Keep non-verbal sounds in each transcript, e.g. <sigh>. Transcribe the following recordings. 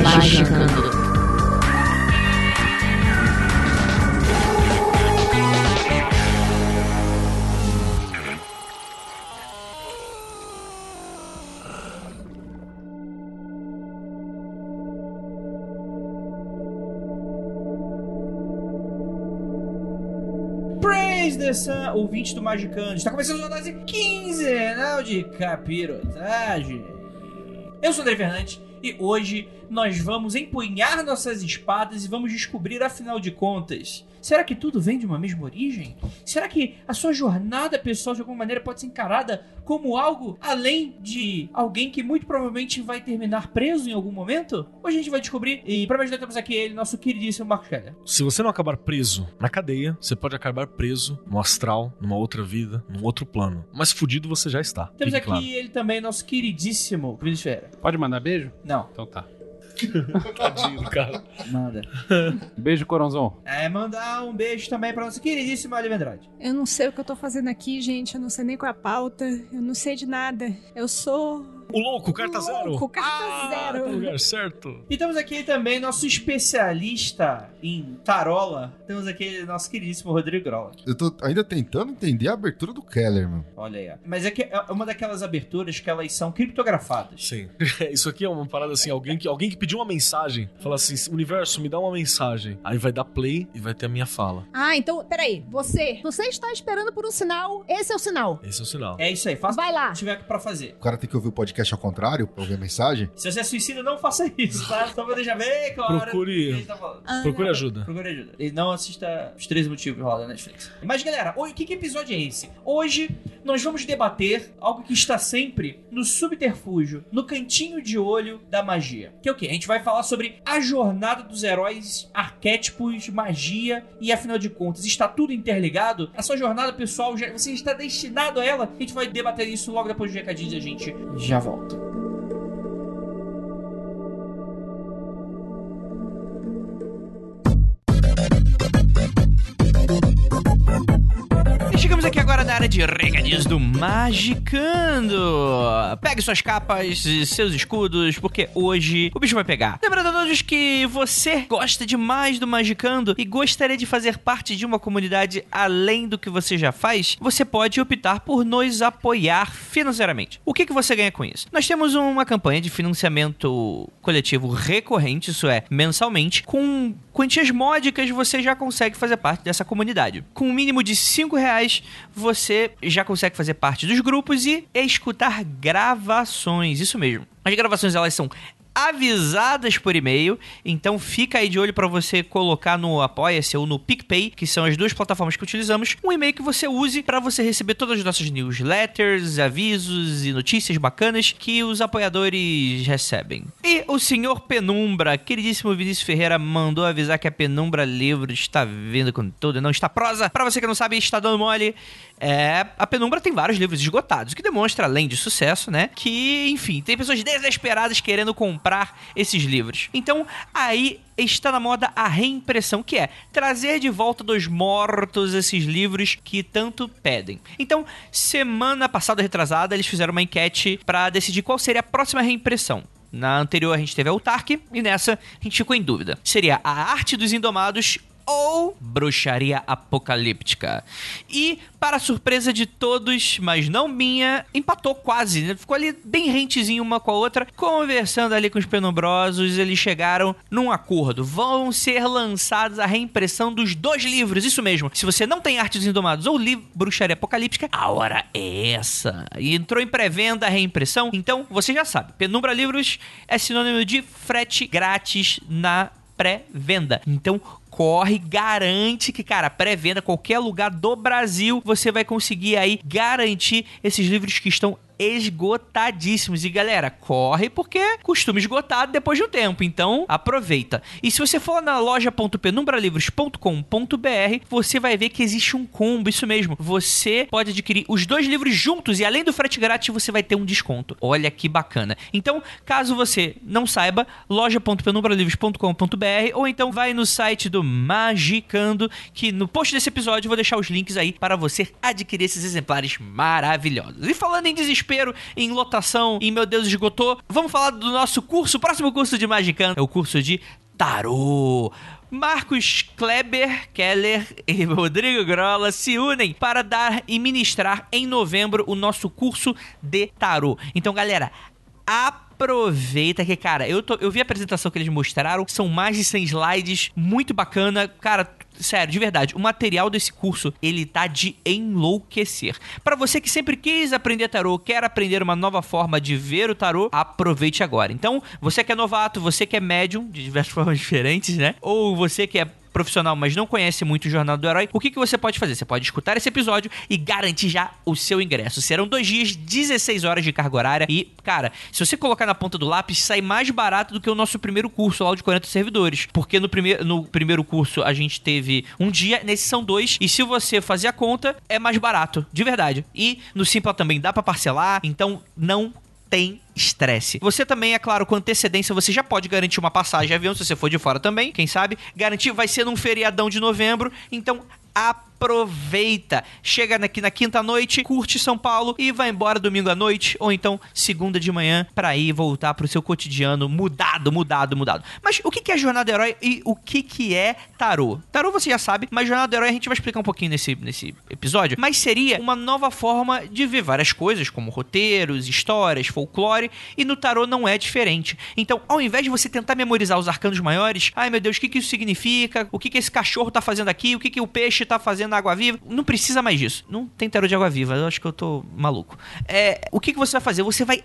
Magicando. Praise the Sun, ouvinte do Magicando. Está começando o dose quinzenal de capirotagem. Eu sou o André Fernandes e hoje nós vamos empunhar nossas espadas e vamos descobrir, afinal de contas, será que tudo vem de uma mesma origem? Será que a sua jornada pessoal de alguma maneira pode ser encarada como algo além de alguém que muito provavelmente vai terminar preso em algum momento? Hoje a gente vai descobrir e para me ajudar temos aqui ele, nosso queridíssimo Marcos Keller. Se você não acabar preso na cadeia, você pode acabar preso no astral, numa outra vida, num outro plano. Mas fudido você já está. Temos Fique aqui claro. ele também, nosso queridíssimo Vinícius Ferreira. Pode mandar beijo? Não, Então tá. <laughs> Tadinho, cara. manda. <laughs> Beijo, Coronzon. É, mandar um beijo também pra nossa queridíssima Ali Andrade. Eu não sei o que eu tô fazendo aqui, gente. Eu não sei nem qual é a pauta. Eu não sei de nada. Eu sou. O louco, carta zero. Louco, carta Ah, tá zero. lugar certo. E temos aqui também nosso especialista em tarola. Temos aqui nosso queridíssimo Rodrigo Grola. Eu tô ainda tentando entender a abertura do Keller, mano. Olha aí, ó. Mas é que é uma daquelas aberturas que elas são criptografadas. Sim. <laughs> Isso aqui é uma parada assim, alguém que, alguém que pediu uma mensagem, fala assim, universo, me dá uma mensagem. Aí vai dar play e vai ter a minha fala. Ah, então, peraí. Você. Você está esperando por um sinal. Esse é o sinal. Esse é o sinal. É isso aí, faça Vai lá. o que tiver pra fazer. O cara tem que ouvir o podcast ao contrário pra ouvir a mensagem. Se você é suicida, não faça isso, tá? Só pra deixar bem claro. Procure- o tá. Ah, Procure ajuda. Procure ajuda. E não assista os três motivos que rola na Netflix. Mas, galera, hoje, que, que episódio é esse? Hoje nós vamos debater algo que está sempre no subterfúgio, no cantinho de olho da magia. Que é o quê? A gente vai falar sobre a jornada dos heróis, arquétipos, magia e, afinal de contas, está tudo interligado? A sua jornada pessoal, já, você está destinado a ela? A gente vai debater isso logo depois do recadinho e a gente já volta. E chegamos aqui agora na área de recadinhos do Magicando. Pegue suas capas e seus escudos, porque hoje o bicho vai pegar. Lembrando a todos que você gosta demais do Magicando e gostaria de fazer parte de uma comunidade além do que você já faz, você pode optar por nos apoiar financeiramente. O que, que você ganha com isso? Nós temos uma campanha de financiamento coletivo recorrente, isso é, mensalmente, com quantias módicas você já consegue fazer parte dessa comunidade. Com um mínimo de 5 reais, você já consegue fazer parte dos grupos e escutar gravações, isso mesmo. As gravações elas são avisadas por e-mail, então fica aí de olho para você colocar no Apoia-se ou no PicPay, que são as duas plataformas que utilizamos, um e-mail que você use para você receber todas as nossas newsletters, avisos e notícias bacanas que os apoiadores recebem. E o senhor Penumbra, queridíssimo Vinícius Ferreira, mandou avisar que a Penumbra Livro está vindo com tudo, não está prosa. Para você que não sabe, está dando mole. É, a Penumbra tem vários livros esgotados, o que demonstra, além de sucesso, né? Que, enfim, tem pessoas desesperadas querendo comprar esses livros. Então, aí está na moda a reimpressão, que é trazer de volta dos mortos esses livros que tanto pedem. Então, semana passada, retrasada, eles fizeram uma enquete para decidir qual seria a próxima reimpressão. Na anterior a gente teve a Autark e nessa a gente ficou em dúvida. Seria a Arte dos Indomados ou Bruxaria Apocalíptica. E, para surpresa de todos, mas não minha, empatou quase, né? Ficou ali bem rentezinho uma com a outra. Conversando ali com os penumbrosos, eles chegaram num acordo. Vão ser lançados a reimpressão dos dois livros, isso mesmo. Se você não tem Artes Indomados ou livro Bruxaria Apocalíptica, a hora é essa. E entrou em pré-venda a reimpressão, então você já sabe. Penumbra Livros é sinônimo de frete grátis na pré-venda. Então corre, garante que, cara, pré-venda, qualquer lugar do Brasil, você vai conseguir aí garantir esses livros que estão esgotadíssimos. E galera, corre porque costuma esgotar depois de um tempo. Então, aproveita. E se você for na loja.penumbralivros.com.br, você vai ver que existe um combo, isso mesmo. Você pode adquirir os dois livros juntos e além do frete grátis, você vai ter um desconto. Olha que bacana. Então, caso você não saiba, loja.penumbralivros.com.br ou então vai no site do Magicando, que no post desse episódio eu vou deixar os links aí para você adquirir esses exemplares maravilhosos. E falando em desespero, em lotação, em meu Deus esgotou, vamos falar do nosso curso, o próximo curso de Magicando, é o curso de Tarô. Marcos Kleber, Keller e <laughs> Rodrigo Grola se unem para dar e ministrar em novembro o nosso curso de tarô. Então, galera, aproveita que, cara, eu, tô, eu vi a apresentação que eles mostraram, são mais de 100 slides, muito bacana. Cara, sério, de verdade, o material desse curso, ele tá de enlouquecer. Para você que sempre quis aprender tarô, quer aprender uma nova forma de ver o tarô, aproveite agora. Então, você que é novato, você que é médium, de diversas <laughs> formas diferentes, né? Ou você que é profissional, mas não conhece muito o Jornal do Herói, o que, que você pode fazer? Você pode escutar esse episódio e garantir já o seu ingresso. Serão dois dias, 16 horas de carga horária e, cara, se você colocar na ponta do lápis, sai mais barato do que o nosso primeiro curso lá de 40 servidores. Porque no, primeiro no primeiro curso a gente teve um dia, nesse são dois, e se você fazer a conta, é mais barato, de verdade. E no Simpla também dá para parcelar, então não tem estresse. Você também, é claro, com antecedência, você já pode garantir uma passagem de avião, se você for de fora também, quem sabe. Garantir vai ser num feriadão de novembro, então aproveita. Chega aqui na quinta noite, curte São Paulo e vai embora domingo à noite ou então segunda de manhã para ir voltar pro seu cotidiano mudado, mudado, mudado. Mas o que é Jornada do Herói e o que é tarô? Tarô você já sabe, mas Jornada do Herói a gente vai explicar um pouquinho nesse, nesse episódio. Mas seria uma nova forma de ver várias coisas, como roteiros, histórias, folclore, e no tarô não é diferente. Então, ao invés de você tentar memorizar os arcanos maiores, ai meu Deus, o que, que isso significa? O que, que esse cachorro tá fazendo aqui? O que, que o peixe tá fazendo na água viva? Não precisa mais disso. Não tem tarô de água viva, eu acho que eu tô maluco. É, o que, que você vai fazer? Você vai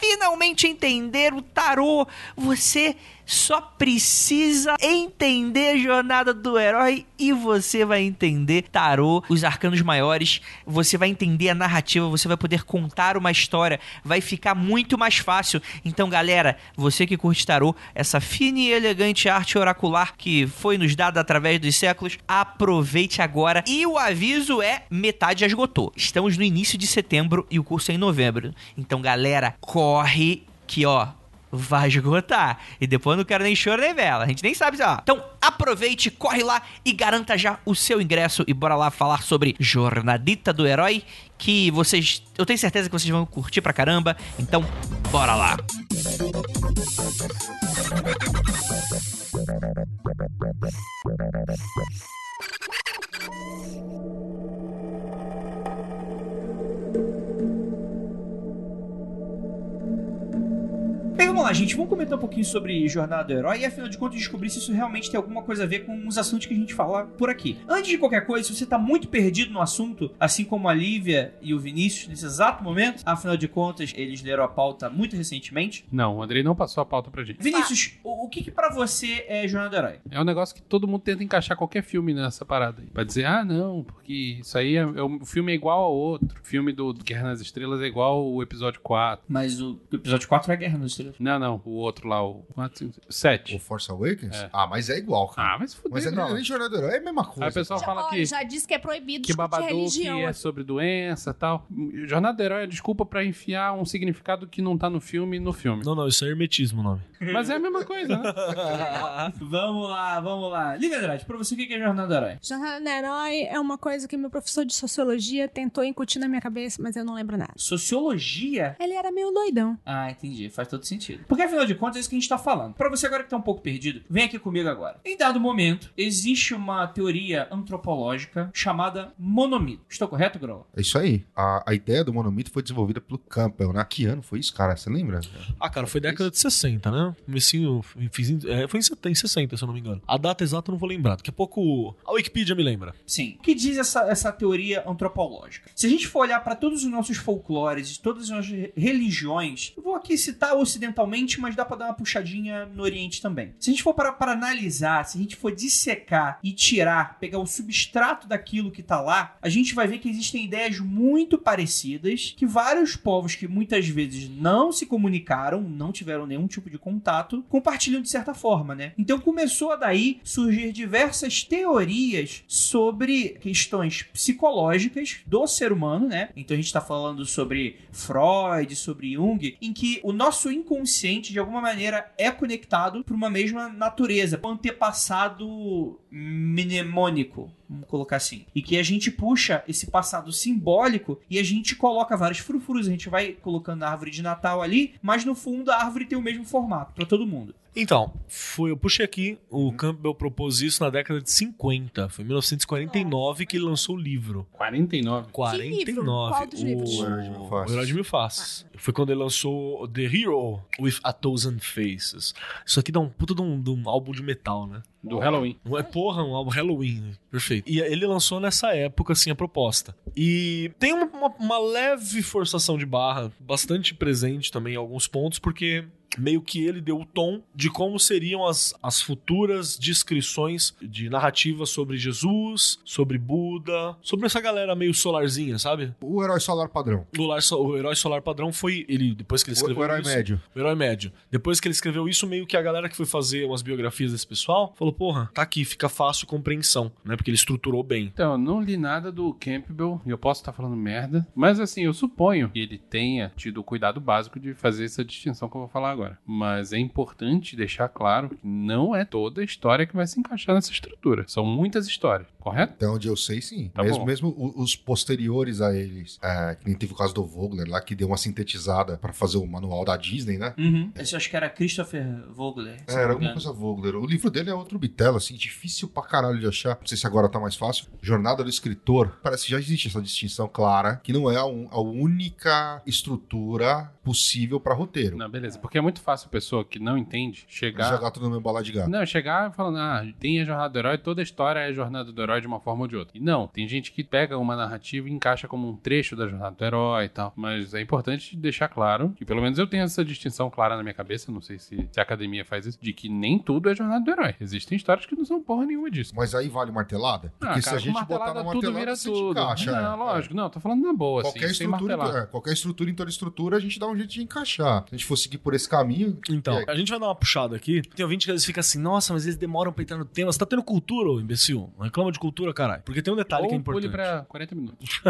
finalmente entender o tarô. Você só precisa entender a jornada do herói e você vai entender tarô, os arcanos maiores, você vai entender a narrativa, você vai poder contar uma história, vai ficar muito mais fácil. Então, galera, você que curte tarô, essa fina e elegante arte oracular que foi nos dada através dos séculos, aproveite agora. E o aviso é: metade já esgotou. Estamos no início de setembro e o curso é em novembro. Então, galera, corre que ó, vai esgotar. E depois não quero nem choro nem vela. A gente nem sabe, ó. Então aproveite, corre lá e garanta já o seu ingresso e bora lá falar sobre Jornadita do Herói, que vocês, eu tenho certeza que vocês vão curtir pra caramba. Então, bora lá. Bem, vamos lá, gente. Vamos comentar um pouquinho sobre Jornada do Herói e, afinal de contas, descobrir se isso realmente tem alguma coisa a ver com os assuntos que a gente fala por aqui. Antes de qualquer coisa, se você tá muito perdido no assunto, assim como a Lívia e o Vinícius nesse exato momento, afinal de contas, eles leram a pauta muito recentemente. Não, o Andrei não passou a pauta pra gente. Vinícius, o, o que, que para você é Jornada do Herói? É um negócio que todo mundo tenta encaixar qualquer filme nessa parada aí. Pra dizer, ah, não, porque isso aí é, é o filme é igual ao outro. O filme do Guerra nas Estrelas é igual o episódio 4. Mas o episódio 4 é Guerra nas Estrelas. Não, não, o outro lá, o 4, 5, 7. O Force Awakens? É. Ah, mas é igual, cara. Ah, mas fudeu, mas é não. nem Jornada do Herói, é a mesma coisa. Aí o pessoal Já, fala que, já disse que é proibido que Babadook religião. é sobre doença e tal. Jornada do Herói é desculpa pra enfiar um significado que não tá no filme no filme. Não, não, isso é hermetismo o nome. <laughs> Mas é a mesma coisa, né? <laughs> vamos lá, vamos lá. Lívia Andrade, pra você o que que é Jornada do Herói? Jornada do Herói é uma coisa que meu professor de sociologia tentou incutir na minha cabeça, mas eu não lembro nada. Sociologia Ele era meio doidão. Ah, entendi. Faz todo sentido. Porque afinal de contas é isso que a gente tá falando. Pra você agora que tá um pouco perdido, vem aqui comigo agora. Em dado momento, existe uma teoria antropológica chamada monomito. Estou correto, Grola? É isso aí. A, a ideia do monomito foi desenvolvida pelo Campbell, né? Que ano foi isso, cara? Você lembra? Ah, cara, foi década de 60, né? Comecinho, fiz em- é, foi em 70, em 60, se eu não me engano. A data exata eu não vou lembrar. Daqui a pouco a Wikipedia me lembra. Sim. O que diz essa, essa teoria antropológica? Se a gente for olhar para todos os nossos folclores, todas as nossas religiões, eu vou aqui citar ocidentalmente mas dá pra dar uma puxadinha no Oriente também. Se a gente for para, para analisar, se a gente for dissecar e tirar, pegar o substrato daquilo que tá lá, a gente vai ver que existem ideias muito parecidas que vários povos que muitas vezes não se comunicaram, não tiveram nenhum tipo de contato, compartilham de certa forma, né? Então começou a daí surgir diversas teorias sobre questões psicológicas do ser humano, né? Então a gente tá falando sobre Freud, sobre Jung, em que o nosso inconsciente de alguma maneira é conectado por uma mesma natureza, um antepassado mnemônico, vamos colocar assim. E que a gente puxa esse passado simbólico e a gente coloca vários frufurus, a gente vai colocando a árvore de Natal ali, mas no fundo a árvore tem o mesmo formato para todo mundo. Então, foi, eu puxei aqui, o Campbell propôs isso na década de 50. Foi em 1949 que ele lançou o livro. 49. 49. Qual dos livros? O, O Herói de Mil Faces. O Herói de Mil Faces. Foi quando ele lançou The Hero with a Thousand Faces. Isso aqui dá um puta de um, de um álbum de metal, né? Do Halloween. Não é porra, um álbum Halloween. né? Perfeito. E ele lançou nessa época, assim, a proposta. E tem uma, uma- uma leve forçação de barra, bastante presente também em alguns pontos, porque meio que ele deu o tom de como seriam as, as futuras descrições de narrativa sobre Jesus, sobre Buda, sobre essa galera meio solarzinha, sabe? O herói solar padrão. O, lar- o herói solar padrão foi ele, depois que ele O, escreveu o herói isso, médio. o herói médio. Depois que ele escreveu isso, meio que a galera que foi fazer umas biografias desse pessoal falou: porra, tá aqui, fica fácil compreensão, né? Porque ele estruturou bem. Então, eu não li nada do Campbell, e eu posso estar falando merda, mas assim, eu suponho que ele tenha tido o cuidado básico de fazer essa distinção que eu vou falar agora. Mas é importante deixar claro que não é toda a história que vai se encaixar nessa estrutura. São muitas histórias, correto? Até onde eu sei, sim. Tá mesmo mesmo os posteriores a eles, é, que nem teve o caso do Vogler lá, que deu uma sintetizada pra fazer o manual da Disney, né? Uhum. Esse eu acho que era Christopher Vogler. É, era alguma coisa Vogler. O livro dele é outro bitelo, assim, difícil pra caralho de achar. Não sei se agora tá mais fácil. Jornada do Escritor. Parece que já existe essa distinção clara, que não é a, un- a única estrutura possível pra roteiro. Não, beleza. Porque é muito fácil a pessoa que não entende chegar. Jogar tudo no meu bala de gato. Não, chegar falando, ah, tem a jornada do herói, toda a história é a jornada do herói de uma forma ou de outra. E não, tem gente que pega uma narrativa e encaixa como um trecho da jornada do herói e tal. Mas é importante deixar claro, que pelo menos eu tenho essa distinção clara na minha cabeça, não sei se, se a academia faz isso, de que nem tudo é jornada do herói. Existem histórias que não são porra nenhuma disso. Mas aí vale martelada? Porque Ah, se cara, a gente botar martelada na tudo martelada, vira você tudo. encaixa. não, é. lógico, não, tô falando na boa, Qualquer assim, estrutura, é, qualquer estrutura, então estrutura, a gente dá um jeito de encaixar. Se a gente for seguir por esse caminho. Então, e aí? a gente vai dar uma puxada aqui. Tem ouvinte que às vezes fica assim, nossa, mas eles demoram pra entrar no tema. Você tá tendo cultura, ô imbecil. Não reclama de cultura, caralho. Porque tem um detalhe que é Ou pule importante. pra 40 minutos. <laughs>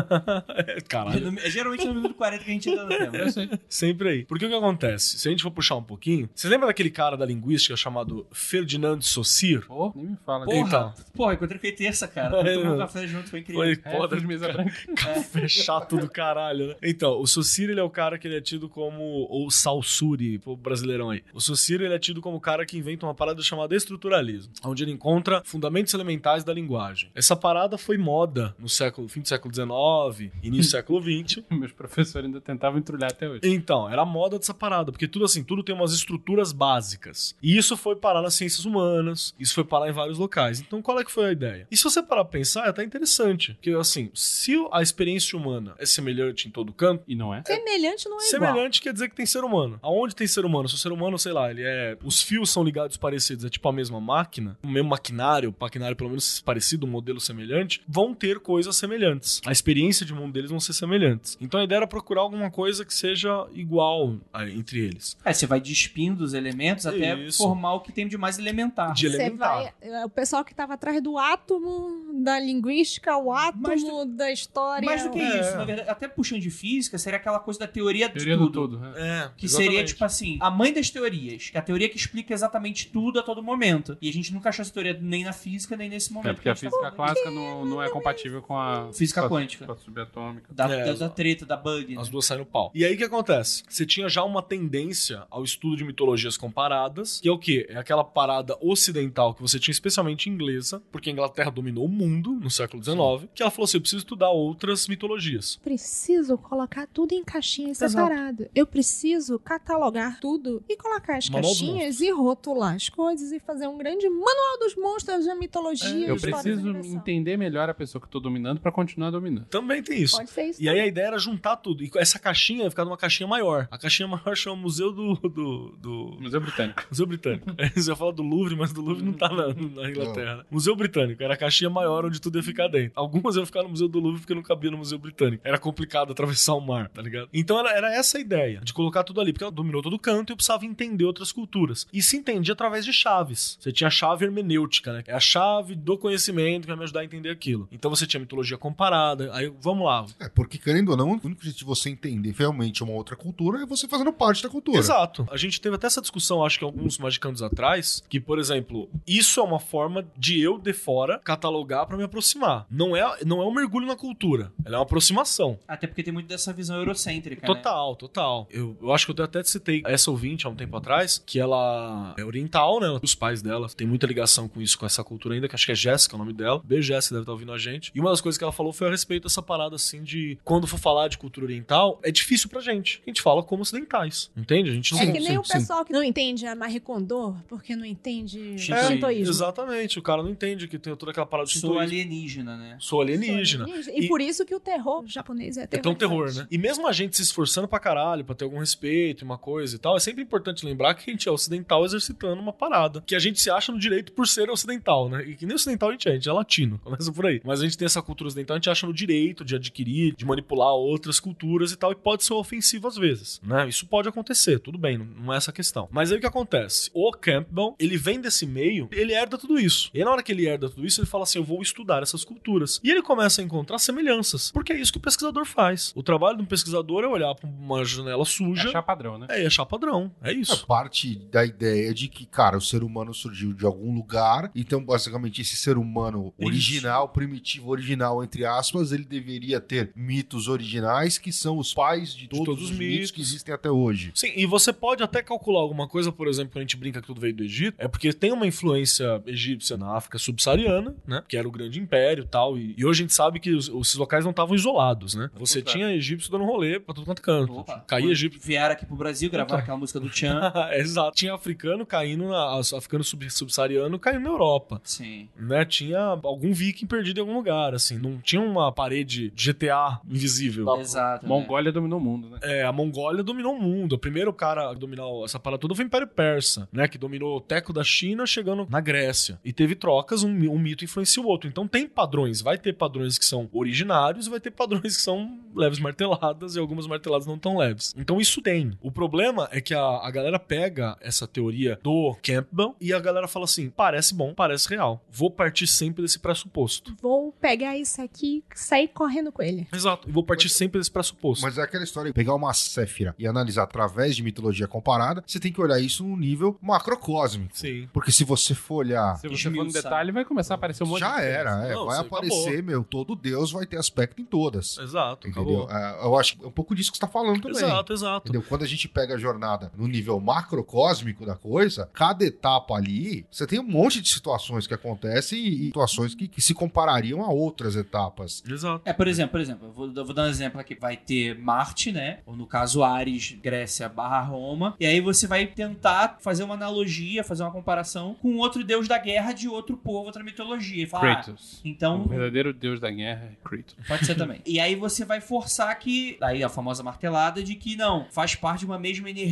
É, caralho. É geralmente no minuto 40 que a gente entra no tema. <laughs> Eu sei. Sempre aí. Porque o que acontece? Se a gente for puxar um pouquinho, você lembra daquele cara da linguística chamado Ferdinand Saussure? Pô, nem me fala. Porra, Então. porra, encontrei foi terça, cara. <laughs> É, Tomamos um café junto, foi incrível. Foi É, foda. fiz mesa branca. Café chato do caralho, né? Então, o Saussure, ele é o cara que ele é tido como... Ou Salsuri, pô, brasileirão aí. O Saussure, ele é tido como o cara que inventa uma parada chamada estruturalismo, onde ele encontra fundamentos elementais da linguagem. Essa parada foi moda no século, fim do século XIX, início do século XX. <laughs> Meus professores ainda tentavam entrulhar até hoje. Então, era a moda dessa parada, porque tudo assim, tudo tem umas estruturas básicas. E isso foi parar nas ciências humanas, isso foi parar em vários locais. Então, qual é que foi a ideia? E se você parar pra pensar, é até interessante. Porque, assim, se a experiência humana é semelhante em todo canto, E não é? Semelhante não é igual. Semelhante quer dizer que tem ser humano. Aonde tem ser humano? Se o ser humano, sei lá, ele é. Os fios são ligados parecidos, é tipo a mesma máquina, o mesmo maquinário, maquinário pelo menos parecido, um modelo semelhante, vão ter coisas semelhantes. A experiência de mundo deles vão ser semelhantes. Então a ideia era procurar alguma coisa que seja igual ah, entre eles. É, você vai despindo os elementos até Isso. formar o que tem de mais elementar. De Você elementar. vai, é, o pessoal que estava atrás do átomo da linguística, o átomo da história. Mais do que É. isso, na verdade, até puxando de física, seria aquela coisa da teoria, Teoria de do tudo. tudo. né? É, Que seria, tipo assim, a mãe das teorias. Que é a teoria que explica exatamente tudo a todo momento. E a gente nunca achou essa teoria nem na física, nem nesse momento. É porque a física tá falando. clássica não, não é compatível com a Física com a- quântica. com a subatômica. Da, É, da, treta, da bug. né? As duas saem no pau. E aí o que acontece? Você tinha já uma tendência ao estudo de mitologias comparadas, que é o quê? É aquela parada ocidental que você tinha especialmente inglesa, porque a Inglaterra dominou o mundo no século XIX, que ela falou assim: eu preciso estudar outras mitologias. Preciso colocar tudo em caixinha separado. Eu preciso catalogar tudo e colocar as Manual caixinhas e rotular as coisas e fazer um grande manual dos monstros da mitologia. Eu história da preciso entender melhor a pessoa que eu tô dominando pra continuar dominando. Também tem isso. Pode ser isso. E aí a ideia era juntar tudo. E essa caixinha ia ficar numa caixinha maior. A caixinha maior chama Museu do. do, do- Museu Britânico. Museu Britânico. <laughs> É, Você ia falar do Louvre, mas do Louvre não tá na, na Inglaterra. né? Museu Britânico. Era a caixinha maior onde tudo ia ficar dentro. Algumas iam ficar no Museu do Louvre porque não cabia no Museu Britânico. Era complicado atravessar o mar, tá ligado? Então era, era essa a ideia, de colocar tudo ali. Porque ela dominou todo canto e eu precisava entender outras culturas. E se entendia através de chaves. Você tinha a chave hermenêutica, né? É a chave do conhecimento que vai me ajudar a entender aquilo. Então você tinha mitologia comparada. Aí, vamos lá. É, porque querendo ou não, o único jeito de você entender realmente uma outra cultura é você fazendo parte da cultura. Exato. A gente teve até essa discussão, acho que alguns magicandos atrás, que, por exemplo, isso é uma forma de eu, de fora, catalogar pra me aproximar. Não é, não é um mergulho na cultura, ela é uma aproximação. Até porque tem muito dessa visão eurocêntrica, né? Total, total. Eu, eu acho que eu até citei essa ouvinte há um tempo atrás, que ela é oriental, né? Os pais dela têm muita ligação com isso, com essa cultura ainda, que acho que é Jéssica o nome dela. Beijo, Jéssica, deve estar ouvindo a gente. E uma das coisas que ela falou foi a respeito dessa parada, assim, de quando for falar de cultura oriental, é difícil pra gente. A gente fala como ocidentais, entende? A gente não É que nem sim, o sim. pessoal que não entende a Marie Kondo porque não entende Sim, É, shintoísmo. exatamente. O cara não entende que tem toda aquela parada de Sou shintoísmo. alienígena, né? Sou alienígena. E, E- por isso que o terror japonês é É terror. tão terror, né? E mesmo a gente se esforçando pra caralho, pra ter algum respeito, uma coisa e tal, é sempre importante lembrar que a gente é ocidental exercitando uma parada. Que a gente se acha no direito por ser ocidental, né? E que nem ocidental a gente é, a gente é latino. <laughs> Começa por aí. Mas a gente tem essa cultura ocidental, a gente acha no direito de adquirir, de manipular outras culturas e tal, e pode ser ofensivo às vezes, né? Isso pode acontecer, tudo bem, não, é essa questão. Mas aí o que acontece? O Campbell, ele vem desse meio, ele herda tudo isso. E aí, na hora que ele herda tudo isso, ele fala assim: eu vou estudar essas culturas. E ele começa a encontrar semelhanças, porque é isso que o pesquisador faz. O trabalho de um pesquisador é olhar pra uma janela suja. Achar padrão, né? É, achar padrão. É É isso. parte da ideia de que, cara, o ser humano surgiu de algum lugar, então, basicamente, esse ser humano original, primitivo, original, entre aspas, ele deveria ter mitos originais que são os pais de todos, todos os os mitos. mitos. que existem até hoje. Sim, e você pode até calcular alguma coisa, por exemplo, quando a gente brinca que tudo veio do Egito, é porque tem uma influência egípcia na África subsaariana, né? Que era o grande império e tal. E, e hoje a gente sabe que os, esses locais não estavam isolados, né? Você Exato. tinha egípcio dando rolê pra tudo quanto é canto. Opa. Caía egípcio. Vieram aqui pro Brasil, gravaram aquela música do Tchan. <laughs> Exato. Tinha africano caindo, na, africano sub- subsaariano caindo na Europa. Sim. Né? Tinha algum viking perdido em algum lugar, assim. Não tinha uma parede GTA invisível. Exato. né? Mongólia dominou o mundo, né? É, a Mongólia dominou o mundo. O primeiro cara a dominar essa parada toda foi o Império Persa, né? Que dominou o teco da China chegando na Grécia. E teve trocas, um, um mito influencia o outro. Então tem padrões. Vai ter padrões que são originários e vai ter padrões que são leves marteladas e algumas marteladas não tão leves. Então isso tem. O problema é que a, a galera pega essa teoria do Campbell e a galera fala assim: parece bom, parece real. Vou partir sempre desse pressuposto. Vou pegar isso aqui e sair correndo com ele. Exato. E vou partir sempre desse pressuposto. Mas é aquela história, pegar uma Séfira e analisar através de mitologia comparada, você tem que olhar isso num nível macrocósmico. Sim. Porque se você for olhar Se você for no detalhe, vai começar a aparecer um monte já de era, é, Não, vai aparecer, acabou. meu, todo Deus vai ter aspecto em todas. Exato. Entendeu? Acabou. É, eu acho que é um pouco disso que você tá falando também. Exato, exato. Entendeu? Quando a gente pega a jornada no nível macrocósmico da coisa, cada etapa ali, você tem um monte de situações que acontecem e, e situações que, que se comparariam a outras etapas. Exato. É, por exemplo, por exemplo, eu vou, eu vou dar um exemplo aqui. Vai ter Marte, né? Ou no caso Ares, Grécia barra Roma. E aí você vai tentar fazer uma analogia, fazer uma comparação com outro deus da guerra de outro povo, outra mitologia. E falar, ah, Kratos. então O verdadeiro deus da guerra é Kratos. Pode ser <laughs> também. e aí você vai forçar que. Aí a famosa martelada de que não, faz parte de uma mesma energia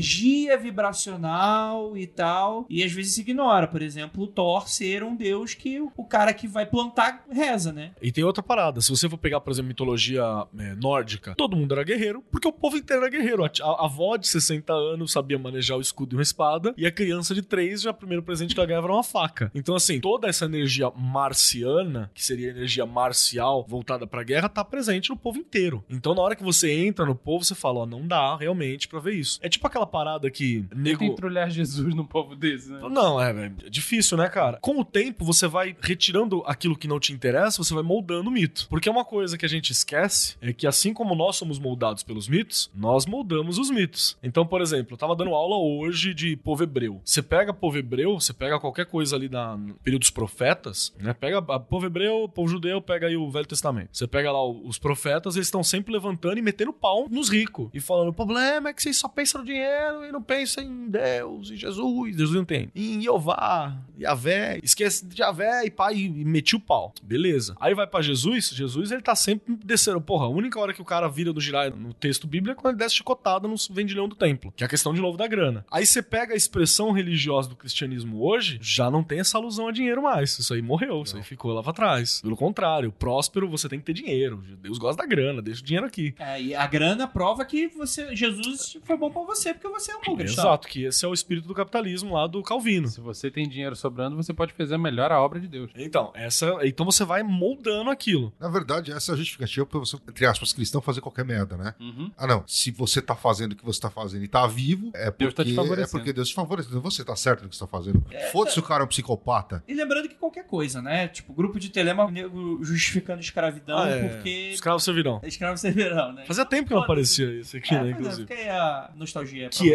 vibracional e tal. E às vezes se ignora. Por exemplo, o Thor ser um deus que o cara que vai plantar reza, né? E tem outra parada. Se você for pegar, por exemplo, mitologia é, nórdica, todo mundo era guerreiro, porque o povo inteiro era guerreiro. A, a- avó de 60 anos sabia manejar o escudo e uma espada, e a criança de 3, já o primeiro presente que ela ganhava era uma faca. Então, assim, toda essa energia marciana, que seria energia marcial voltada pra guerra, tá presente no povo inteiro. Então, na hora que você entra no povo, você fala, ó, não dá realmente pra ver isso. É tipo aquela parada que Tem nego... entrulhar Jesus num povo desse, né? Não, é, é difícil, né, cara? Com o tempo, você vai retirando aquilo que não te interessa, você vai moldando o mito. Porque uma coisa que a gente esquece é que, assim como nós somos moldados pelos mitos, nós moldamos os mitos. Então, por exemplo, eu tava dando aula hoje de povo hebreu. Você pega povo hebreu, você pega qualquer coisa ali na, no período dos profetas, né? Pega a povo hebreu, povo judeu, pega aí o Velho Testamento. Você pega lá os profetas, eles estão sempre levantando e metendo pau nos ricos. E falando, o problema é que vocês só pensam no dinheiro, dinheiro e não pensa em Deus, em Jesus. Jesus não tem. Em Jeová, Yahvé. Esquece de Yahvé e pai e meti o pau. Beleza. Aí vai pra Jesus. Jesus, ele tá sempre descendo. Porra, a única hora que o cara vira do girar no texto bíblico é quando ele desce chicotada no vendilhão do templo. Que é a questão de novo da grana. Aí você pega a expressão religiosa do cristianismo hoje, já não tem essa alusão a dinheiro mais. Isso aí morreu, isso aí ficou lá pra trás. Pelo contrário, próspero você tem que ter dinheiro. Deus gosta da grana, deixa o dinheiro aqui. É, e a grana prova que você, Jesus foi bom pra você, porque você é um bom cristão. Exato, que esse é o espírito do capitalismo lá do Calvino. Se você tem dinheiro sobrando, você pode fazer melhor a obra de Deus. Então, essa, então você vai moldando aquilo. Na verdade, essa é a justificativa pra você, entre aspas, cristão fazer qualquer merda, né? Uhum. Ah, não. Se você tá fazendo o que você tá fazendo e tá vivo, é porque, Deus tá te é favorecendo. porque Deus te favorece. Então você tá certo no que você tá fazendo. Foda-se o cara é um psicopata. E lembrando que qualquer coisa, né? Tipo, grupo de telema, nego justificando escravidão Ah, é. porque. Escravos servirão. Escravos servirão, né? Fazia tempo que não aparecia isso aqui, É, né, é, inclusive. fica aí a nostalgia Que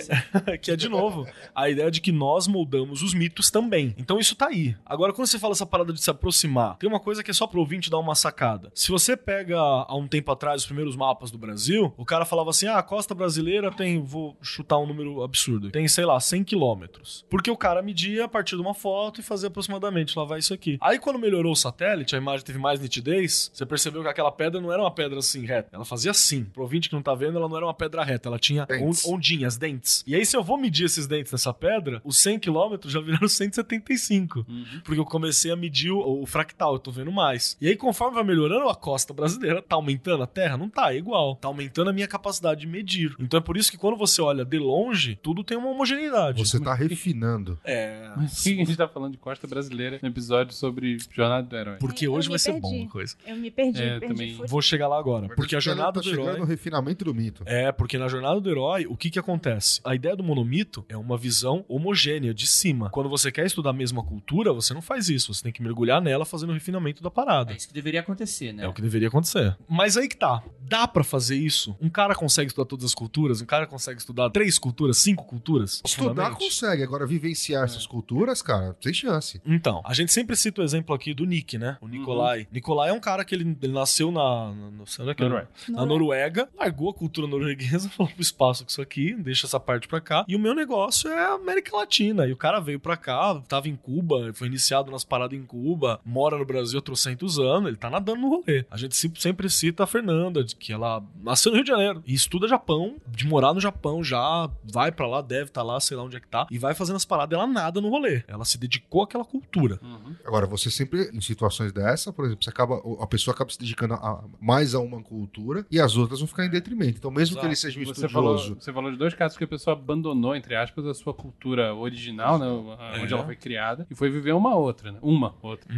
é, <laughs> que é, de novo, a ideia de que nós moldamos os mitos também. Então isso tá aí. Agora, quando você fala essa parada de se aproximar, tem uma coisa que é só pro ouvinte dar uma sacada. Se você pega há um tempo atrás os primeiros mapas do Brasil, o cara falava assim: ah, a costa brasileira tem, vou chutar um número absurdo, tem, sei lá, 100 quilômetros. Porque o cara media a partir de uma foto e fazia aproximadamente, lá vai isso aqui. Aí quando melhorou o satélite, a imagem teve mais nitidez, você percebeu que aquela pedra não era uma pedra assim reta, ela fazia assim. Pro ouvinte que não tá vendo, ela não era uma pedra reta, ela tinha ondinhas, dentes. E aí, se eu vou medir esses dentes nessa pedra, os 100 quilômetros já viraram <laughs> 175. Porque eu comecei a medir o, o fractal, eu tô vendo mais. E aí, conforme vai melhorando, a costa brasileira tá aumentando a terra? Não tá, é igual. Tá aumentando a minha capacidade de medir. Então é por isso que quando você olha de longe, tudo tem uma homogeneidade. Você tá refinando. É. Mas por que a gente tá falando de costa brasileira no episódio sobre Jornada do Herói? Porque Eu hoje vai ser perdi. bom a coisa. Eu me perdi, É, perdi. também fui- Vou chegar lá agora. Porque a jornada tá do chegando herói. no refinamento do mito. É, porque na jornada do herói, o que que acontece? A ideia do monomito é uma visão homogênea, de cima. Quando você quer estudar a mesma cultura, você não faz isso. Você tem que mergulhar nela fazendo o refinamento da parada. É isso que deveria acontecer, né? É o que deveria acontecer. Mas aí que tá. Dá pra fazer isso? Um cara consegue estudar todas as culturas? Um cara consegue estudar três culturas, cinco culturas? Estudar consegue, agora vivenciar essas culturas, cara, sem chance. Então, a gente sempre cita o exemplo aqui do Nick, né? O Nikolai. Nikolai é um cara que ele, ele nasceu na. na, é que Noruega. na Noruega, largou a cultura norueguesa, <laughs> falou pro espaço com isso aqui, deixa essa parte pra cá. E o meu negócio é a América Latina. E o cara veio pra cá, tava em Cuba, foi iniciado nas paradas em Cuba, mora no Brasil há trocentos anos, ele tá nadando no rolê. A gente sempre- cita a Fernanda, de que ela nasceu no Rio de Janeiro e estuda Japão, de morar no Japão já, vai pra lá, deve estar lá, sei lá onde é que tá, e vai fazendo as paradas, ela nada no rolê. Ela se dedicou àquela cultura. Uhum. Agora, você sempre, em situações dessa, por exemplo, você acaba, a pessoa acaba se dedicando a- mais a uma cultura e as outras vão ficar em detrimento. Então, mesmo que ele seja um Você falou, estudioso, você falou de dois casos que a pessoa abandonou, entre aspas, a sua cultura original, né, onde É. ela foi criada, e foi viver uma outra, né? Uma outra.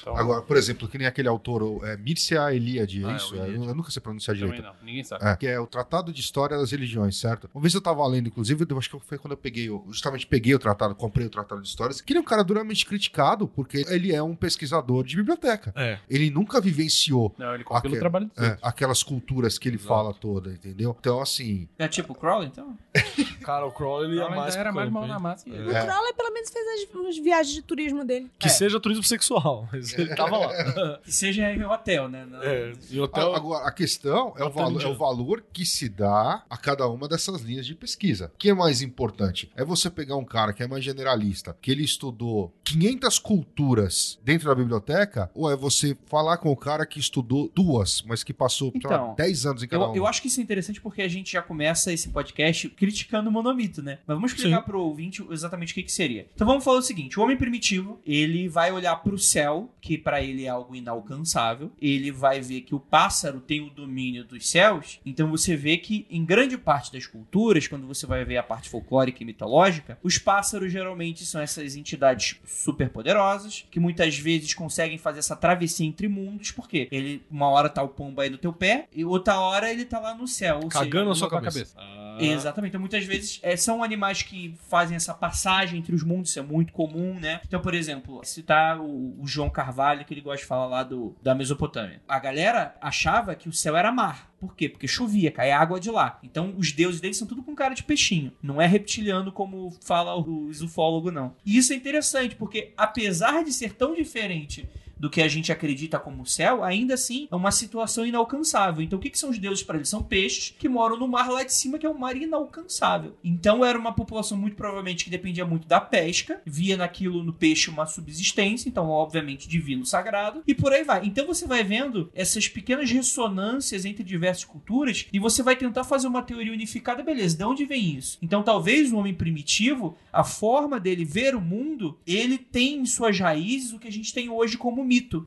Então, Agora, por exemplo, que nem aquele autor, é, Mircea Eliade, é Ah, é, isso? É, Eliade. eu nunca sei pronunciar também direito. não, ninguém sabe. É, que é o Tratado de História das Religiões, certo? Uma vez eu tava lendo, inclusive, eu acho que foi quando eu peguei, justamente peguei o tratado, comprei o Tratado de Histórias, que ele é um cara duramente criticado, porque ele é um pesquisador de biblioteca. É. Ele nunca vivenciou Não, ele o trabalho é, aquelas culturas que ele Exato. fala toda, entendeu? Então, assim, É tipo o Crowley, então? <laughs> Cara, o Crowley ele Ela é mais era mais mão na massa. O É. Crowley pelo menos fez as, as viagens de turismo dele. Que É. seja turismo sexual, mas ele tava lá. <laughs> Que seja em hotel, né? Não- é, e a- hotel. agora a questão é o, Hotel valo- é o valor que se dá a cada uma dessas linhas de pesquisa. O que é mais importante? É você pegar um cara que é mais generalista, que ele estudou 500 culturas dentro da biblioteca, ou é você falar com o cara que estudou duas, mas que passou lá, Então, 10 anos em cada Eu, uma? eu acho que isso é interessante porque a gente já começa esse podcast criticando o monomito, né? Mas vamos explicar Sim. pro ouvinte exatamente o que, que seria. Então vamos falar o seguinte: o homem primitivo, ele vai olhar pro céu, que pra ele é algo inalcançável. Ele vai ver que o pássaro tem o domínio dos céus. Então você vê que em grande parte das culturas, quando você vai ver a parte folclórica e mitológica, os pássaros geralmente são essas entidades super poderosas que muitas vezes conseguem fazer essa travessia entre mundos, porque ele uma hora tá o pombo aí no teu pé e outra hora ele tá lá no céu, Cagando na seja, sua com a cabeça. cabeça. Ah, Exatamente. Então, muitas vezes é, são animais que fazem essa passagem entre os mundos, isso é muito comum, né? Então, por exemplo, citar o, o João Carvalho, que ele gosta de falar lá do, da Mesopotâmia. A galera achava que o céu era mar. Por quê? Porque chovia, caía água de lá. Então, os deuses deles são tudo com cara de peixinho. Não é reptiliano como fala o ufólogo, não. E isso é interessante, porque apesar de ser tão diferente do que a gente acredita como céu, ainda assim é uma situação inalcançável. Então o que, que são os deuses para eles? São peixes que moram no mar lá de cima, que é um mar inalcançável. Então era uma população muito provavelmente que dependia muito da pesca, via naquilo no peixe uma subsistência, então obviamente divino sagrado, e por aí vai. Então você vai vendo essas pequenas ressonâncias entre diversas culturas e você vai tentar fazer uma teoria unificada, beleza, de onde vem isso? Então talvez o homem primitivo, a forma dele ver o mundo, ele tem em suas raízes o que a gente tem hoje como mito.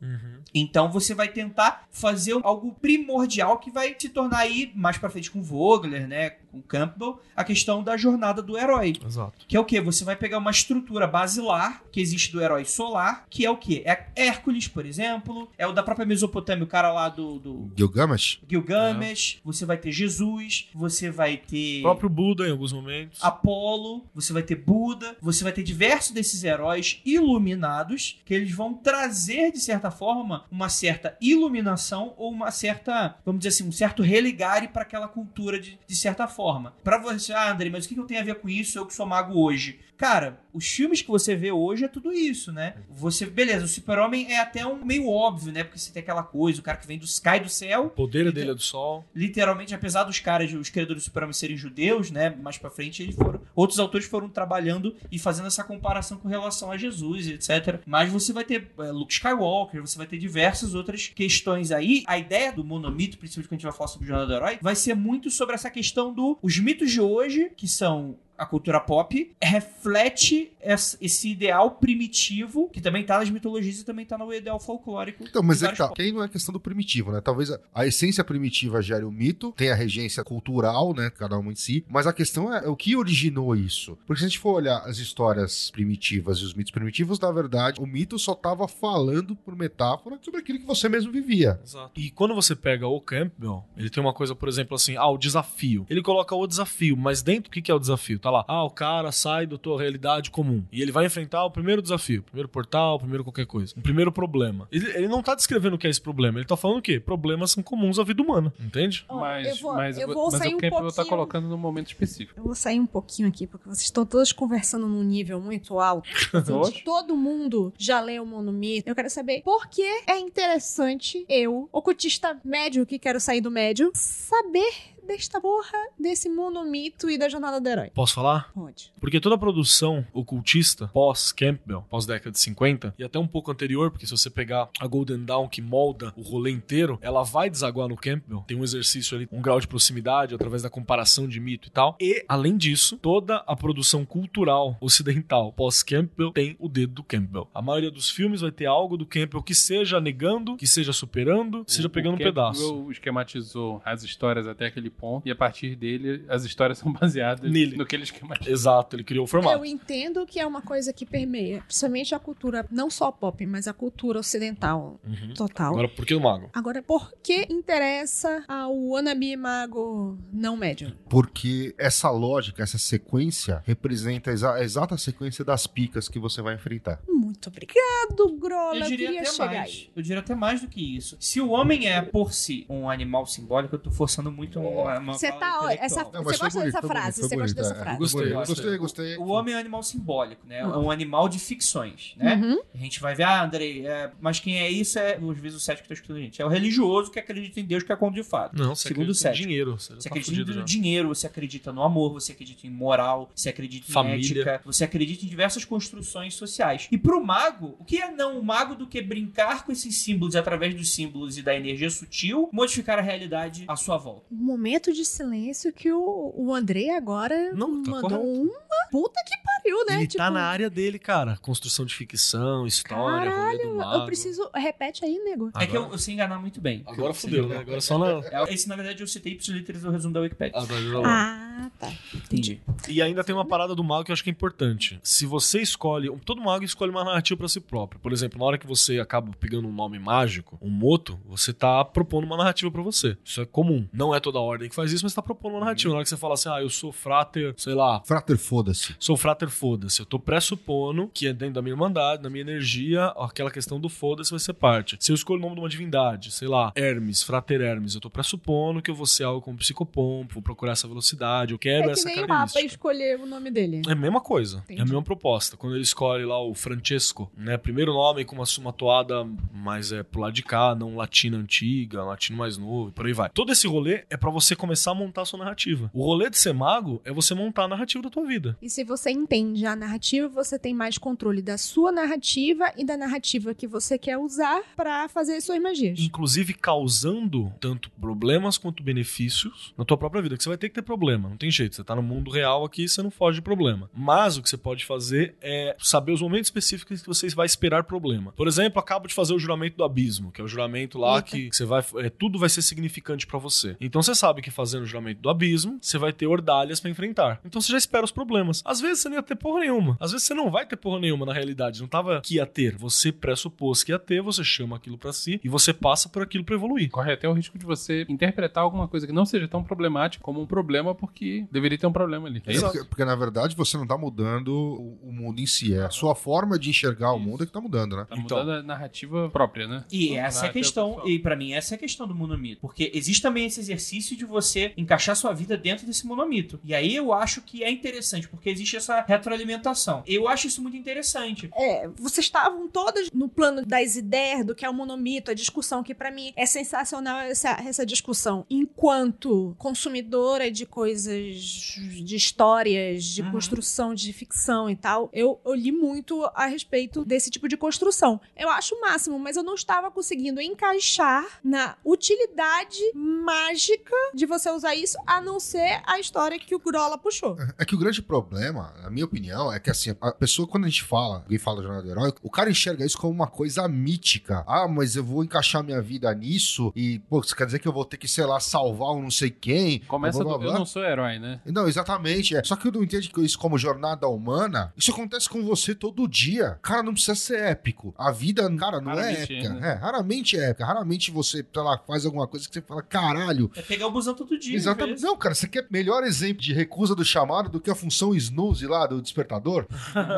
Então você vai tentar fazer algo primordial que vai se tornar aí mais pra frente com Vogler, né, com Campbell, a questão da jornada do herói. Exato. Que é o que? Você vai pegar uma estrutura basilar que existe do herói solar, que é o que? É Hércules, por exemplo, é o da própria Mesopotâmia, o cara lá do, do Gilgamesh? Gilgamesh, você vai ter Jesus, você vai ter O próprio Buda em alguns momentos. Apolo, você vai ter Buda, você vai ter diversos desses heróis iluminados que eles vão trazer, de certa forma, uma certa iluminação ou uma certa, vamos dizer assim, um certo religare para aquela cultura de, de certa forma. Pra você, ah, André, mas o que eu tenho a ver com isso? Eu que sou mago hoje. Cara, os filmes que você vê hoje é tudo isso, né? Você, beleza, o super-homem é até um meio óbvio, né? Porque você tem aquela coisa, o cara que vem do cai do céu, O poder dele é do sol. literalmente, apesar dos caras, os criadores do Super-Homem serem judeus, né? Mais pra frente, eles foram. Outros autores foram trabalhando e fazendo essa comparação com relação a Jesus, etc. Mas você vai ter é, Luke Skywalker, você vai ter diversas outras questões aí. A ideia do monomito, principalmente quando a gente vai falar sobre o Jornada do Herói, vai ser muito sobre essa questão do. Os mitos de hoje, que são a cultura pop reflete esse ideal primitivo que também tá nas mitologias e também tá no ideal folclórico. Então, mas é que tá. povos. Que aí não é questão do primitivo, né? Talvez a, a essência primitiva gere o mito, tem a regência cultural, né? Cada uma em si. Mas a questão é, o que originou isso. Porque se a gente for olhar as histórias primitivas e os mitos primitivos, na verdade, o mito só tava falando por metáfora sobre aquilo que você mesmo vivia. Exato. E quando você pega o Campbell, ele tem uma coisa, por exemplo, assim, ah, o desafio. Ele coloca o desafio, mas dentro, o que que é o desafio? Tá lá, ah, o cara sai da tua realidade comum. E ele vai enfrentar o primeiro desafio, o primeiro portal, o primeiro qualquer coisa. O primeiro problema. Ele, ele não tá descrevendo o que é esse problema, ele tá falando o quê? Problemas são comuns à vida humana, entende? Ó, Mas, eu vou, mas, eu o- vou mas sair o um Campbell pouquinho. tá colocando num momento específico. Eu vou sair um pouquinho aqui, porque vocês estão todos conversando num nível muito alto. <laughs> Todo mundo já leu o Monomito. Eu quero saber por que é interessante eu, ocultista médio que quero sair do médio, saber desta porra desse monomito e da jornada do herói. Posso falar? Pode. Porque toda a produção ocultista pós-Campbell, pós-década de 50, e até um pouco anterior, porque se você pegar a Golden Dawn que molda o rolê inteiro, ela vai desaguar no Campbell. Tem um exercício ali, um grau de proximidade através da comparação de mito e tal. E, além disso, toda a produção cultural ocidental pós-Campbell tem o dedo do Campbell. A maioria dos filmes vai ter algo do Campbell que seja negando, que seja superando, que seja O- pegando um o Campbell pedaço. esquematizou as histórias até aquele ponto, e a partir dele, as histórias são <laughs> baseadas Nele. no que ele esquematizou. Exato, ele criou o formato. Eu entendo que é uma coisa que permeia, principalmente a cultura, não só pop, mas a cultura ocidental Uhum. total. Agora, por que o mago? Agora, por que interessa ao wannabe mago não médium? Porque essa lógica, essa sequência, representa a exa- a exata sequência das picas que você vai enfrentar. Muito obrigado, Grola. Eu diria até chegar mais. aí. Eu diria até mais do que isso. Se o homem é, por si, um animal simbólico, eu tô forçando muito uma Você fala tá, ó, essa. Não, você gosta bonito, dessa frase? bonito, Você foi gosta bonito, dessa é. frase? Gostei, Gostei, gostei. gostei. O homem é um animal simbólico, né? É um animal de ficções, né? Uhum. A gente vai ver, ah, Andrei, é, mas quem é isso é, às vezes, o cético que tá escutando a gente. É o religioso que acredita em Deus, que é conto de fato. Não, você Segundo o acredita em dinheiro. Você, Você tá acredita no dinheiro, você acredita no amor, você acredita em moral, você acredita em Família. ética, você acredita em diversas construções sociais. E pro mago, o que é não o mago do que brincar com esses símbolos e através dos símbolos e da energia sutil, modificar a realidade à sua volta? Um momento de silêncio que o, o André agora Não, tá mandou correto. uma puta que pariu, né? Ele Tipo, tá na área dele, cara. Construção de ficção, história, rolê do mago. Eu preciso. Repete aí, nego. É que eu, eu sei enganar muito bem. Agora fudeu, né? Agora só na... É, Esse, na verdade, eu citei ipsiliteres do resumo da Wikipedia. Ah, tá. Ah, tá. Entendi. E ainda tem uma parada do mago que eu acho que é importante. Se você escolhe. Todo mago escolhe uma narrativa pra si próprio. Por exemplo, na hora que você acaba pegando um nome mágico, um moto, você tá propondo uma narrativa pra você. Isso é comum. Não é toda a ordem que faz isso, mas tá propondo uma narrativa. Na hora que você fala assim, ah, eu sou frater, sei lá, Frater, foda-se. sou frater foda-se. Eu tô pressupondo que é dentro da minha irmandade, da minha energia, aquela questão do foda-se vai ser parte. Se eu escolho o nome de uma divindade, sei lá, Hermes, Frater Hermes, eu tô pressupondo que eu vou ser algo como psicopompo, vou procurar essa velocidade, eu quero É que essa nem o Papa escolher o nome dele. É a mesma coisa. Entendi. É a mesma proposta. Quando ele escolhe lá o Francesco, né? Primeiro nome com uma, uma toada mais é pro lado de cá, não latina antiga, latino mais novo, e por aí vai. Todo esse rolê é pra você começar a montar a sua narrativa. O rolê de ser mago é você montar a narrativa da tua vida. E se você entende a narrativa, você tem mais controle da sua narrativa e da narrativa que você quer usar pra fazer as suas magias. Inclusive causando tanto problemas quanto benefícios na tua própria vida. Que você vai ter que ter problema, não tem jeito. Você tá no mundo real aqui, você não foge de problema. Mas o que você pode fazer é saber os momentos específicos que você vai esperar problema. Por exemplo, acabo de fazer o juramento do abismo, que é o juramento lá Eita. que você vai. é, tudo vai ser significante pra você. Então você sabe que fazendo o juramento do abismo, você vai ter ordalhas pra enfrentar. Então você já espera os problemas. Às vezes você não ia ter porra nenhuma. Às vezes você não vai ter porra nenhuma na realidade. Não tava que ia ter. Você pressupôs que ia ter, você chama aquilo pra si e você passa por aquilo pra evoluir. Corre até o risco de você interpretar alguma coisa que não seja tão problemática como um problema, porque deveria ter um problema ali. É isso? Porque, porque, na verdade você não tá mudando o, o mundo em si, é a sua forma de enxergar o Isso. mundo é que tá mudando, né? Tá Então. mudando a narrativa própria, né? E essa é a questão, pessoal. e pra mim essa é a questão do monomito, porque existe também esse exercício de você encaixar sua vida dentro desse monomito. E aí eu acho que é interessante, porque existe essa retroalimentação. Eu acho isso muito interessante. É, vocês estavam todas no plano das ideias do que é o monomito, a discussão que pra mim é sensacional essa, essa discussão. Enquanto consumidora de coisas, de histórias, de Uhum. construção de ficção e tal, eu, eu li muito a respeito desse tipo de construção. Eu acho o máximo, mas eu não estava conseguindo encaixar na utilidade mágica de você usar isso, a não ser a história que o Grola puxou. É que o grande problema, na minha opinião, é que assim, a pessoa, quando a gente fala, alguém fala da jornada do herói, o cara enxerga isso como uma coisa mítica. Ah, mas eu vou encaixar minha vida nisso e, pô, isso quer dizer que eu vou ter que, sei lá, salvar um não sei quem. Começa blá, blá, do eu blá. não sou herói, né? Não, exatamente. É. Só que eu não entendo que isso como jornada humana, isso acontece com você todo dia. Cara, não precisa ser épico. A vida, cara, não é Raramente épica. é, né? É, raramente é épica. Raramente você, sei lá, faz alguma coisa que você fala, caralho. É pegar o busão todo dia. Exatamente. Não, cara, você quer melhor exemplo de recusa do chamado do que a função snooze lá do despertador?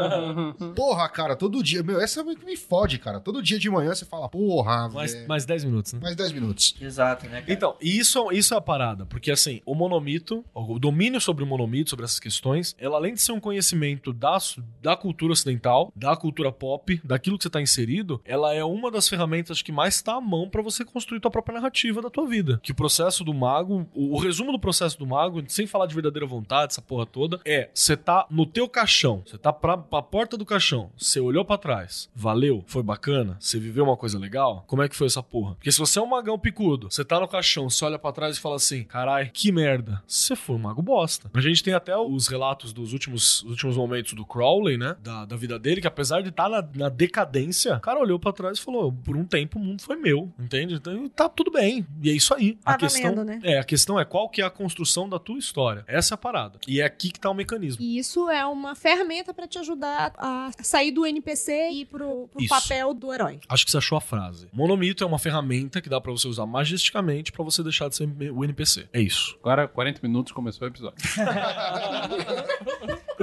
<laughs> porra, cara, todo dia. Meu, essa é me fode, cara. Todo dia de manhã você fala, porra, Mais, velho. mais 10 minutos, né? Mais 10 minutos. Exato, né? cara? Então, e isso, isso é a parada, porque assim, o monomito, o domínio sobre o monomito, sobre essas questões, ela além de ser um conhecimento da, da cultura ocidental, da cultura pop, daquilo que você tá inserido, ela é uma das ferramentas que mais está à mão pra você construir tua própria narrativa da tua vida. Que o processo do mago, o, o resumo do processo do mago, sem falar de verdadeira vontade, essa porra toda, é, você tá no teu caixão, você tá pra, pra porta do caixão, você olhou pra trás, valeu, foi bacana, você viveu uma coisa legal, como é que foi essa porra? Porque se você é um magão picudo, você tá no caixão, você olha pra trás e fala assim, carai, que merda, você foi um mago bosta. A gente tem até os relatos dos últimos, últimos momentos do Crowley, né, da, da vida dele, que apesar de estar na, na decadência, o cara olhou pra trás e falou, por um tempo o mundo foi meu, entende? Então tá tudo bem, e é isso aí. Tá a questão, valendo, né? É, a questão é qual que é a construção da tua história. Essa é a parada. E é aqui que tá o mecanismo. E isso é uma ferramenta pra te ajudar a sair do NPC e ir pro, pro papel do herói. Acho que você achou a frase. Monomito é uma ferramenta que dá pra você usar magisticamente pra você deixar de ser o NPC. É isso. Agora, 40 minutos, começou o episódio. <laughs>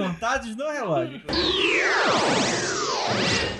Contados no relógio.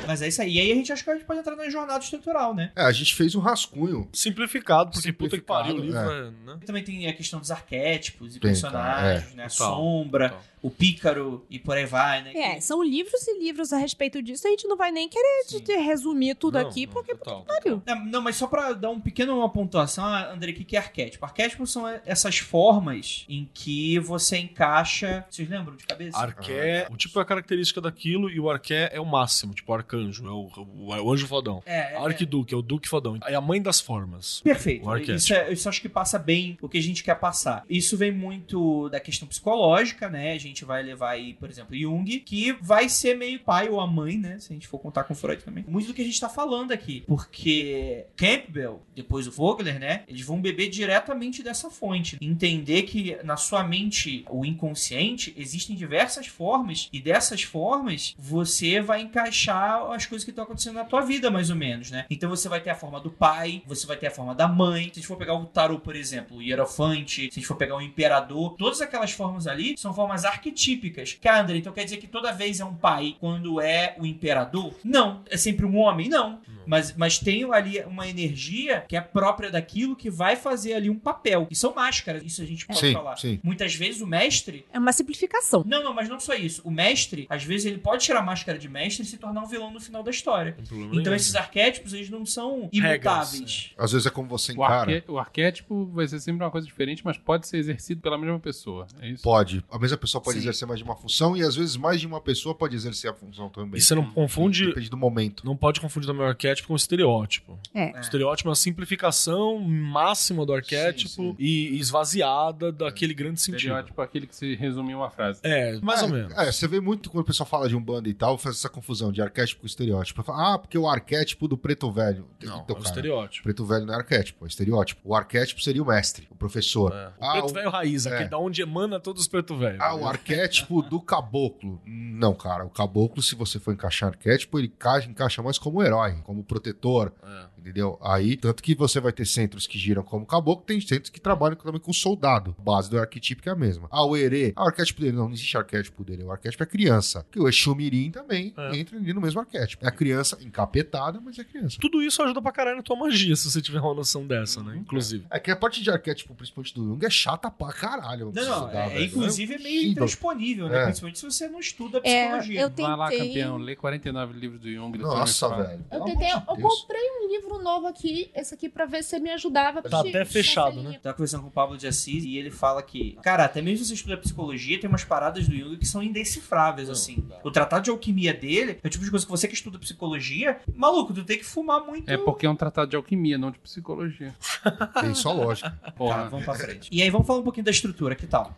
Mas é isso aí. E aí a gente acha que a gente pode entrar na jornada estrutural, né? É, a gente fez um rascunho. Simplificado, porque puta que pariu o livro, é. é, né? Também tem a questão dos arquétipos e Tem, personagens, né? A Total, sombra, total. O pícaro e por aí vai, né? É, são livros e livros a respeito disso. A gente não vai nem querer Sim. te resumir tudo Não, aqui, não, porque total, pariu. Não, não, mas só pra dar um pequeno uma pontuação, ah, André, o que que é arquétipo? Arquétipos são essas formas em que você encaixa. Vocês lembram de cabeça? Arqué, o tipo é a característica daquilo e o arqué é o máximo, tipo o arcanjo, é o, o, é o anjo fodão. É, é, Arquiduque, é o duque fodão. É a mãe das formas. Perfeito. O arquétipo. Isso, é, isso acho que passa bem o que a gente quer passar. Isso vem muito da questão psicológica, né? A gente vai levar aí, por exemplo, Jung, que vai ser meio pai ou a mãe, né? Se a gente for contar com Freud também. Muito do que a gente tá falando aqui. Porque Campbell, depois o Vogler, né? Eles vão beber diretamente dessa fonte. Entender que na sua mente, o inconsciente, existem diversas formas. E dessas formas, você vai encaixar as coisas que estão acontecendo na tua vida, mais ou menos, né? Então você vai ter a forma do pai, você vai ter a forma da mãe. Se a gente for pegar o tarô, por exemplo, o hierofante, se a gente for pegar o imperador, todas aquelas formas ali são formas arquetípicas. Que, ah, André, então quer dizer que toda vez é um pai quando é o imperador? Não. É sempre um homem? Não. Mas, mas tem ali uma energia que é própria daquilo que vai fazer ali um papel. E são máscaras, isso a gente pode Sim, falar. sim. Muitas vezes o mestre. É uma simplificação. Não, não, mas não só isso. O mestre, às vezes, ele pode tirar a máscara de mestre e se tornar um vilão no final da história. Não Então esses arquétipos, eles não são imutáveis. Às vezes é como você O, encara. arque- o arquétipo vai ser sempre uma coisa diferente, mas pode ser exercido pela mesma pessoa. É isso? Pode. A mesma pessoa pode Sim. exercer mais de uma função e às vezes mais de uma pessoa pode exercer a função também. E você não confunde. Depende do momento. Não pode confundir também o arquétipo com o estereótipo. É. O estereótipo é uma simplificação máxima do arquétipo sim. e esvaziada daquele grande sentido. Estereótipo é aquele que se resume em uma frase. É, mais é, ou menos. É, você vê muito quando o pessoal fala de um bando e tal, faz essa confusão de arquétipo com estereótipo. Fala, ah, porque o arquétipo do preto velho. Não, então, é o cara, estereótipo. preto velho não é arquétipo, é estereótipo. O arquétipo seria o mestre, o professor. É. O Ah, preto o- velho raiz, é. aqui da onde emana todos os preto velhos. Ah, o arquétipo do caboclo. Não, cara, o caboclo, se você for encaixar arquétipo, ele ca- encaixa mais como herói, como protetor, É. entendeu? Aí, tanto que você vai ter centros que giram como caboclo, tem centros que trabalham também com soldado. A base do arquetipo que é a mesma. Ah, o o arquétipo dele, não, não existe arquétipo dele, o arquétipo é criança. Que o Exu Mirim também É. entra ali no mesmo arquétipo. É a criança encapetada, mas é criança. Tudo isso ajuda pra caralho na tua magia, se você tiver uma noção dessa, Uhum. né? Inclusive. É que a parte de arquétipo, principalmente do Jung, é chata pra caralho. Não, não, estudar, é, velho. inclusive é meio intransponível, né? É. Principalmente se você não estuda É, psicologia. eu Vai lá, tentei- campeão, lê 49 livros do Jung. depois Nossa, velho. Eu tentei. Eu comprei um livro novo aqui, esse aqui, pra ver se me ajudava. Tá até fechado, né? Tava conversando com o Pablo de Assis e ele fala que, cara, até mesmo se você estuda psicologia, tem umas paradas do Jung que são indecifráveis, assim. O tratado de alquimia dele é o tipo de coisa que você que estuda psicologia, maluco, tu tem que fumar muito. É porque é um tratado de alquimia, não de psicologia. <laughs> Tem só lógica. Tá, Porra. vamos pra frente. E aí, vamos falar um pouquinho da estrutura, que tal?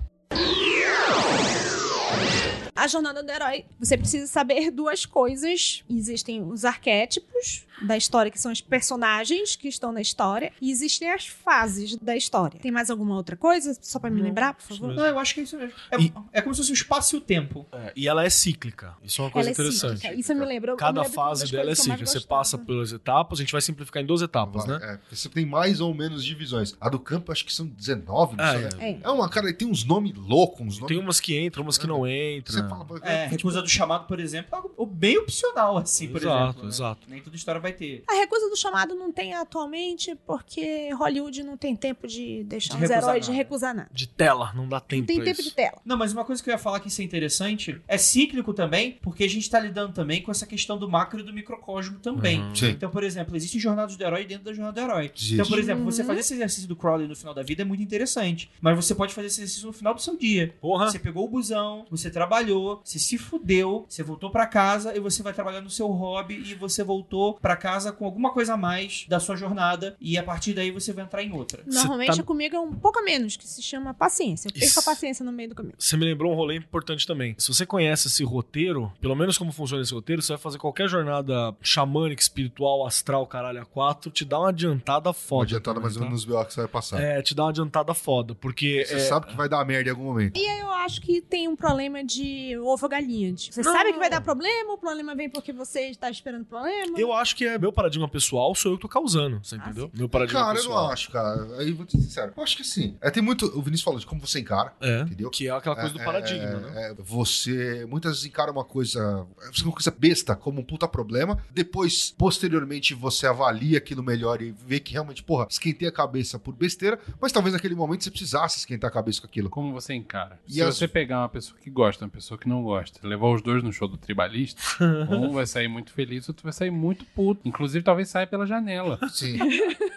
A jornada do herói, você precisa saber duas coisas. Existem os arquétipos da história, que são os personagens que estão na história, e existem as fases da história. Tem mais alguma outra coisa? Só pra me lembrar, por favor? Não, eu acho que é isso mesmo. É, E- é como se fosse o espaço e o tempo. É, e ela é cíclica. Isso é uma coisa Ela é interessante. cíclica. Isso me me Cada lembro que uma fase dela é cíclica. Você passa pelas etapas, a gente vai simplificar em duas etapas, Vai, né? É, você tem mais ou menos divisões. A do campo, acho que são 19, não Ah, sei. é. É. É uma, cara, tem uns nomes loucos, uns Tem umas que entram, umas que não entram. Você fala, É, recusa do chamado, por exemplo, é algo bem opcional, assim, por Exato, exemplo. né? exato. Nem toda história vai ter. A recusa do chamado não tem atualmente porque Hollywood não tem tempo de deixar De os recusar heróis de nada. recusar nada. De tela, não dá tempo Não tem tempo isso. de tela. Não, mas uma coisa que eu ia falar que isso é interessante é cíclico também, porque a gente tá lidando também com essa questão do macro e do microcosmo também. Uhum. Então, por exemplo, existem jornadas do herói dentro da jornada do herói. Existe. Então, por exemplo, você Uhum. fazer esse exercício do Crowley no final da vida é muito interessante. Mas você pode fazer esse exercício no final do seu dia. Porra. Você pegou o busão, você trabalhou, você se fudeu, você voltou pra casa e você vai trabalhar no seu hobby e você voltou pra casa com alguma coisa a mais da sua jornada e a partir daí você vai entrar em outra. Normalmente tá- comigo é um pouco a menos, que se chama paciência. Eu perco Isso. a paciência no meio do caminho. Você me lembrou um rolê importante também. Se você conhece esse roteiro, pelo menos como funciona esse roteiro, você vai fazer qualquer jornada xamânica, espiritual, astral, caralho, a quatro, te dá uma adiantada foda. Uma adiantada também, mais ou tá? menos nos BO que você vai passar. É, te dá uma adiantada foda, porque Você é, sabe que vai dar merda em algum momento. E aí eu acho que tem um problema de ovo ou galinha. de- Você Não. sabe que vai dar problema, o problema vem porque você está esperando problema. eu acho que é meu paradigma pessoal, sou eu que tô causando, você Ah, entendeu? meu paradigma Cara, eu pessoal. não acho, cara. Aí vou te ser sincero. Eu acho que assim. É, tem muito. O Vinícius falou de como você encara. É, Entendeu? que é aquela coisa do É, paradigma, é, né? é, você muitas vezes encara uma coisa, uma coisa besta como um puta problema. Depois, posteriormente, você avalia aquilo melhor e vê que realmente, porra, esquentei a cabeça por besteira, mas talvez naquele momento você precisasse esquentar a cabeça com aquilo. Como você encara? E Se as- você pegar uma pessoa que gosta, uma pessoa que não gosta, levar os dois no show do tribalista, <laughs> um vai sair muito feliz, outro vai sair muito puto. Inclusive, talvez saia pela janela. Sim.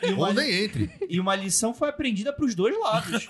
E Ou nem entre. e uma lição foi aprendida pros dois lados.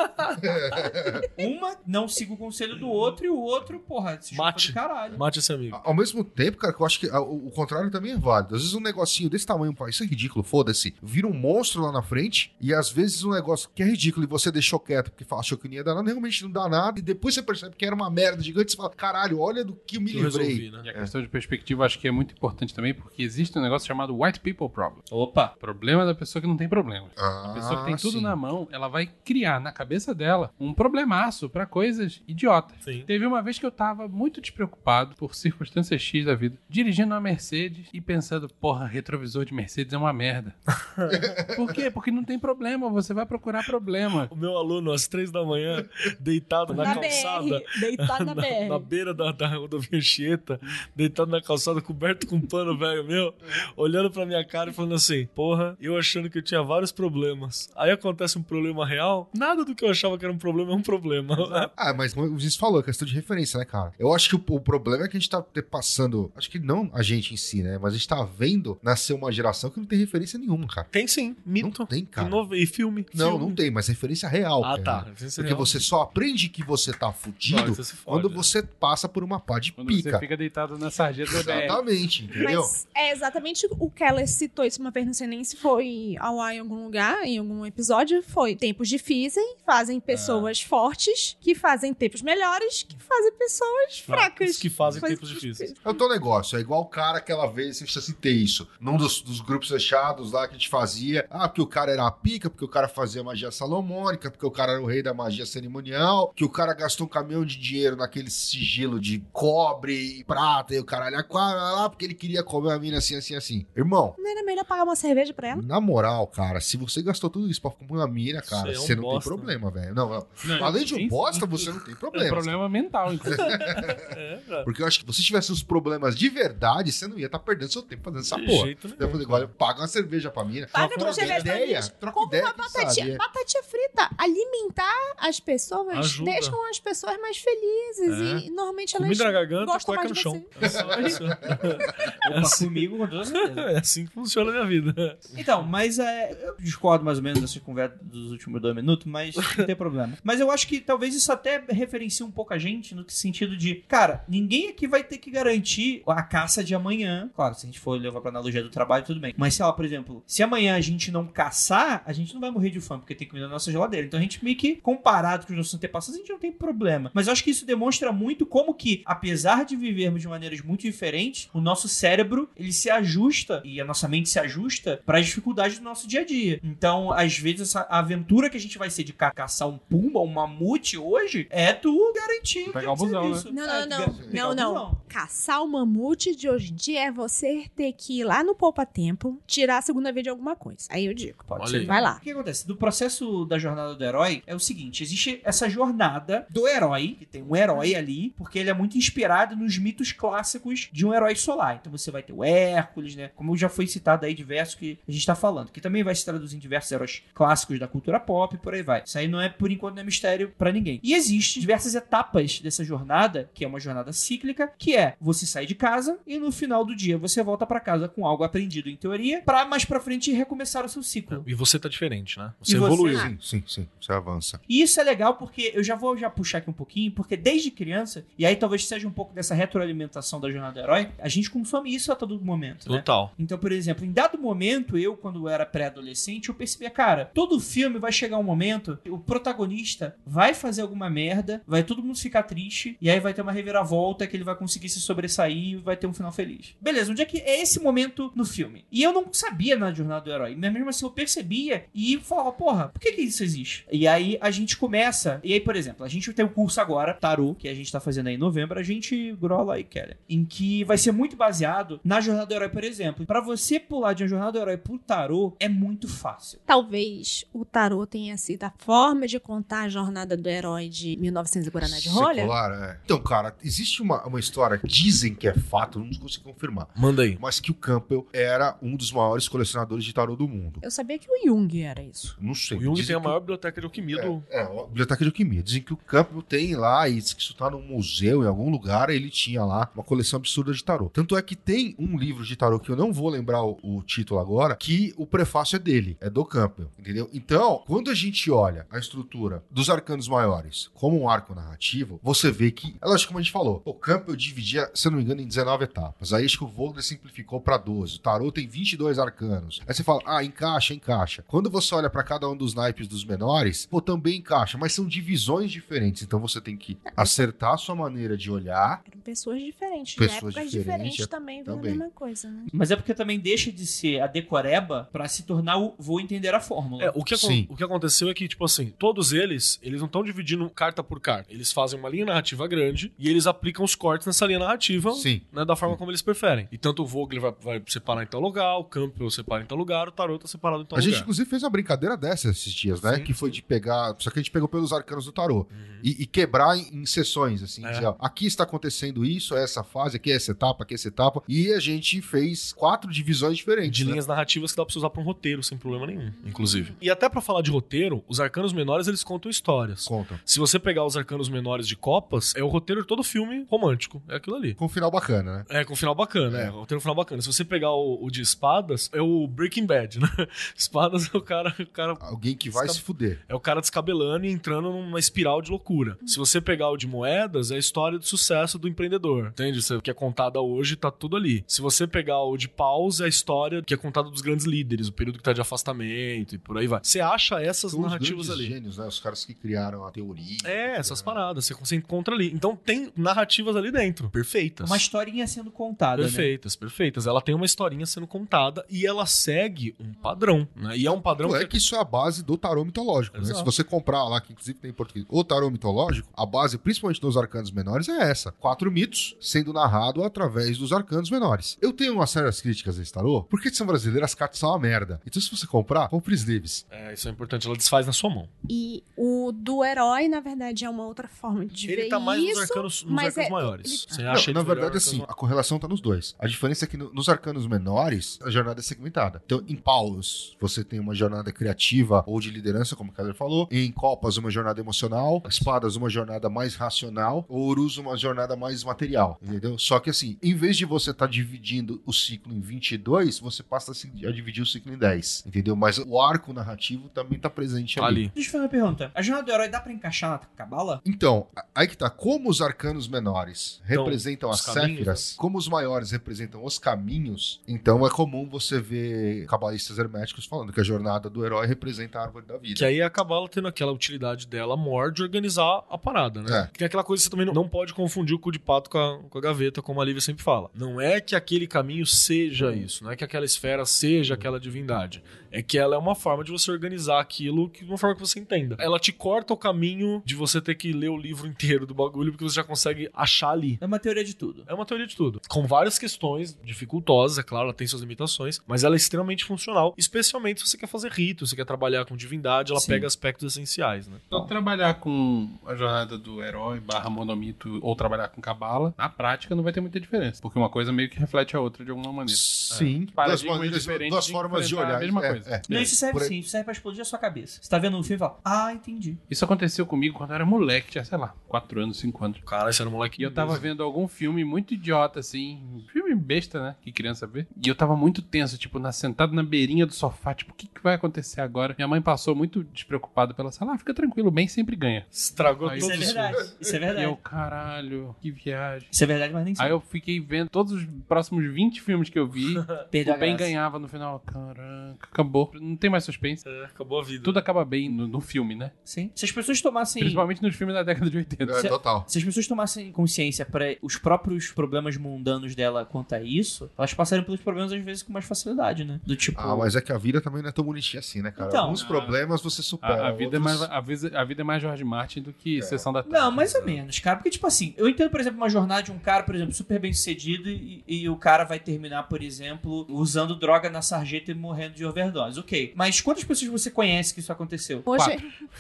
<laughs> uma não siga o conselho do outro e o outro, porra, se Mate. caralho. Mate esse amigo. Ao mesmo tempo, cara, que eu acho que o, contrário também é válido. Às vezes um negocinho desse tamanho, pá, isso é ridículo, foda-se. Vira um monstro lá na frente, e às vezes um negócio que é ridículo e você deixou quieto porque fala, achou que não ia dar nada, realmente não dá nada, e depois você percebe que era uma merda gigante, você fala, caralho, olha do que eu me Que eu livrei. resolvi, né? E a questão de perspectiva acho que é muito importante também, porque existe um negócio chamado white people problem. Opa. Problema da pessoa que não tem problema. Ah, A pessoa que tem tudo sim. na mão, ela vai criar na cabeça dela um problemaço pra coisas idiotas. Sim. Teve uma vez que eu tava muito despreocupado por circunstâncias X da vida, dirigindo uma Mercedes e pensando, porra, retrovisor de Mercedes é uma merda. <laughs> por quê? Porque não tem problema, você vai procurar <laughs> problema. O meu aluno, às três da manhã, deitado na, Na calçada. BR, deitado na, <laughs> na, BR. na beira da, da rodovia Anchieta, deitado na calçada, coberto com pano velho meu, olhando pra minha cara e falando assim: Porra, eu achando que eu tinha vários problemas. Aí acontece um problema real, nada do que eu achava que era um problema é um problema. Ah, mas como o Vinícius falou, é questão de referência, né, cara? Eu acho que o, o problema é que a gente tá passando. Acho que não a gente em si, né? Mas a gente tá vendo nascer uma geração que não tem referência nenhuma, cara. Tem sim, mito. Não tem, cara. E, e filme. Não, filme. não tem, mas referência real. Ah, cara. tá. Referência Porque real. você só aprende que você tá fudido Não, você fode, quando né? você passa por uma pá de Quando pica. você fica deitado na sarjeta BR. Exatamente, entendeu? Mas é exatamente o Keller citou isso uma vez, não sei nem se foi ao ar em algum lugar, em algum episódio, foi tempos difíceis fazem pessoas Ah. fortes, que fazem tempos melhores, que fazem pessoas fracas. que fazem Coisas tempos difíceis. É o teu negócio, é igual o cara aquela vez, eu já citei isso, num dos, dos grupos fechados lá que a gente fazia. Ah, porque o cara era a pica, porque o cara fazia magia salomônica, porque o cara era o rei da magia cerimonial, que o cara gastou um caminhão de dinheiro naquele sigilo de cobre e prata e o caralho lá, porque ele queria comer uma mina assim, assim, assim. Irmão, Não era melhor pagar uma cerveja pra ela? na moral, cara, se você gastou tudo isso pra comer uma mina, cara, Você é um você não bosta. tem problema, velho. Não, não. Não, Além de um bosta, você não tem É problema. problema mental, <laughs> inclusive. É, cara. Porque eu acho que se você tivesse os problemas de verdade, você não ia estar perdendo seu tempo fazendo essa De porra. jeito nenhum. Falei, olha, paga uma cerveja pra mina. Paga Troca uma cerveja pra ideia, mim. troca Compra ideia, uma batatinha, é. batatinha frita. Alimentar as pessoas Ajuda. deixam as pessoas mais felizes É. e normalmente elas Comida na garganta, gostam cueca mais no de chão. você. É só isso. Opa, assim. comigo, com toda certeza. É assim que funciona a minha vida. Então, mas é, eu discordo mais ou menos dessa conversa dos últimos dois minutos, mas não tem problema. Mas eu acho que talvez isso até referencie um pouco a gente no sentido de, cara, ninguém aqui vai ter que garantir a caça de amanhã. Claro, se a gente for levar pra analogia do trabalho, tudo bem. Mas sei lá, por exemplo, se amanhã a gente não caçar, a gente não vai morrer de fome, porque tem comida na nossa geladeira. Então a gente meio que, comparado com os nossos antepassados, a gente não tem problema. Mas eu acho que isso demonstra muito como que, apesar de vivermos de maneiras muito diferentes, o nosso cérebro, ele se ajusta e a nossa mente se ajusta para as dificuldades do nosso dia a dia. Então, às vezes, essa aventura que a gente vai ser de ca- caçar um pumba, um mamute hoje, é tu garantir Pegar o busão. Não, É, não, tu não. Não, o não. busão. Caçar o mamute de hoje em dia é você ter que ir lá no poupa-tempo, tirar a segunda vez de alguma coisa. Aí eu digo. Pode ser. Vai lá. O que acontece? Do processo da jornada do herói é o seguinte: existe essa jornada do herói, que tem um herói ali, porque ele é muito inspirado nos mitos clássicos de um herói solar. Então você vai ter o Hércules, né? Como já foi citado aí diversos que a gente tá falando, que também vai se traduzir em diversos heróis clássicos da cultura pop e por aí vai. Isso aí não é, por enquanto, não é mistério pra ninguém. E existem diversas etapas dessa jornada, que é uma jornada cíclica, que é você sai de casa e no final do dia você volta pra casa com algo aprendido em teoria, pra mais pra frente recomeçar o seu ciclo. E você tá diferente, né? Você você- evoluiu. Sim, sim, sim. Você avança. E isso é legal porque eu já vou já puxar aqui um pouquinho, porque desde criança, e aí talvez seja um pouco dessa retroalimentação da jornada do herói, a gente consome isso a todo momento, né? Total. Então, por exemplo, em dado momento, eu, quando era pré-adolescente, eu percebia, cara, todo filme vai chegar um momento, o protagonista vai fazer alguma merda, vai todo mundo ficar triste, e aí vai ter uma reviravolta que ele vai conseguir se sobressair e vai ter um final feliz. Beleza, onde é que é esse momento no filme? E eu não sabia na jornada do herói, mas mesmo assim eu percebia e falava, porra, por que, que isso existe? E aí a gente começa, e aí, por exemplo, a gente tem um curso agora, Tarô, que a gente tá fazendo aí em novembro, a gente, Grola e Keller, em que vai ser muito baseado na jornada do herói, por exemplo. Pra você pular de uma jornada do herói pro tarô é muito fácil. Talvez o tarô tenha sido a forma de contar a jornada do herói de 1900 e Guaraná de rolha. Secular, é. Então, cara, existe uma, uma história, dizem que é fato, não consigo confirmar, Manda aí. mas que o Campbell era um dos maiores colecionadores de tarô do mundo. Eu sabia que o Jung era isso. Não sei. O Jung dizem tem a que maior biblioteca de alquimia do. É, a biblioteca de alquimia. Dizem que o Campbell tem lá, e diz que isso tá num museu, em algum lugar, ele tinha lá uma coleção absurda de tarô. Tanto é que tem um livro de tarô que eu não vou lembrar o, o título agora, que o prefácio é dele, é do Campbell, entendeu? Então, quando a gente olha a estrutura dos arcanos maiores como um arco narrativo, você vê que, é lógico como a gente falou, o Campbell dividia, se não me engano, em 19 etapas. Aí acho que o Vogler simplificou pra 12. O tarô tem 22 arcanos. Aí você fala, ah, encaixa, encaixa. Quando você olha pra cada um dos naipes dos menores, pô, também encaixa, mas são divisões diferentes. Então você tem que acertar sua maneira de olhar. Eram pessoas diferentes, Pessoas de épocas diferentes, diferentes também, vendo a mesma coisa, né? Mas é porque também deixa de ser a decoreba pra se tornar o vou entender a fórmula. É, o que, Sim. o que aconteceu é que, tipo assim, todos eles, eles não estão dividindo carta por carta. Eles fazem uma linha narrativa grande e eles aplicam os cortes nessa linha narrativa Sim. né, da forma como eles preferem. E tanto o Vogler vai, vai separar em tal lugar, o Campbell separa em tal lugar, o Tarot tá separado em tal A gente, lugar. inclusive, fez uma brincadeira dessa esses dias, né? Sim, que foi sim. de pegar. Só que a gente pegou pelos arcanos do tarô. E, e quebrar em, em sessões, assim. É. dizer, ó, aqui está acontecendo isso, é essa fase, aqui é essa etapa, aqui é essa etapa. E a gente fez quatro divisões diferentes. De né? linhas narrativas que dá pra você usar pra um roteiro, sem problema nenhum, inclusive. E até pra falar de roteiro, os arcanos menores, eles contam histórias. Conta. Se você pegar os arcanos menores de Copas, é o roteiro de todo filme romântico. É aquilo ali. Com um final bacana, né? É, com um final bacana, é. É. O roteiro final bacana. Se você pegar o, o de espadas, é o Breaking Bad, né? <laughs> Espadas é o cara. O cara Alguém que vai Esca- se fuder. é o cara descabelando e entrando numa espiral de loucura. Se você pegar o de moedas, é a história de sucesso do empreendedor. Entende? Isso que é contada hoje, tá tudo ali. Se você pegar o de paus, é a história que é contada dos grandes líderes, o período que tá de afastamento e por aí vai. Você acha essas São os narrativas grandes ali. gênios, né? Os caras que criaram a teoria. É, essas paradas. Você, você encontra ali. Então tem narrativas ali dentro. Perfeitas. Uma historinha sendo contada, né? Perfeitas, perfeitas. Ela tem uma historinha sendo contada e ela segue um padrão, né? E é um padrão Não é que... que isso é a base do tarô mitológico, né? Se você comprar lá, que inclusive tem em português, o tarô mitológico, a base, principalmente nos arcanos menores, é essa. Quatro mitos sendo narrado através dos arcanos menores. Eu tenho umas sérias críticas a esse tarô, porque de São Brasileiro as cartas são uma merda. Então se você comprar, compre sleeves. É, isso é importante. Ela desfaz na sua mão. E o do herói, na verdade, é uma outra forma de ver ele tá mais isso. nos arcanos, nos mas arcanos é- Não, maiores. Você na acha ele melhor verdade, assim, arcanos a correlação tá nos dois. A diferença é que no- nos arcanos menores, a jornada é segmentada. Então, em Paulus, você tem uma jornada criativa ou de liderança, como o Kader falou. Em Copas, uma jornada emocional. Espadas, uma jornada mais racional. Ouros, uma jornada mais material. Entendeu? Só que, assim, em vez de você estar dividindo o ciclo em 22, você passa a dividir o ciclo em 10. Entendeu? Mas o arco narrativo também tá presente ali. ali. Deixa eu fazer uma pergunta. A jornada do herói dá pra encaixar na cabala? Então, aí que tá. Como os arcanos menores Então, representam as caminhos, séfiras, como os maiores representam os caminhos, então é comum você ver cabalistas herméticos falando que a jornada do herói representa a árvore da vida. Que aí a cabala tendo aquela utilidade dela maior de organizar a parada, né? É. Tem aquela coisa que você também não, não pode confundir o cu de pato com a, com a gaveta, como a Lívia sempre fala. Não é que aquele caminho seja isso, não é que aquela esfera seja aquela divindade. É que ela é uma forma de você organizar aquilo que- de uma forma que você entenda. Ela te corta o caminho de você ter que ler o livro inteiro do bagulho, porque você já consegue achar ali. É uma teoria de tudo. É uma teoria de tudo. Com várias questões dificultosas, é claro, ela tem suas limitações, mas ela é extremamente funcional, especialmente se você quer fazer rito, se você quer trabalhar com divindade, ela Sim. pega aspectos essenciais, né? Então, trabalhar com a jornada do herói barra monomito ou trabalhar com cabala, na prática não vai ter muita diferença. Porque uma coisa meio que reflete a outra de alguma maneira. Sim, duas, Paradigmas maneiras, diferentes duas de formas de olhar. a mesma É, coisa. é. Não, isso serve sim, isso serve pra explodir a sua cabeça. Você tá vendo um filme e fala, ah, entendi. Isso aconteceu comigo quando eu era moleque, tinha, sei lá, 4 anos, 5 anos. Cara, esse era um moleque. E eu tava vendo algum filme muito idiota, assim. Filme besta, né? Que criança vê. E eu tava muito tenso, tipo, na, sentado na beirinha do sofá. Tipo, o que, que vai acontecer agora? Minha mãe passou muito despreocupada pela sala. Ah, fica tranquilo, bem sempre ganha. Estragou Aí- Isso todo é o verdade. Isso é E verdade. eu, caralho, que viagem. Isso é verdade, mas nem Aí sempre. eu fiquei vendo todos os próximos 20 filmes que eu vi. <laughs> Perdeu o a graça. ganhava no final. Caraca, acabou. Não tem mais suspense. É, acabou a vida. Tudo acaba bem no, no filme, né? Sim. Se as pessoas tomassem. Principalmente nos filmes da década de 80. É, total. Se as pessoas tomassem consciência para os próprios problemas mundanos dela quanto a isso, elas passariam pelos problemas às vezes com mais facilidade, né? Do tipo. Ah, mas é que a vida também não é tão bonitinha assim, né, cara? Então, Alguns a- problemas você supera. A, a vida é outros- mais, a, vida, a vida é mais George Martin do que Sessão da Tarde. Não, mais ou menos, cara. Porque, tipo assim, eu entendo, por exemplo, uma jornada de um cara, por exemplo, super bem sucedido e, e o cara vai terminar, por exemplo, usando droga na sarjeta e morrendo de overdose. Ok. Mas quantas pessoas você conhece que isso aconteceu? Hoje,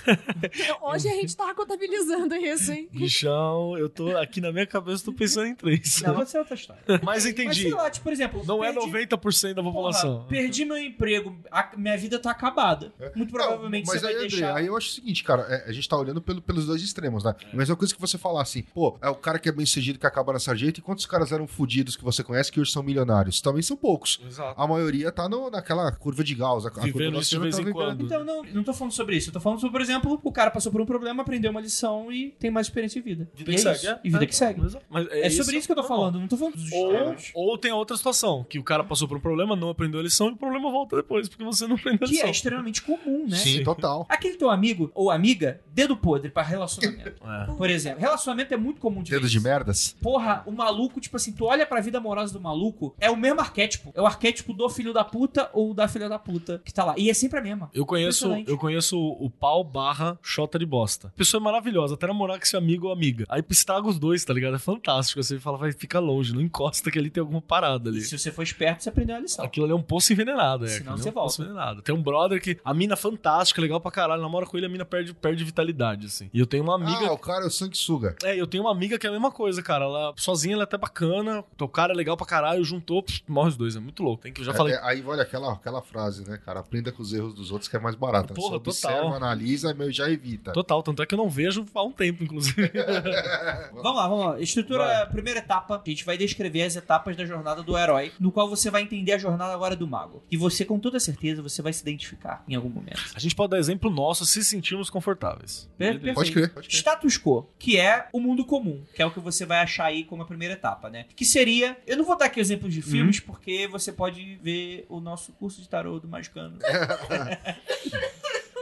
<laughs> hoje a gente tava contabilizando isso, hein? Bichão, eu tô aqui na minha cabeça, tô pensando em três. Não, pode ser outra história. Mas <laughs> Mas entendi. sei lá, tipo, por exemplo. Não é perdi- 90% da população. Porra, perdi meu emprego, a- minha vida tá acabada. Muito provavelmente Não, mas você vai aí, André, deixar. aí eu acho o seguinte, cara, é, a gente tá olhando pelo- pelos dois extremos, né? A mesma coisa que você falar assim, pô, é o cara que é bem sucedido que acaba na sarjeta, e quantos caras eram fudidos que você conhece que hoje são milionários? Também são poucos. Exato. A maioria tá no- naquela curva de Gauss. A, a curva isso de oceano vez tá em quando. Então, não, não tô falando sobre isso. Eu tô falando sobre, por exemplo, o cara passou por um problema, aprendeu uma lição e tem mais experiência em vida. Vida e que é segue. isso. é. E vida É. que segue. Mas É, sobre isso que eu tô falando, não tô falando dos Ou, ou tem a outra situação, que o cara passou por um problema, não aprendeu a lição e o problema volta depois, porque você não aprendeu a Que lição. é extremamente comum, né? Sim, total. Aquele teu amigo ou amiga, dedo podre pra relacionamento. É. Por exemplo, relacionamento é muito comum de Dedos de merdas. Porra, o maluco, tipo assim, tu olha pra vida amorosa do maluco, é o mesmo arquétipo. É o arquétipo do filho da puta ou da filha da puta que tá lá. E é sempre a mesma. Eu conheço, eu conheço o pau barra xota de bosta. Pessoa é maravilhosa, até namorar com seu amigo ou amiga. Aí estraga os dois, tá ligado? É fantástico. Você fala, vai, fica longe, não encosta que ali tem alguma parada ali. E se você for esperto, você aprendeu a lição. Aquilo ali é um poço envenenado, é. Senão ali você é um poço volta. envenenado. Tem um brother que a mina é fantástica, legal pra caralho, namora com ele, a mina perde, perde vitalidade, assim. E eu tenho uma amiga. Ah, o cara é o sanguessuga. É, eu tenho uma amiga que é a mesma coisa, cara. Ela sozinha ela é até bacana, o cara é legal pra caralho, juntou, pff, morre os dois, é muito louco. Tem que eu já É, falei. é, aí, olha aquela, aquela frase, né, cara? Aprenda com os erros dos outros que é mais barato. Porra, Você observa, total. analisa e já evita. Total, tanto é que eu não vejo há um tempo, inclusive. <laughs> Vamos lá, vamos lá. Estrutura, Vai. primeira etapa. A gente vai descrever as etapas da jornada do herói, no qual você vai entender a jornada agora do mago. E você, com toda certeza, você vai se identificar em algum momento. a gente pode dar exemplo nosso se sentirmos confortáveis. Per- perfeito. Pode crer, pode crer. Status quo, que é o mundo comum, que é o que você vai achar aí como a primeira etapa, né? Que seria. Eu não vou dar aqui exemplos de filmes, porque você pode ver o nosso curso de tarô do Magicano. <laughs>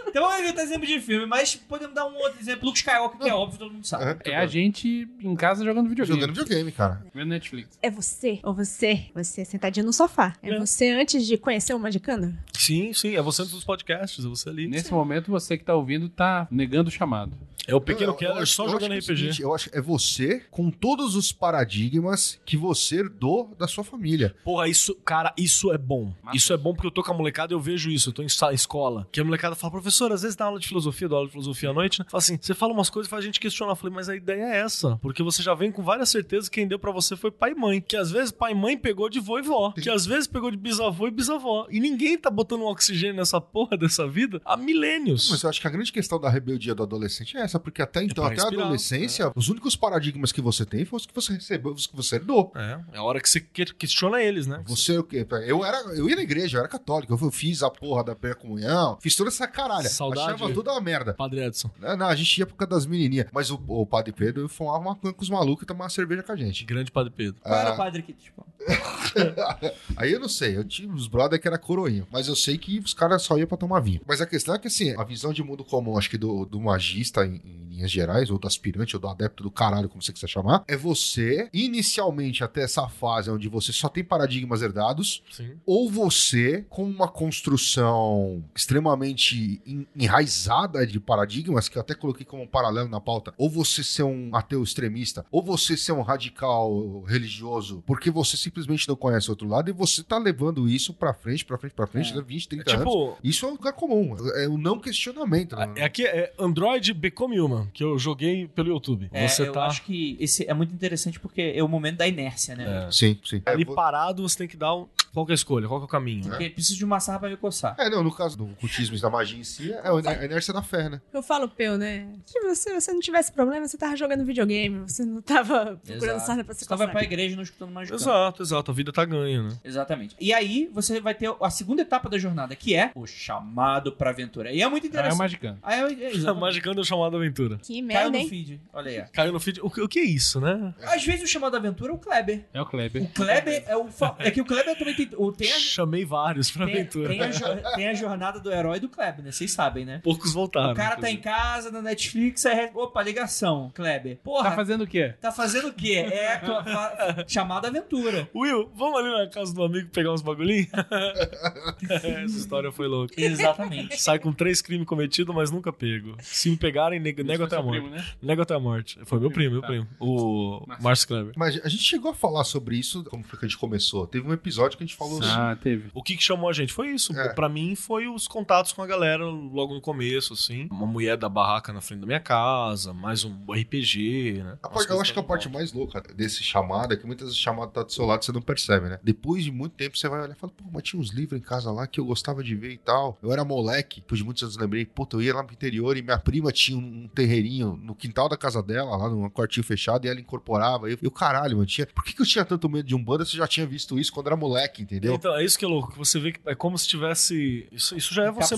então vamos evitar exemplos de filme, mas podemos dar um outro exemplo. Luke Skywalker, que é óbvio, todo mundo sabe. Aham. É a gente em casa jogando videogame. Jogando videogame, cara. Vendo Netflix. É você, ou você, você sentadinho no sofá. É, É. você antes de conhecer o Magicano? Sim, sim, é você dos podcasts, é você ali. Nesse momento, você que tá ouvindo tá negando o chamado. É o pequeno Keller acho- só eu jogando é RPG. seguinte, eu acho que é você com todos os paradigmas que você herdou da sua família. Porra, isso, cara, isso é bom. Isso é bom porque eu tô com a molecada e eu vejo isso. Eu tô em escola. Que a molecada fala, professor, às vezes dá aula de filosofia, dou aula de filosofia à noite, né? Fala assim, você fala umas coisas e faz a gente questionar. Eu falei, mas a ideia é essa. Porque você já vem com várias certezas que quem deu pra você foi pai e mãe. Que às vezes pai e mãe pegou de vô e vó. Que às vezes pegou de bisavô e bisavó. E ninguém tá botando um oxigênio nessa porra dessa vida há milênios. Mas eu acho que a grande questão da rebeldia do adolescente é essa, porque até então, pra até a adolescência, os únicos paradigmas que você tem foram os que você recebeu, os que você herdou. É, é a hora que você que- questiona eles, né? Você o quê? Eu era, eu ia na igreja, eu era católico, eu fiz a porra da primeira comunhão, fiz toda essa caralha. Saudade. Achava tudo uma merda. Padre Edson. Não, não, a gente ia por causa das menininhas. Mas o, o padre Pedro fumava uma com os malucos e tomava uma cerveja com a gente. Grande Padre Pedro. Qual era Ah. o padre que tipo? <laughs> Aí eu não sei, eu tinha uns brother que era coroinha. Mas eu sei que os caras só iam pra tomar vinho. Mas a questão é que, assim, a visão de mundo comum, acho que do, do magista, em, em linhas gerais, ou do aspirante, ou do adepto do caralho, como você quiser chamar, é você, inicialmente, até essa fase onde você só tem paradigmas herdados, Sim. ou você, com uma construção extremamente en- enraizada de paradigmas, que eu até coloquei como um paralelo na pauta, ou você ser um ateu extremista, ou você ser um radical religioso, porque você simplesmente não conhece o outro lado e você tá levando isso pra frente, pra frente, pra frente, né, 20, 30 É anos. tipo, Isso é um lugar comum, é o não questionamento. né? É aqui é Android Become Human, que eu joguei pelo YouTube. É, você eu tá acho que esse é muito interessante porque é o momento da inércia, né? É. Sim, sim. ali É, vo- parado, você tem que dar um. Qual que é a escolha? Qual que é o caminho? Porque preciso de uma sarra pra me coçar. É, não, no caso do cultismo e da magia em si, é a inércia da fé, né? Eu falo, Peu, né? Se você, você não tivesse problema, você tava jogando videogame, você não tava procurando Exato. sarna pra se Você vai coçar. pra igreja não escutando mais Exato, exato. A vida tá ganha, né? Exatamente. E aí você vai ter a segunda etapa da jornada, que é o chamado pra aventura. E é muito Ah, é o interessante. Magicano. Aí é, é, <laughs> A exatamente. Magicando é o chamado aventura. Que Caiu merda, no hein? feed. Olha aí. ó. Caiu no feed. O, que- o que é isso, né? Às vezes o chamado aventura é o Kleber. É o Kleber. O Kleber é o. fa- É que o Kleber também tem. o- tem a, Chamei vários pra tem, aventura. tem a jo- tem a jornada do herói do Kleber, né? Vocês sabem, né? Poucos voltaram. O cara tá em inclusive. casa, na Netflix, aí. re- Opa, ligação, Kleber. Porra, Tá fazendo o quê? tá fazendo o quê? É a tua fa- chamada aventura. Will, vamos ali na casa do amigo pegar uns bagulhinhos? <laughs> Essa história foi louca. Exatamente. Sai com três crimes cometidos, mas nunca pego. Se me pegarem, nego, nego até a morte. primo, né? Nego até a morte. Foi meu primo, meu Tá. primo. O Márcio. Kleber. Mas a gente chegou a falar sobre isso, como foi que a gente começou. Teve um episódio que a gente falou Ah, teve. O que, que chamou a gente? Foi isso. É. Pra mim, foi os contatos com a galera logo no começo, assim. Uma mulher da barraca na frente da minha casa, mais um RPG, né? Parte- eu acho que a parte bom. mais louca desse chamado é que muitas vezes o chamado tá do seu lado e você não percebe, né? Depois de muito tempo você vai olhar e fala, pô, mas tinha uns livros em casa lá que eu gostava de ver e tal. Eu era moleque, depois de muitos anos lembrei, puta, eu ia lá pro interior e minha prima tinha um, um terreirinho no quintal da casa dela, lá num quartinho fechado, e ela incorporava. E eu, eu caralho, mano, tinha, por que, que eu tinha tanto medo de Umbanda se eu já tinha visto isso quando era moleque, entendeu? Então, é isso que é louco, que você vê que é como se tivesse. Isso, isso já é você.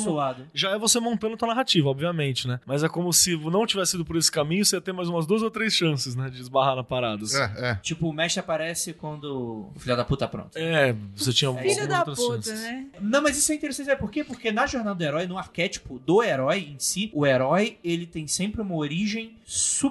Já é você montando tua narrativa, obviamente, né? Mas é como se não tivesse ido por esse caminho, você ia ter mais umas duas ou três chances, né? De esbarrar na parada. assim. É, é. Tipo, o mestre aparece quando o filho da puta tá pronto. É, você tinha Filho algumas da puta, chances. né? Não, mas isso é interessante, sabe por quê? Porque na jornada do herói, no arquétipo do herói em si, o herói, ele tem sempre uma origem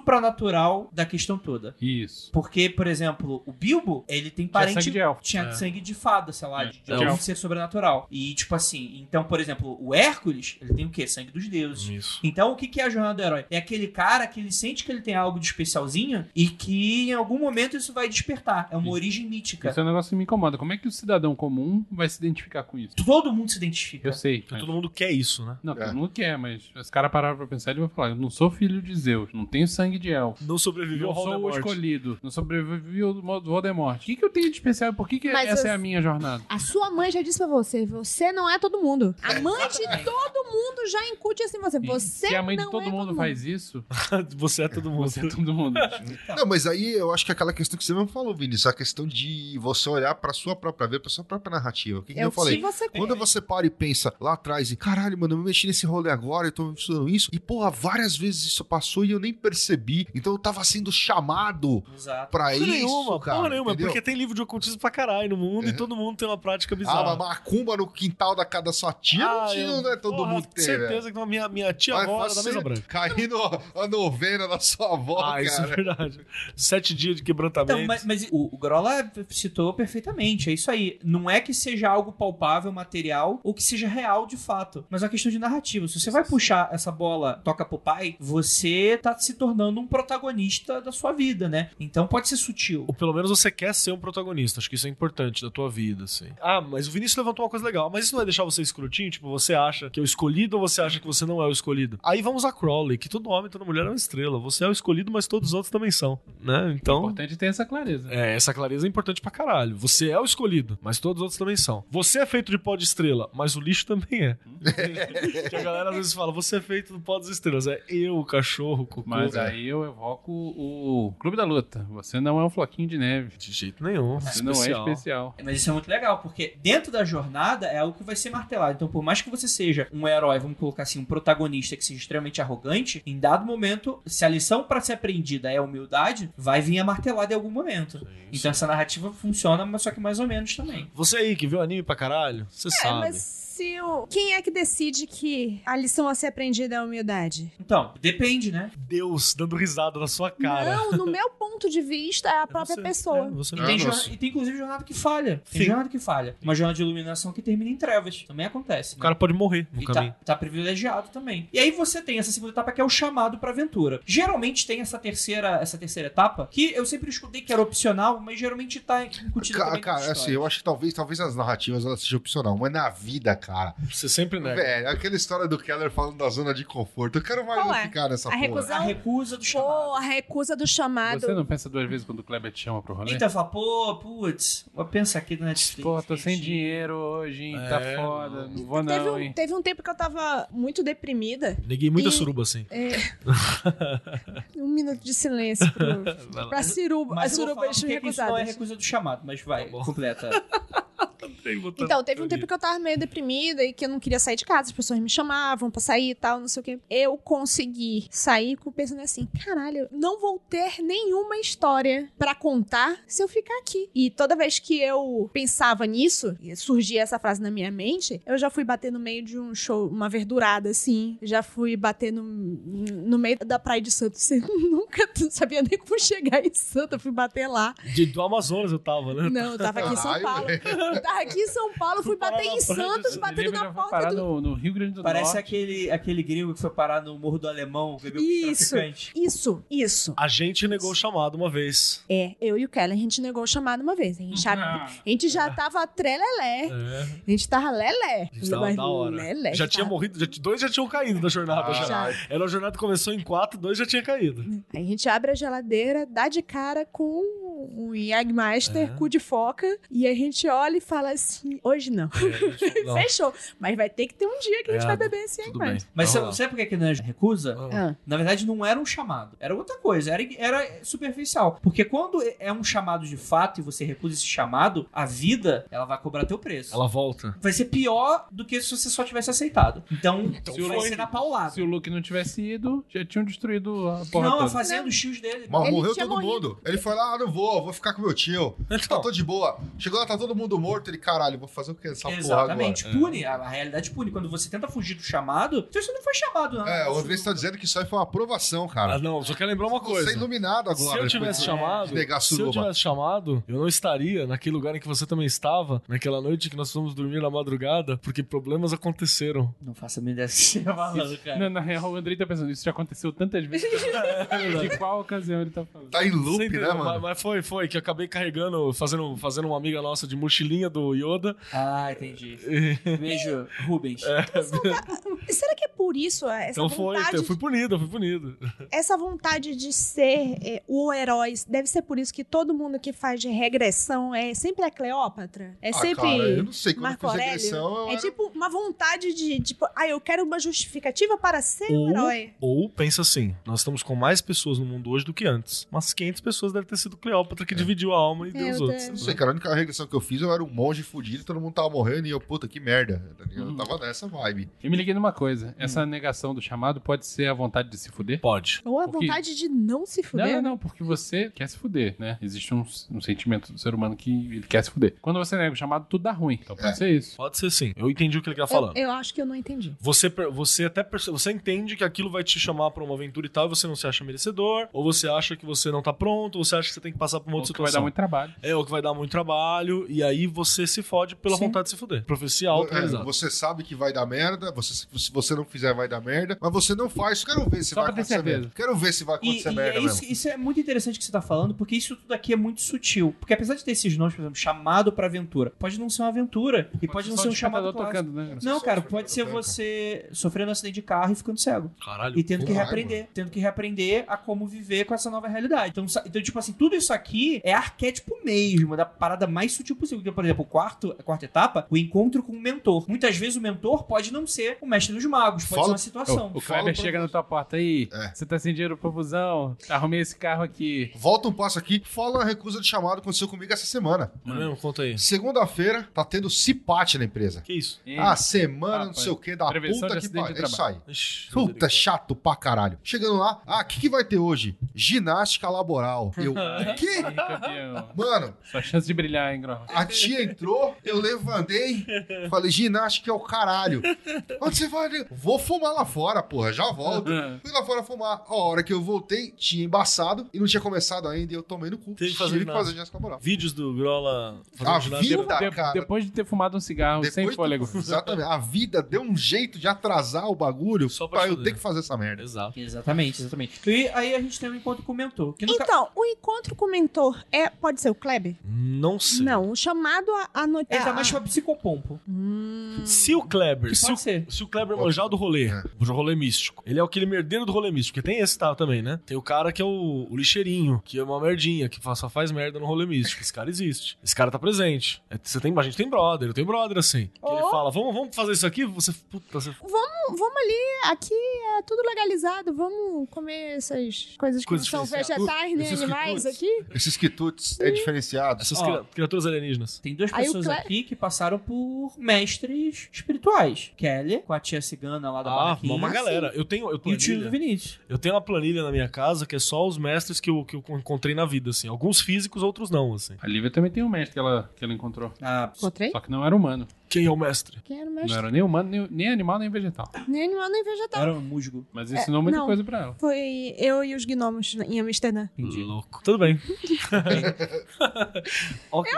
supranatural da questão toda. Isso. Porque, por exemplo, o Bilbo, ele tem parente... sangue de elfo. Tinha É. sangue de fada, sei lá, É, de, de de algum ser sobrenatural. E, tipo assim, então, por exemplo, o Hércules, ele tem o quê? Sangue dos deuses. Isso. Então, o que é a jornada do herói? É aquele cara que ele sente que ele tem algo de especialzinho e que em algum momento isso vai despertar. É uma Isso. origem mítica. Isso é um negócio que me incomoda. Como é que o cidadão comum vai se identificar com isso? Todo mundo se identifica. Eu sei. Mas- todo mundo quer isso, né? Não, É. todo mundo quer, mas os caras pararam pra pensar e vão falar: eu não sou filho de Zeus, não tenho sangue de elfo. Não sobreviveu Não ao sou o Voldemort. escolhido, não sobrevivi ao Mo- Voldemort. O que, que eu tenho de especial? e Por que, que Mas essa eu- é a minha jornada? A sua mãe já disse pra você, você não é todo mundo. A mãe de todo mundo já incute assim você. Você Se a mãe de não todo é mundo todo faz isso, <laughs> você é todo mundo. você é todo mundo. <laughs> Não, mas aí eu acho que é aquela questão que você mesmo falou, Vinícius, a questão de você olhar pra sua própria vida, pra sua própria narrativa. O que, que É eu que falei? você Quando você para e pensa lá atrás e caralho, mano, eu me mexi nesse rolê agora, eu tô estudando isso, e porra, várias vezes isso passou e eu nem percebi. Então eu tava sendo chamado Exato. pra Porra isso. nenhuma, cara, porra nenhuma, entendeu? porque tem livro de ocultismo pra caralho no mundo e todo mundo tem uma prática Ah, bizarra. mas macumba no quintal da casa da sua tia, não, Ah, tinha, eu- não é todo porra, mundo que tem, certeza que a minha, minha tia Vai avó era da mesa branca. Caindo a novena da sua avó, Ah, isso é cara. verdade. Sete dias de quebrantamento. Então, mas, mas o, o Grola citou perfeitamente, é isso aí. Não é que seja algo palpável, material, ou que seja real de fato, mas é uma questão de narrativa. Se você vai puxar essa bola, toca pro pai, você tá se tornando um protagonista da sua vida, né? Então pode ser sutil. Ou pelo menos você quer ser um protagonista. Acho que isso é importante da tua vida, assim. Ah, mas o Vinícius levantou uma coisa legal. Mas isso não vai deixar você escrotinho? Tipo, você acha que é o escolhido ou você acha que você não é o escolhido? Aí vamos a Crowley, que todo homem, toda mulher é uma estrela. Você é o escolhido, mas todos os outros também são, né? É Então... importante ter essa clareza. É, essa clareza é importante pra caralho. Você é o escolhido, mas todos os outros também são. Você é feito de pó de estrela, mas o lixo também é. <laughs> que a galera às vezes fala, você é feito do pó das estrelas. É eu, o cachorro, o cocô. Mas É. aí eu evoco o Clube da Luta. Você não é um floquinho de neve. De jeito nenhum. Você não é especial. Mas isso é muito legal, porque dentro da jornada é algo que vai ser martelado. Então, por mais que você seja um herói, vamos colocar assim, um protagonista que seja extremamente arrogante, em dado momento, se a lição pra ser aprendida é humildade, vai vir a martelada em algum momento. Então, essa narrativa funciona, mas só que mais ou menos também. Você aí que viu anime pra caralho, você É, sabe. mas se o... Quem é que decide que a lição a ser aprendida é a humildade? Então, depende, né? Deus dando risada na sua cara. Não, no meu ponto de vista, é a própria Você- é, pessoa. você E tem, nossa. jorna- e tem inclusive jornada que falha. Tem Sim. jornada que falha. Uma jornada de iluminação que termina em trevas. Também acontece. O né? cara pode morrer no E caminho. tá, tá privilegiado também. E aí você tem essa segunda etapa que é o chamado pra aventura. Geralmente tem essa terceira, essa terceira etapa, que eu sempre escutei que era opcional, mas geralmente tá incutida Cara, nas assim, eu acho que talvez, talvez as narrativas elas sejam opcional, mas na vida, cara. Você sempre nega. Velho, aquela história do Keller falando da zona de conforto. Eu quero mais não é? ficar nessa A porra. recusão? A recusa do chamado. Pô, a recusa do chamado. Você não pensa duas vezes quando o Kleber te chama pro rolê? Então fala, pô, putz, vou pensar aqui no Netflix. Pô, tô sem gente. dinheiro hoje, hein? Tá É, foda, não vou teve, não, um, hein? teve um tempo que eu tava muito deprimida. Neguei muita E- suruba assim. Um minuto de silêncio pro, <laughs> pra suruba, Mas as eu vou falar que isso não é recusa do chamado, mas vai, bom. completa. <laughs> Então, teve um tempo que eu tava meio deprimida e que eu não queria sair de casa, as pessoas me chamavam pra sair e tal, não sei o quê. Eu consegui sair com- pensando assim: caralho, não vou ter nenhuma história pra contar se eu ficar aqui. E toda vez que eu pensava nisso, surgia essa frase na minha mente, eu já fui bater no meio de um show, uma verdurada assim, já fui bater no, no meio da Praia de Santos. Você <laughs> nunca sabia nem como chegar em Santa, eu fui bater lá. De, do Amazonas eu tava, né? Não, eu tava aqui em São Paulo. Eu <laughs> tava aqui em São Paulo, fui bater em Santos, batendo na porta parar do. no, no Rio Grande do Parece Norte. aquele, aquele gringo que foi parar no Morro do Alemão, bebeu Isso, isso, isso. A gente negou o chamado uma vez. É, eu e o Keller, a gente negou o chamado uma vez. A gente já, a gente já tava trelelé. É. A gente tava lelé. A gente tava da hora. lelé, já tinha tava- morrido, já- dois já tinham caído da jornada já. Já. Era uma jornada que começou em quatro, dois já tinham caído. Aí a gente abre a geladeira, dá de cara com um Jägmeister, É. cu de foca, e a gente olha e fala assim. Hoje não. É, <laughs> não. Fechou. Mas vai ter que ter um dia que a gente vai beber enquanto. bem. Mas sabe, sabe por que que não é recusa? Ah. Na verdade, não era um chamado. Era outra coisa. Era, era superficial. Porque quando é um chamado de fato e você recusa esse chamado, a vida, ela vai cobrar teu preço. Ela volta. Vai ser pior do que se você só tivesse aceitado. Então, se vai o ser na paulada. Se o Luke não tivesse ido, já tinham destruído a porra Não, toda. fazendo os tios dele. Mas Ele morreu todo morrido. mundo. Ele foi lá, ah, não vou, vou ficar com meu tio. Tá, tô de boa. Chegou lá, tá todo mundo morto. Ele, caralho, vou fazer o que essa Exatamente. porra agora? Pune. A, a realidade pune. Quando você tenta fugir do chamado, você não foi chamado, não. É, o André está dizendo que isso aí foi uma aprovação, cara. Ah, não, só quero lembrar uma Você coisa. é iluminado agora. Se eu tivesse de- chamado, negar se eu tivesse chamado, eu não estaria naquele lugar em que você também estava, naquela noite que nós fomos dormir na madrugada, porque problemas aconteceram. Não faça a ideia você tá falando, cara. Não, na real, o Andrei tá pensando, isso já aconteceu tantas vezes. <laughs> De qual ocasião ele tá falando? Tá em Você loop, entendeu? né, Mas, mano? mas foi, foi, que eu acabei carregando, fazendo, fazendo uma amiga nossa de mochilinha do Yoda. Ah, entendi. <laughs> Beijo, Rubens. Será que é por isso é, essa Então foi, vontade, eu fui punido, eu fui punido. <laughs> essa vontade de ser é, o herói? Deve ser por isso que todo mundo que faz de regressão é sempre a Cleópatra? É Ah, sempre cara, eu não sei. Quando Marco eu fiz regressão, eu É era- tipo uma vontade de, tipo, ah, eu quero uma justificativa para ser um Ou, herói. ou pensa assim, nós estamos com mais pessoas no mundo hoje do que antes. Mas 500 pessoas devem ter sido Cleópatra que dividiu a alma e deu os outros. Não sei, cara, a única regressão que eu fiz, eu era um monge fudido, todo mundo tava morrendo e eu, puta, que merda. tá ligado? Uhum. Eu tava nessa vibe. Eu me liguei numa coisa. Essa negação do chamado pode ser a vontade de se fuder? Pode. Ou a Porque- vontade de não se fuder. não, não, porque você quer se fuder, né? Existe um, um sentimento do ser humano que ele quer se fuder. Quando você nega o chamado, tudo dá ruim. Então pode É. ser isso. Pode ser sim. Eu entendi o que ele tá Eu, falando. eu acho que eu não entendi. Você, você até você entende que aquilo vai te chamar pra uma aventura e tal, e você não se acha merecedor, ou você acha que você não tá pronto, ou você acha que você tem que passar por uma Ou outra que vai dar situação. muito trabalho. É, ou que vai dar muito trabalho, e aí você se fode pela Sim. vontade de se fuder. Profecia É, auto-realizada. você sabe que vai dar merda, você, se você não fizer, vai dar merda, mas você não faz. Quero ver se Só vai acontecer certeza. merda. Quero ver se vai acontecer e merda é isso, mesmo. isso é muito interessante que você tá falando, porque isso tudo aqui é muito sutil. Porque apesar de ter esses nomes, por exemplo, chamado pra aventura, pode não ser uma aventura. E pode, não Só ser um chamado tocando, né? Não, cara, pode ser você sofrendo um acidente de carro e ficando cego. Caralho. E tendo que reaprender. Tendo que reaprender a como viver com essa nova realidade. Então, então, tipo assim, tudo isso aqui é arquétipo mesmo, da parada mais sutil possível. Porque, por exemplo, o quarto, a quarta etapa, o encontro com o mentor. Muitas vezes o mentor pode não ser o mestre dos magos, pode Fala- ser uma situação. O Kleber chega na tua porta aí, É. você tá sem dinheiro pro busão, arrumei esse carro aqui. Volta um passo aqui. Fala a recusa de chamado aconteceu comigo essa semana. Não mesmo? Conta aí. Segunda-feira, tá tendo CIPAT na empresa. Que isso? E- Ah, semana, não sei o que, da prevenção puta que acidente pariu. É isso aí. Ixi, Puta, chato pra caralho. Chegando lá, ah, o que, que vai ter hoje? Ginástica laboral. Eu, <laughs> quê? Ih, campeão. Mano, Só chance de brilhar, hein, Grosso? a tia entrou, eu levantei, <laughs> falei, ginástica é o caralho. Onde você vai? Vou fumar lá fora, porra, já volto. Fui lá fora fumar. A hora que eu voltei, tinha embaçado e não tinha começado ainda e eu tomei no cu. Tem que fazer Tive que fazer ginástica laboral. Vídeos do Grola A ginástica. vida, De- cara. depois de ter fumado um cigarro sem Depois fôlego. do- Exatamente. A vida deu um jeito de atrasar o bagulho Só pra pra eu ter que fazer essa merda. Exato. Exatamente, exatamente. E aí a gente tem um encontro com o mentor. Que no ca- Então, o encontro com o mentor é, pode ser o Kleber? Não sei. Não, o chamado a, a noite. Ele tá mais pra psicopompo. Se o Kleber, se pode o, ser. se o Kleber manjar do rolê, É. do rolê místico, ele é aquele merdeiro do rolê místico, porque tem esse tal também, né? Tem o cara que é o, o lixeirinho, que é uma merdinha, que só faz merda no rolê místico. Esse cara existe. Esse cara tá presente. É, Você tem, a gente tem brother, eu tenho brother assim. Que ele Oh. fala, vamos, vamos fazer isso aqui? Você, puta, você... Vamos, vamos ali, aqui é tudo legalizado, vamos comer essas coisas que Coisas não são vegetais nem animais quitutes. aqui. Esses quitutes é diferenciado. Essas cria- criaturas alienígenas. Tem duas Aí o pessoas Cle- aqui que passaram por mestres espirituais. Kelly, com a tia cigana lá da Ah, barraquinha. uma galera. Eu tenho, eu, E o tio do planilha, Vinícius. eu tenho uma planilha na minha casa que é só os mestres que eu, que eu encontrei na vida, assim. Alguns físicos, outros não, assim. A Lívia também tem um mestre que ela, que ela encontrou. Ah, Encontrei? Só que não era humano. Quem é o mestre? Quem era o Não mestre? era nem humano, nem, nem animal, nem vegetal. Nem animal, nem vegetal. era um musgo. Mas ensinou muita não. coisa pra ela. Foi eu e os gnomos em Amsterdã. Entendi. Louco. Tudo bem. <laughs> <laughs> ok.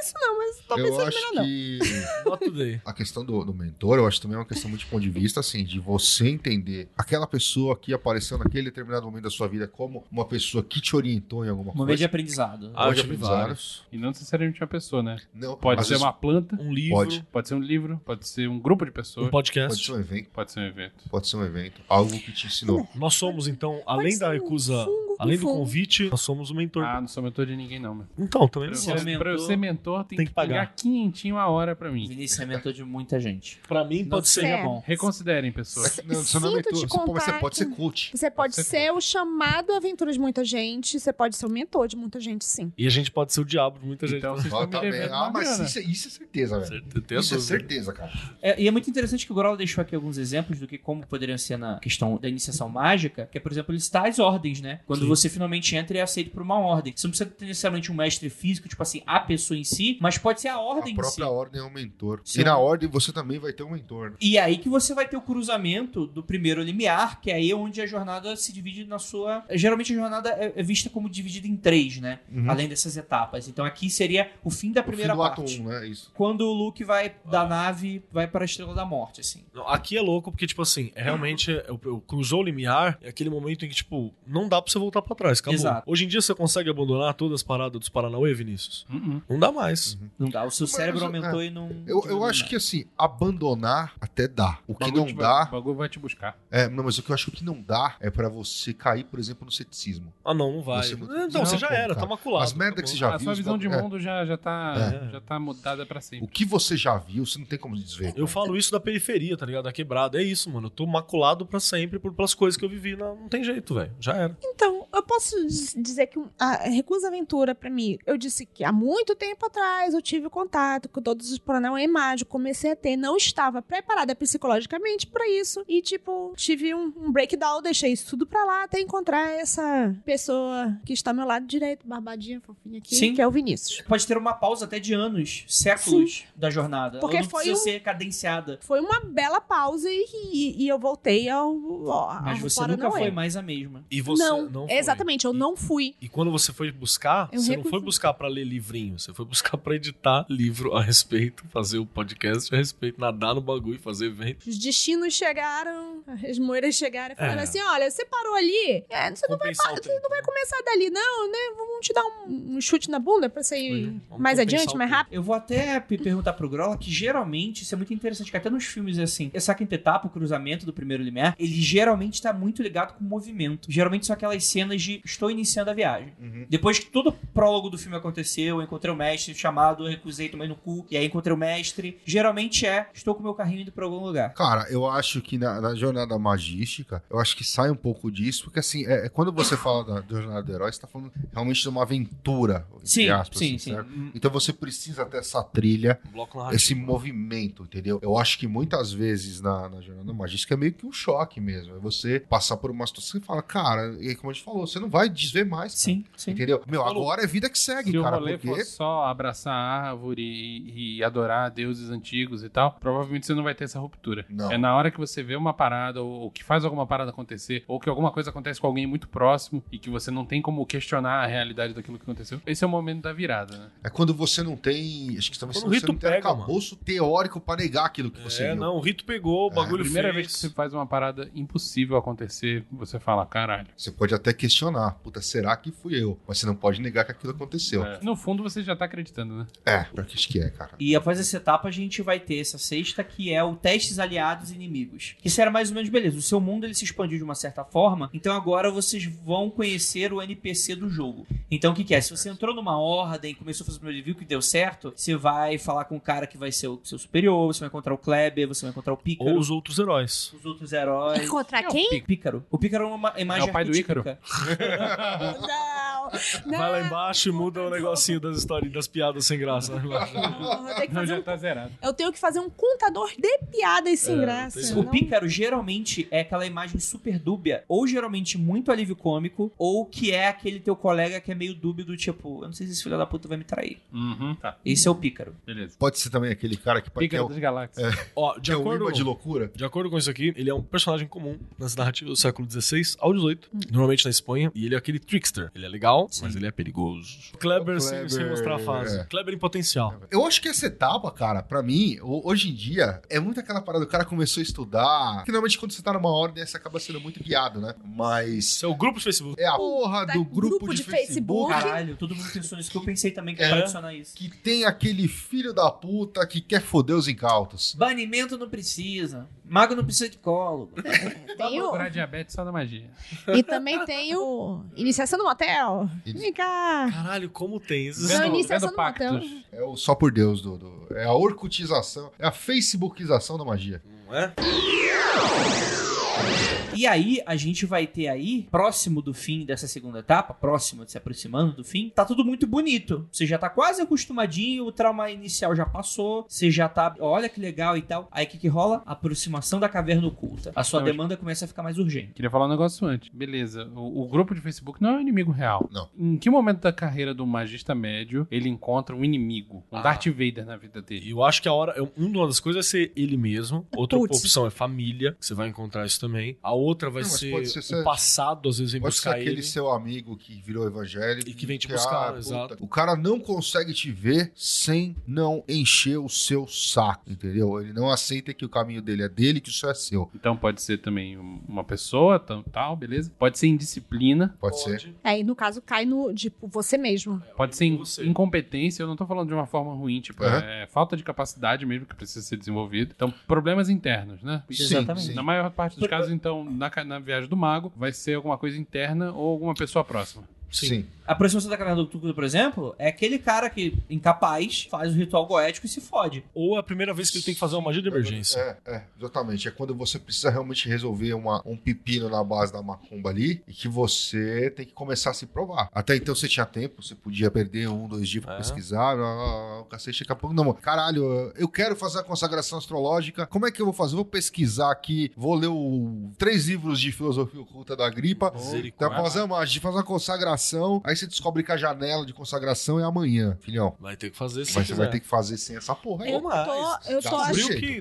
Isso não, mas talvez Eu seja acho melhor não. que today. a questão do, do mentor, eu acho também é uma questão muito de ponto de vista, assim, de você entender aquela pessoa que apareceu naquele determinado momento da sua vida como uma pessoa que te orientou em alguma Um momento de coisa. aprendizado. Ah, eu Pode tive aprendizado. vários. E não necessariamente uma pessoa, né? Não, Pode ser vezes uma planta, Um livro, Pode. pode ser um livro, pode ser um grupo de pessoas, um podcast. Pode ser um evento, pode ser um evento. pode ser um evento, algo que te ensinou. Nós somos, então, além da um recusa. Além do convite, nós somos o mentor. Ah, não sou mentor de ninguém, não, meu. Então, também não mentor. Pra eu ser mentor, tem, Tem que que pagar. pagar quinhentinho a hora pra mim. Vinícius é mentor de muita gente. Pra mim, Não pode ser. É. bom. Reconsiderem, pessoas. Não, você não é mentor, você pode, você contar pode ser coach. Você pode ser ser o chamado aventura de muita gente, você pode ser o mentor de muita gente, sim. E a gente pode ser o diabo de muita gente. Então vocês tá bem. devendo Ah, mas isso, é- isso é certeza, velho. Certeza, Isso é certeza, cara. É, e é muito interessante que o Grola deixou aqui alguns exemplos do que como poderiam ser na questão da iniciação mágica, que é, por exemplo, listar as ordens, né? Quando Sim. você finalmente entra e é aceito por uma ordem. Você não precisa ter necessariamente um mestre físico, tipo assim, a pessoa em si, mas pode ser a ordem A em si. própria ordem é um mentor. Sim. E na ordem você também vai ter um mentor. né? E é aí que você vai ter o cruzamento do primeiro limiar, que é aí onde a jornada se divide na sua. Geralmente a jornada é é vista como dividida em três, né? Uhum. Além dessas etapas. Então aqui seria o fim da O fim primeira do ato parte. 1, né? Isso. Quando o Luke vai da nave, vai para a Estrela da Morte, assim. Aqui é louco porque, tipo assim, é realmente o- o- cruzou o limiar, é aquele momento em que, tipo, não dá pra você voltar pra trás, acabou. Exato. Hoje em dia você consegue abandonar todas as paradas dos Paranauê, Vinícius? Uh-uh. Não dá mais. Não dá. O seu cérebro Mas, aumentou é, e não. Eu, não eu acho nada. que assim, abandonar até dá. O que bagulho não dá. O bagulho vai te buscar. É, não, mas o que eu acho que o que não dá é pra você cair, por exemplo, no ceticismo. Ah, não, não vai. Você- Não, não, você já como, era, cara? tá maculado. As merda que você já Ah, a viu. sua os visão de bagulho- é. mundo já, já, tá, É. já tá mudada pra sempre. O que você já viu, você não tem como desver. Eu falo isso da periferia, tá ligado? Da quebrada. É isso, mano. Eu tô maculado pra sempre por, pelas coisas que eu vivi. Não, não tem jeito, velho. Já era. Então, eu posso diz- dizer que um- a Recusa Aventura, pra mim, eu disse que há muito tempo atrás eu tive contato com todos os Paranauê mágico, comecei a ter, não estava preparada psicologicamente pra isso. E, tipo, tive um, um breakdown, deixei isso tudo pra lá até encontrar essa pessoa que está ao meu lado direito, barbadinha, fofinha aqui, Sim. que é o Vinícius. Pode ter uma pausa até de anos, séculos da jornada. Porque Ela não foi precisa um- ser cadenciada. Foi uma bela pausa e, e- e eu voltei ao. ao Mas ao você nunca foi mais a mesma. E você não, não, foi. exatamente, eu E- não fui. E quando você foi buscar, Eu você não foi buscar pra ler livrinho, você foi buscar pra editar livro a respeito, fazer o podcast a respeito, nadar no bagulho, fazer evento. Os destinos chegaram, as moeiras chegaram e falaram É. assim: olha, você parou ali, é, você não vai, você não vai começar dali, não, né? Vamos te dar um, um chute na bunda pra você ir. Vamos mais adiante, mais rápido. Eu vou até pe- perguntar pro Grola que geralmente, isso é muito interessante, que até nos filmes assim, essa quinta etapa, o cruzamento do primeiro limiar, ele geralmente tá muito ligado com o movimento. Geralmente são aquelas cenas de estou iniciando a viagem. Uhum. Depois que todo o prólogo do filme aconteceu, eu encontrei o mestre chamado, eu recusei, tomei no cu, e aí encontrei o mestre. Geralmente é, estou com meu carrinho indo pra algum lugar. Cara, eu acho que na, na jornada magística, eu acho que sai um pouco disso, porque assim, é, é quando você fala da, da jornada do herói, você tá falando realmente de uma aventura, Sim, aspas, sim, assim, sim. certo? Então você precisa ter essa trilha, Um esse movimento, entendeu? Eu acho que muitas vezes na, na jornada magística é meio que um choque mesmo. É você passar por uma situação e fala, cara, e aí, como a gente falou, você não vai desver mais. cara. Sim, sim. Entendeu? Meu, agora é vida que segue, Se o cara. rolê Porque. for só abraçar a árvore e, e adorar deuses antigos e tal, provavelmente você não vai ter essa ruptura. Não. É na hora que você vê uma parada, ou, ou que faz alguma parada acontecer, ou que alguma coisa acontece com alguém muito próximo e que você não tem como questionar a realidade daquilo que aconteceu. Esse é o momento da virada, né? É quando você não tem. Acho que também Quando você não tem pega, arcabouço teórico pra negar aquilo que você É, viu. não, o rito pegou, o É, bagulho A primeira fez. vez que você faz uma parada impossível acontecer, você fala, caralho. Você pode até questionar. Puta, será que fui eu? Mas você não pode negar que aquilo aconteceu. É, É. No fundo, você já tá acreditando, né? pra que acho que é, cara. E após essa etapa, a gente vai ter essa sexta, que é o testes aliados e inimigos. Isso era mais ou menos beleza. O seu mundo ele se expandiu de uma certa forma, então agora vocês vão conhecer o NPC do jogo. Então o que, que é? Se você entrou numa ordem, começou a fazer o primeiro review que deu certo, você vai falar com o cara que vai ser o seu superior, você vai encontrar o Kleber, você vai encontrar o Pícaro, Ou os outros heróis. os outros heróis. Encontrar É o quem? Pí- Pícaro. O Pícaro é uma imagem É o pai do Ícaro? Não, <laughs> não. Vai lá embaixo e muda o negocinho das histórias, das piadas sem graça. eu <laughs> tenho fazer já um- tá zerado. Eu tenho que fazer um contador de piadas sem É, graça. O não- pícaro geralmente é aquela imagem super dúbia, ou geralmente muito alívio cômico, ou que é aquele teu colega que é meio dúbio do tipo, eu não sei se esse filho da puta vai me trair. Uhum, tá. Esse é o pícaro. Beleza. Pode ser também aquele cara que, que é Pícaro o, das Galáxias. Ó, de que é acordo, de loucura. de acordo com isso aqui, ele é um personagem comum nas narrativas do século XVI ao XVIII, normalmente na Espanha, e ele é aquele trickster. Ele é legal, mas ele é perigoso. Kleber, sem, Kleber, sem mostrar a fase. é. Kleber em potencial. Eu acho que essa etapa, cara, pra mim, ho- hoje em dia, é muito aquela parada. O cara começou a estudar. Finalmente, quando você tá numa ordem, você acaba sendo muito guiado, né? Mas. É o grupo do Facebook. É a porra Tá, do grupo, grupo de, de Facebook. Facebook. Caralho, todo mundo pensou nisso que eu pensei também que É. era adicionar isso. Que tem aquele filho da puta que quer foder os incautos. Banimento não precisa. Mago não precisa de colo. <laughs> Tem o... Curar diabetes só da magia. E também tem o Iniciação no Motel. Vem cá. Caralho, como tem isso? Não, iniciação vendo no motel. É o só por Deus, do, do- é a orcutização, é a facebookização da magia. Não é? E aí, a gente vai ter aí, próximo do fim dessa segunda etapa, próximo de se aproximando do fim, tá tudo muito bonito. Você já tá quase acostumadinho, o trauma inicial já passou, você já tá, olha que legal e tal. Aí o que que rola? Aproximação da caverna oculta. A sua Não, demanda começa a ficar mais urgente. Queria falar um negócio antes. Beleza, o, o grupo de Facebook não é um inimigo real. Não. Em que momento da carreira do magista médio ele encontra um inimigo? Um Ah. Darth Vader na vida dele? Eu acho que a hora. Uma das coisas é ser ele mesmo. <laughs> Outra Putz. opção é família, que você vai encontrar isso também. A outra vai Não, ser, pode ser- o passado, às vezes vem Pode ser buscar aquele ele. seu amigo que virou evangélico E que vem te ah, buscar, puta, exato. O cara não consegue te ver sem não encher o seu saco, entendeu? Ele não aceita que o caminho dele é dele, que o seu é seu. Então pode ser também um- uma pessoa, tal, beleza? Pode ser indisciplina, Pode, ser. Aí, no caso, cai no, tipo, você mesmo. pode ser in- Você. incompetência. Eu não tô falando de uma forma ruim, tipo, Aham. é falta de capacidade mesmo que precisa ser desenvolvido. Então, problemas internos, né? Exatamente. Na maior parte dos casos, então, na, na viagem do mago, vai ser alguma coisa interna ou alguma pessoa próxima. Sim. A aproximação da caverna do Cthulhu, por exemplo, é aquele cara que, incapaz, faz o ritual goético e se fode. Ou é a primeira vez que ele tem que fazer uma magia de emergência. É, é, exatamente. É quando você precisa realmente resolver uma, um pepino na base da macumba ali e que você tem que começar a se provar. Até então você tinha tempo, você podia perder um, dois dias pra É. pesquisar, ah, o cacete daqui a pouco. Não, caralho, eu quero fazer a consagração astrológica. Como é que eu vou fazer? Vou pesquisar aqui, vou ler o, três livros de filosofia oculta da gripa. Então, Misericórdia. fazer uma magia, fazer uma consagração. Aí você descobre que a janela de consagração é amanhã, filhão. Vai ter que fazer se Mas você vai ter que fazer sem essa porra aí. Eu tô, eu tô,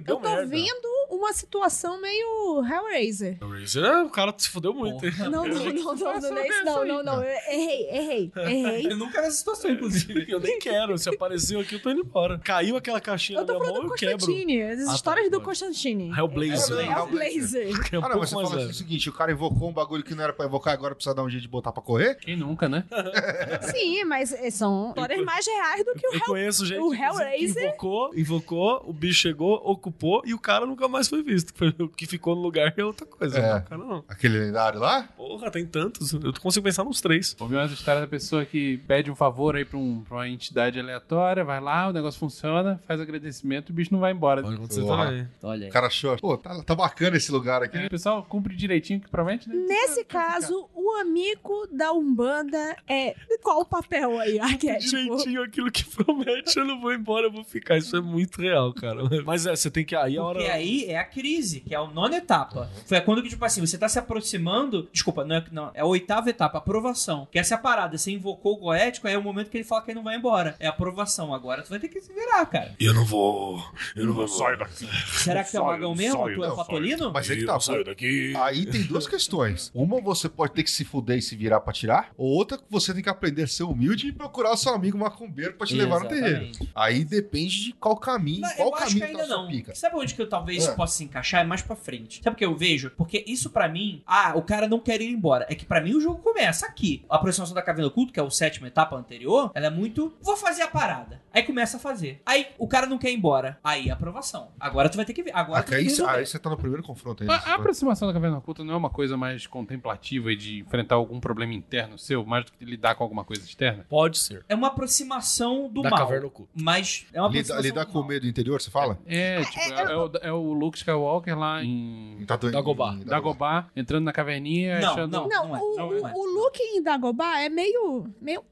eu tô vendo uma situação meio Hellraiser. Razer, é, o cara se fudeu muito. Não, não, não, não, não, não, é não, não, não, eu errei, errei, errei. Eu nunca nessa situação, inclusive. Eu nem quero. Se apareceu aqui, eu tô indo embora. Caiu aquela caixinha Eu na tô minha falando mão, do eu quebro. Constantine, as Ah, tá, histórias do. Constantine. Hellblazer. É, É o Blazer. Que é um Ah, não, você mais fala leve. o seguinte: o cara invocou um bagulho que não era pra invocar, agora precisa dar um jeito de botar pra correr? Quem nunca, né? <laughs> Sim, mas eh, são histórias mais reais do que o Eu Hell... conheço gente que Hellraiser- invocou, invocou, o bicho chegou, ocupou e o cara nunca mais foi visto. O que ficou no lugar é outra coisa. É. né? O cara não. Aquele lendário lá? Porra, tem tantos. Eu consigo pensar nos três. Ouvi umas histórias da pessoa que pede um favor aí pra, um- pra uma entidade aleatória, vai lá, o negócio funciona, faz agradecimento e o bicho não vai embora. Pode acontecer também. Olha aí. O cara achou, pô, tá, tá bacana esse lugar aqui. O pessoal cumpre direitinho que promete, né? Nesse caso, o amigo da Umbanda é qual o papel aí, arquétipo? Direitinho aquilo que promete, eu não vou embora, eu vou ficar. Isso é muito real, cara. Mas é, você tem que. Aí a hora. Porque aí é a crise, que é a nona etapa. Foi quando que, tipo assim, você tá se aproximando. Desculpa, não é, não, é a oitava etapa, aprovação. Que essa é a parada. Você invocou o goético, aí é o momento que ele fala que ele não vai embora. É a aprovação. Agora tu vai ter que se virar, cara. Eu não vou. Eu não vou sair daqui. Será que tu é um magão mesmo? saio, tu é o não, Patolino? Mas é que tá, saio daqui. Aí tem duas questões. Uma você pode ter que se fuder e se virar pra tirar, ou outra você tem que aprender a ser humilde e procurar o seu amigo macumbeiro pra te levar no terreiro. Exatamente. Aí depende de qual caminho, Não, qual eu acho que caminho tá ainda não. pica. Sabe onde que eu talvez É. possa se encaixar? É mais pra frente. Sabe o que eu vejo? Porque isso pra mim, ah, o cara não quer ir embora. É que pra mim o jogo começa aqui. A aproximação da caverna oculta, que é a sétima etapa anterior, ela é muito, vou fazer a parada. Aí começa a fazer. Aí o cara não quer ir embora. Aí aprovação. Agora tu vai ter que ver. Agora Ah, tu aí, aí você tá no primeiro confronto A, ainda. a aproximação da caverna oculta não é uma coisa mais contemplativa e de enfrentar algum problema interno seu, mais do que lidar com alguma coisa externa? Pode ser. É uma aproximação do da mal. caverna oculta. Mas é uma Lidar aproximação lidar do com o medo interior, você fala? É, tipo, é, é o, é o Luke Skywalker lá em Tatu- Dagobah. em- em Dagobah, entrando na caverninha, Não, achando... não. Não, é, o, não o, é. o Luke em Dagobah é meio, meio.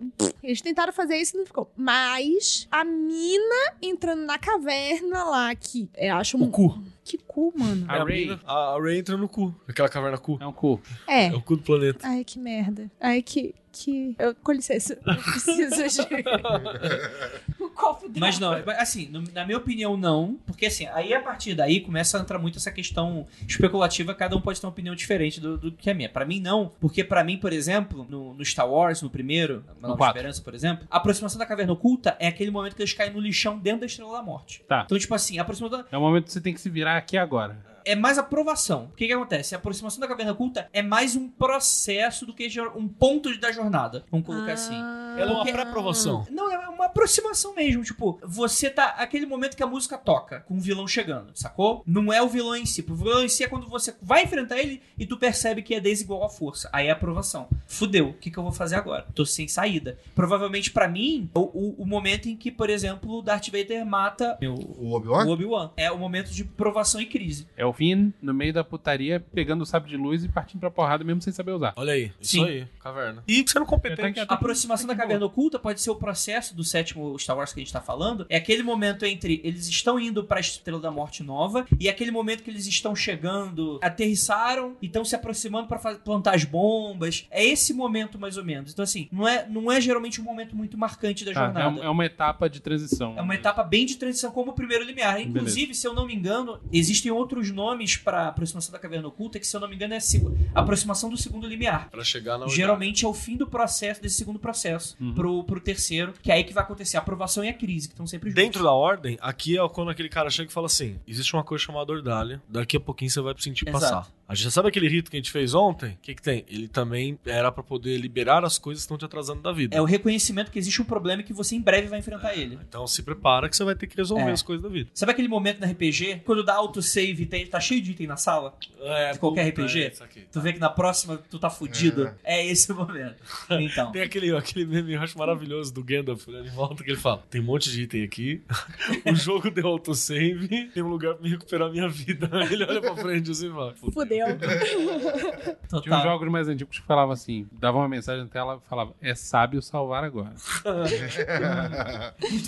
Eles tentaram fazer isso e não ficou. Mas a mina entrando na caverna lá, que eu acho um. O cu. Que cu, mano. A É, Rey. mina- A, a Ray entra no cu. Aquela caverna cu. É um cu. É. É o cu do planeta. Ai, que merda. Ai, que. que... Eu, com licença, eu preciso de. <laughs> um copo de Mas não, assim, no- na minha opinião, não. Porque assim, aí a partir daí começa a entrar muito essa questão especulativa, cada um pode ter uma opinião diferente do, do que a minha. Pra mim, não. Porque pra mim, por exemplo, no, no Star Wars, no primeiro, Uma Nova quatro. Esperança, por exemplo, a aproximação da caverna oculta é aquele momento que eles caem no lixão dentro da Estrela da Morte. Tá. Então, tipo assim, a aproximação É o momento que você tem que se virar aqui agora. É mais aprovação. O que que acontece? A aproximação da caverna oculta é mais um processo do que um ponto da jornada. Vamos colocar assim. Ah, Ela é uma pré-aprovação. Não, é uma aproximação mesmo. Tipo, você tá. Aquele momento que a música toca, com o vilão chegando, sacou? Não é o vilão em si. O vilão em si é quando você vai enfrentar ele e tu percebe que é desigual a força. Aí é aprovação. Fudeu, o que, que eu vou fazer agora? Tô sem saída. Provavelmente pra mim, o, o, o momento em que, por exemplo, o Darth Vader mata meu, O o Obi-Wan? Obi-Wan. É o momento de provação e crise. É o Finn no meio da putaria, pegando o sabre de luz e partindo pra porrada mesmo sem saber usar. Olha aí, isso Sim. aí, caverna. E sendo competente. A aproximação da caverna oculta pode ser o processo do sétimo Star Wars que a gente tá falando. É aquele momento entre eles estão indo pra Estrela da Morte Nova e aquele momento que eles estão chegando, aterrissaram e estão se aproximando pra plantar as bombas. É esse momento mais ou menos. Então assim, não é, não é geralmente um momento muito marcante da Tá, é, jornada. um- é uma etapa de transição. É uma etapa bem de transição como o primeiro limiar. Inclusive, se eu não me engano, existem outros nomes pra aproximação da caverna oculta que, se eu não me engano, é a aproximação do segundo limiar. Pra chegar na Geralmente é o fim do processo, desse segundo processo, Uhum. pro, pro terceiro, que é aí que vai acontecer a aprovação e a crise, que estão sempre juntos. Dentro da ordem, aqui é quando aquele cara chega e fala assim: existe uma coisa chamada ordalha, daqui a pouquinho você vai sentir Exato. passar. A gente sabe aquele rito que a gente fez ontem? O que, que tem? Ele também era pra poder liberar as coisas que estão te atrasando da vida. É o reconhecimento que existe um problema e que você em breve vai enfrentar ele. Então se prepara que você vai ter que resolver É. as coisas da vida. Sabe aquele momento no RPG, quando dá autosave e tem- tá cheio de item na sala? É, De qualquer puta, RPG? é isso aqui. Tu vê que na próxima tu tá fudido. É, esse o momento. <laughs> Então. Tem aquele, aquele meme, eu acho maravilhoso, do Gandalf, olhando em volta, que ele fala: tem um monte de item aqui, <laughs> o jogo deu autosave, tem um lugar pra me recuperar a minha vida. <laughs> Ele olha pra frente assim e fala: "Puta, Fudeu. Total. Tinha uns jogos mais antigos que falavam assim, dava uma mensagem na tela e falava, é sábio salvar agora.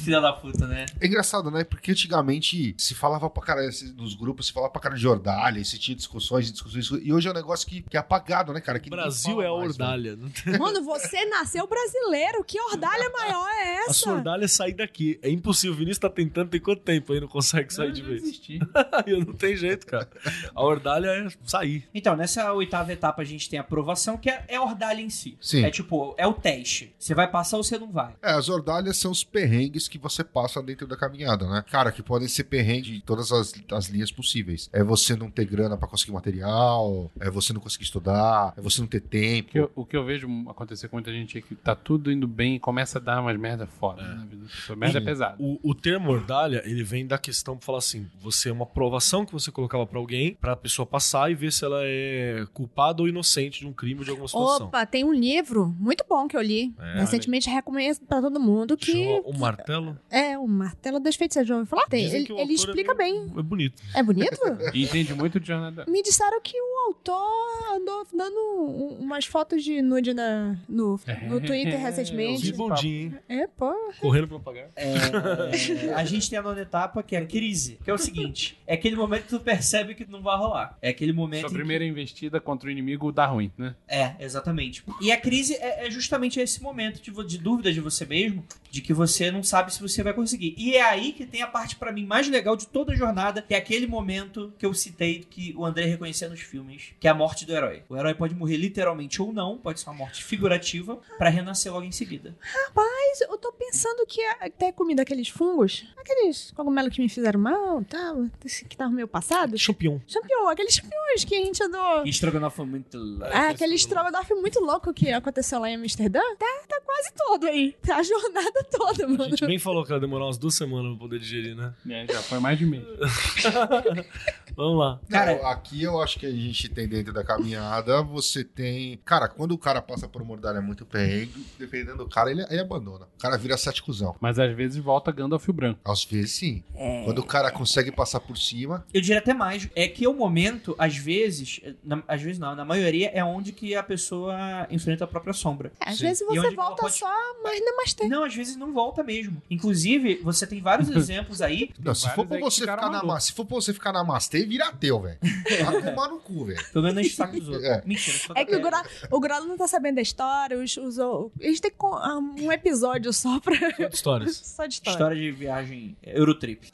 Filha da puta, né? É engraçado, né? Porque antigamente se falava pra cara, esse- nos grupos, se falava pra cara de ordalha, e se tinha discussões e discussões. E hoje é um negócio que, que é apagado, né, cara? Que Brasil é a mais, ordalha. Não tem- Mano, você nasceu brasileiro. Que ordalha maior é A essa? sua ordalha é sair daqui. É impossível. O Vinícius tá tentando, tem quanto tempo aí não consegue sair de Eu vez? desisti. <laughs> Eu não tem jeito, cara. A ordalha é sair. Então, nessa oitava etapa a gente tem a aprovação, que é, é a ordalha em si. Sim. É tipo, é o teste. Você vai passar ou você não vai. É, as ordalhas são os perrengues que você passa dentro da caminhada, né? Cara, que podem ser perrengues de todas as, as linhas possíveis. É você não ter grana pra conseguir material, é você não conseguir estudar, é você não ter O que tempo. eu- o que eu vejo acontecer com muita gente é que tá tudo indo bem e começa a dar umas merda foda na vida da pessoa. Merda Sim. pesada. O, o termo ordalha, ele vem da questão de falar assim: você é uma provação que você colocava pra alguém, pra pessoa passar e ver se ela é culpada ou inocente de um crime ou de alguma situação. Opa, tem um livro muito bom que eu li. É, Recentemente recomendo pra todo mundo que Chama o martelo. é o Martelo das Feiticeiras. Já ouviu falar? Tem, ele ele autor é explica meio- bem. É bonito. É bonito? <laughs> <laughs> E entende muito de jornada. Me disseram que o autor andou dando um- umas fotos de nude na, no, no Twitter Que recentemente. bondinho, hein? É, pô. Correndo pra pagar. É, a gente tem a nona etapa, que é a crise. Que é o seguinte: é aquele momento que tu percebe que não vai rolar. É aquele momento. Sua em que- primeira investida contra o inimigo dá ruim, né? É, exatamente. E a crise é, é justamente esse momento de, de dúvida de você mesmo, de que você não sabe se você vai conseguir. E é aí que tem a parte pra mim mais legal de toda a jornada, que é aquele momento que eu citei que o André reconhecia nos filmes, que é a morte do herói. O herói pode morrer literalmente ou não, pode ser uma morte figurativa, pra renascer logo em seguida. Mas eu tô pensando que até comido aqueles fungos, aqueles cogumelos que me fizeram mal tal, que tava meio passado. Champion. Champignon, aqueles champignons que a gente andou. Estrogonofe foi muito louco. Ah, aquele estrogonofe muito louco que aconteceu lá em Amsterdã. Tá, tá quase todo aí. Tá a jornada toda, A mano. gente bem falou que ela demorar umas duas semanas pra poder digerir, né? É, já foi mais de mês. <laughs> Vamos lá. Cara- Não, aqui eu acho que a gente tem dentro da caminhada, você tem. Cara, quando o cara passa por uma ordalha muito perrengue, dependendo do cara, ele, ele abandona. O cara vira céticozão. Mas às vezes volta Gandalf o Branco. Às vezes sim. Quando o cara consegue passar por cima, Eu diria até mais. É que o momento, às vezes, na- às vezes não, na maioria, é onde que a pessoa enfrenta a própria sombra. Às Sim. vezes você volta pode- só, mas não mais tem. Não, às vezes não volta mesmo. Inclusive, você tem vários <laughs> exemplos aí. Não, se for pra você ficar na se for pra você ficar na Mastê, vira ateu, velho. Vai <laughs> tomar no cu, velho. Pelo menos enche o saco dos <laughs> outros. É. Mentira. só É que o Grolo, o Grolo não tá sabendo da história. Os, os, o- a gente tem que con- ah, um episódio só pra. Histórias. <laughs> só de história. História de viagem é, Eurotrip.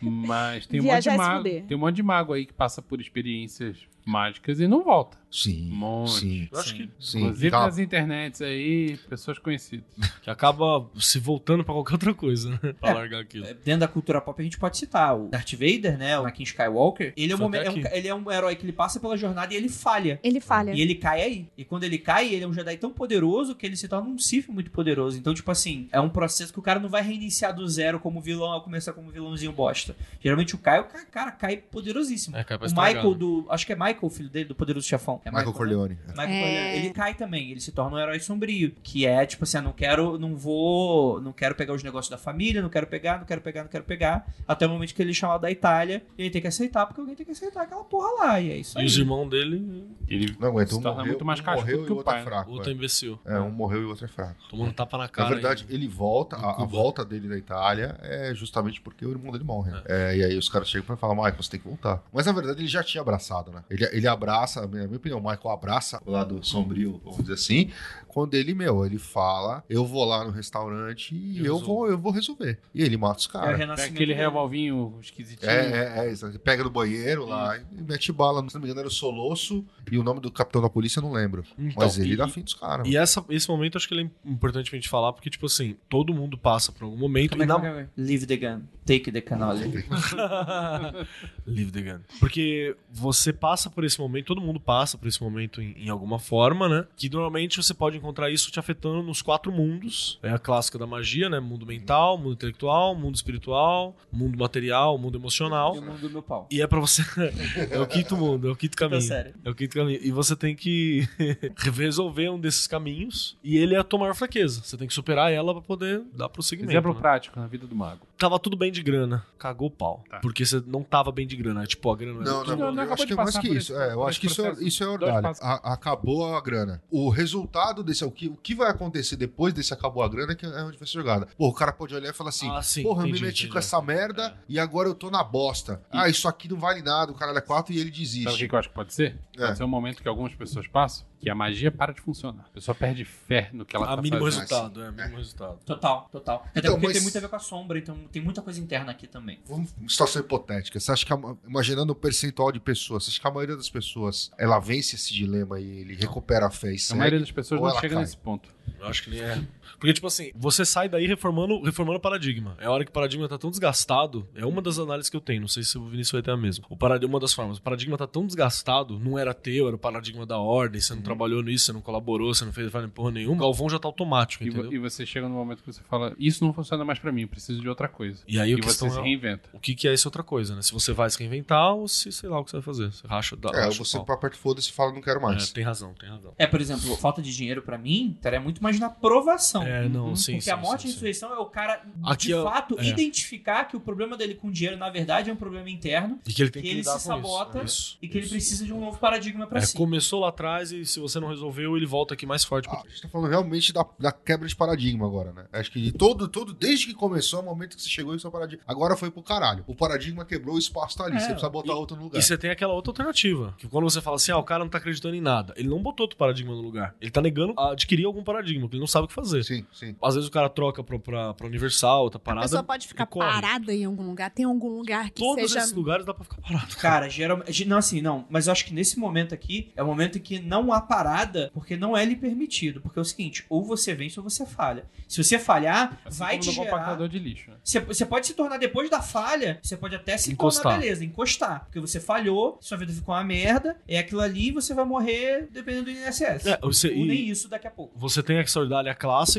Mas tem um, monte Viajar de é se mago, fuder. tem um monte de mago aí que passa por experiências mágicas e não volta. Sim. Um monte. Sim. Eu acho que, Sim. Inclusive Tá. nas internets aí, pessoas conhecidas. <laughs> que acaba se voltando pra qualquer outra coisa, né? Pra É. largar aquilo. Dentro da cultura pop a gente pode citar o Darth Vader, né? O Anakin Skywalker. Ele é, um é um, ele é um herói que ele passa pela jornada e ele falha. Ele falha. E ele cai aí. E quando ele cai, ele é um Jedi tão poderoso que ele se torna um Sith muito poderoso. Então, tipo assim, é um processo que o cara não vai reiniciar do zero como vilão ao começar como vilãozinho bosta. Geralmente o Kai, o ca- cara cai poderosíssimo. É, cai pra o estragar, Michael né? do. Acho que é Michael, o filho dele, do poderoso chefão. É Michael né? Corleone. Michael É. Corleone. Ele cai também, ele se torna um herói sombrio. Que é, tipo assim, ah, não quero, não vou. Não quero pegar os negócios da família, não quero pegar, não quero pegar, não quero pegar. Até o momento que ele é chamado da Itália, e ele tem que aceitar, porque alguém tem que aceitar aquela porra lá. E é isso E aí. os irmãos dele, Ele Não aguenta, se um torna morreu, muito mais um morreu que e o outro pai. é fraco. outro é. imbecil. É, um morreu e o outro é fraco. Tomando tapa na Na cara. verdade, ele volta, a, a volta dele da Itália é justamente porque o irmão dele morre. É, e aí os caras chegam pra falar, Michael, você tem que voltar. Mas na verdade ele já tinha abraçado, né? Ele, ele abraça, na minha opinião, o Michael abraça o lado sombrio, vamos dizer assim, quando ele, meu, ele fala, eu vou lá no restaurante e Eu eu, vou, eu vou resolver. E ele mata os É o caras. Renascimento aquele revolvinho esquisitinho. É, é, é, isso. Ele pega no banheiro lá e mete bala. Se não me engano, era o Solosso e o nome do capitão da polícia eu não lembro. Então, Mas ele e- dá fim dos caras. E essa, esse momento acho que ele é importante pra gente falar, porque, tipo assim, todo mundo passa por algum momento. Como é e na... é é? Leave the gun. Take the cannoli. <laughs> Leave the gun. Porque você passa por esse momento, todo mundo passa por esse momento em, em alguma forma, né? Que normalmente você pode encontrar isso te afetando nos quatro mundos. É a clássica da magia, né? Mundo mental, mundo intelectual, mundo espiritual, mundo material, mundo emocional. E o mundo do meu pau. E é pra você. <laughs> é o quinto mundo, é o quinto caminho. sério. É o quinto caminho. E você tem que <laughs> resolver um desses caminhos. E ele é a tua maior fraqueza. Você tem que superar ela pra poder dar prosseguimento. Exemplo né? prático na vida do mago. Tava tudo bem de grana. Cagou o pau. Tá. Porque você não tava bem de grana. Tipo, a grana Não, não, Não, não eu acabou acho de que é mais passar que por isso. É, eu acho que isso é, isso é ordalho. A- acabou a grana. O resultado desse, o que, o que vai acontecer depois desse acabou a grana é que é onde vai ser jogada. Pô, o cara pode olhar e falar assim: Ah, sim, Porra, eu entendi, me meti entendi. com essa merda e agora eu tô na bosta. Ah, isso aqui não vale nada, o caralho é quatro e ele Sabe o desiste. que que eu acho que pode ser? É. Pode ser um momento que algumas pessoas passam que a magia para de funcionar. A pessoa perde fé no que ela A tá mínimo fazendo. resultado, é, mínimo resultado. Total, total. Até Então, porque mas- tem muito a ver com a sombra, então tem muita coisa interna aqui também. Vamos situação hipotética. Você acha que, a- imaginando o percentual de pessoas, você acha que a maioria das pessoas ela vence esse dilema e ele recupera a fé e A segue? maioria das pessoas ou não ela chega cai? nesse ponto. Eu acho que nem é. Porque, tipo assim, você sai daí reformando, reformando o paradigma. É a hora que o paradigma tá tão desgastado. É uma das análises que eu tenho. Não sei se o Vinícius vai ter a mesma. O paradigma, uma das formas. O paradigma tá tão desgastado, não era teu, era o paradigma da ordem. Você não trabalhou nisso, você não colaborou, você não fez porra nenhuma. O Galvão já tá automático, E, entendeu? e você chega no momento que você fala, isso não funciona mais pra mim, eu preciso de outra coisa. E aí o que você se reinventa. O que, que é isso outra coisa, né? Se você vai se reinventar ou se sei lá o que você vai fazer. Você racha da. É, racha o você pau. aperta foda-se e fala, não quero mais. É, tem razão, tem razão. É, por exemplo, falta de dinheiro pra mim estaria muito mais na provação. É, não, sim, Porque sim, a morte sim, e a sim. ressurreição é o cara, Aqui de é- fato, é. identificar que o problema dele com dinheiro, na verdade, é um problema interno E que ele tem Que que, ele lidar se com sabota isso. e que ele precisa de um novo paradigma pra É, si. começou lá atrás e se você não resolveu, ele volta aqui mais forte. Ah, a gente tá falando realmente da, da quebra de paradigma agora, né? Acho que de todo, todo, desde que começou, é o momento que você chegou em seu paradigma. Agora foi pro caralho. O paradigma quebrou, o espaço tá ali. É, você precisa botar e- outro no lugar. E você tem aquela outra alternativa. Que quando você fala assim, ah, o cara não tá acreditando em nada. Ele não botou outro paradigma no lugar. Ele tá negando a adquirir algum paradigma, porque ele não sabe o que fazer. Sim, sim. Às vezes o cara troca pra, pra, pra Universal, outra A parada. pessoa pode ficar parada em algum lugar. Tem algum lugar que Todos seja. esses lugares dá pra ficar parado. Cara, geralmente. Não, assim, não. Mas eu acho que nesse momento aqui é o momento em que não há parada, porque não é lhe permitido. Porque é o seguinte: ou você vence ou você falha. Se você falhar, Assim vai te gerar. de lixo. né? Você, você pode se tornar depois da falha, você pode até se Encostar. tornar beleza, encostar. Porque você falhou, sua vida ficou uma merda, é aquilo ali e você vai morrer dependendo do INSS. É, você- Ou e- nem isso daqui a pouco. Você tem essa ordalha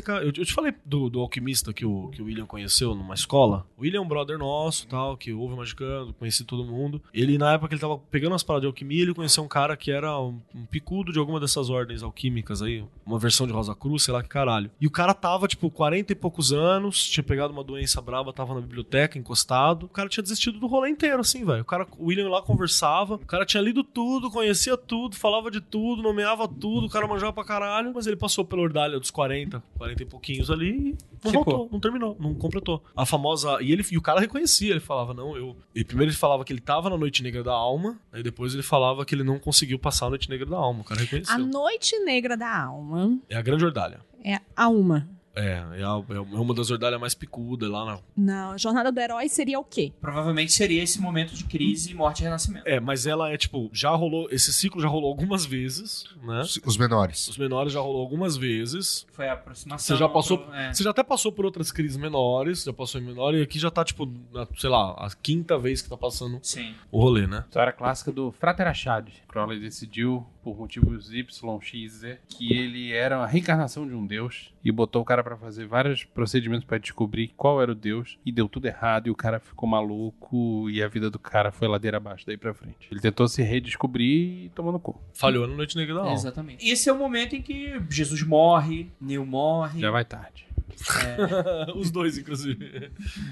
Eu, eu te falei do, do alquimista que o, que o William conheceu numa escola. O William é um brother nosso, tal, que ouve magicando, conheci todo mundo. Ele, na época ele tava pegando as paradas de alquimia, ele conheceu um cara que era um, um picudo de alguma dessas ordens alquímicas aí. Uma versão de Rosa Cruz, sei lá que caralho. E o cara tava, tipo, 40 e poucos anos, tinha pegado uma doença braba, tava na biblioteca, encostado. O cara tinha desistido do rolê inteiro, assim, velho. O cara, o William lá conversava, o cara tinha lido tudo, conhecia tudo, falava de tudo, nomeava tudo, o cara manjava pra caralho, mas ele passou pela ordalha dos 40, 40 e pouquinhos ali e não Ficou. voltou, não terminou, não completou. A famosa. E, ele, e o cara reconhecia, ele falava, não, eu. E primeiro ele falava que ele tava na Noite Negra da Alma, aí depois ele falava que ele não conseguiu passar a Noite Negra da Alma. O cara reconheceu. A noite negra da alma É a grande ordalha. é a uma. É, é, a- é uma das ordalhas mais picudas lá na. Não, a jornada do herói seria o quê? Provavelmente seria esse momento de crise, morte e renascimento. É, mas ela é tipo, já rolou. Esse ciclo já rolou algumas vezes, né? Os- Os menores. Os menores já rolou algumas vezes. Foi a aproximação. Você já passou. pro- é. Você já até passou por outras crises menores, já passou em menor, e aqui já tá, tipo, na- sei lá, a quinta vez que tá passando Sim. o rolê, né? História clássica do Frater Achad. Crowley decidiu, por motivos Y, X, Z, que ele era a reencarnação de um deus e botou o cara pra fazer vários procedimentos pra descobrir qual era o deus e deu tudo errado e o cara ficou maluco e a vida do cara foi ladeira abaixo daí pra frente. Ele tentou se redescobrir e tomou no cu. Falhou na Noite Negra da Alma. Exatamente. Esse é o momento em que Jesus morre, Neil morre. Já vai tarde. <laughs> Os dois, inclusive.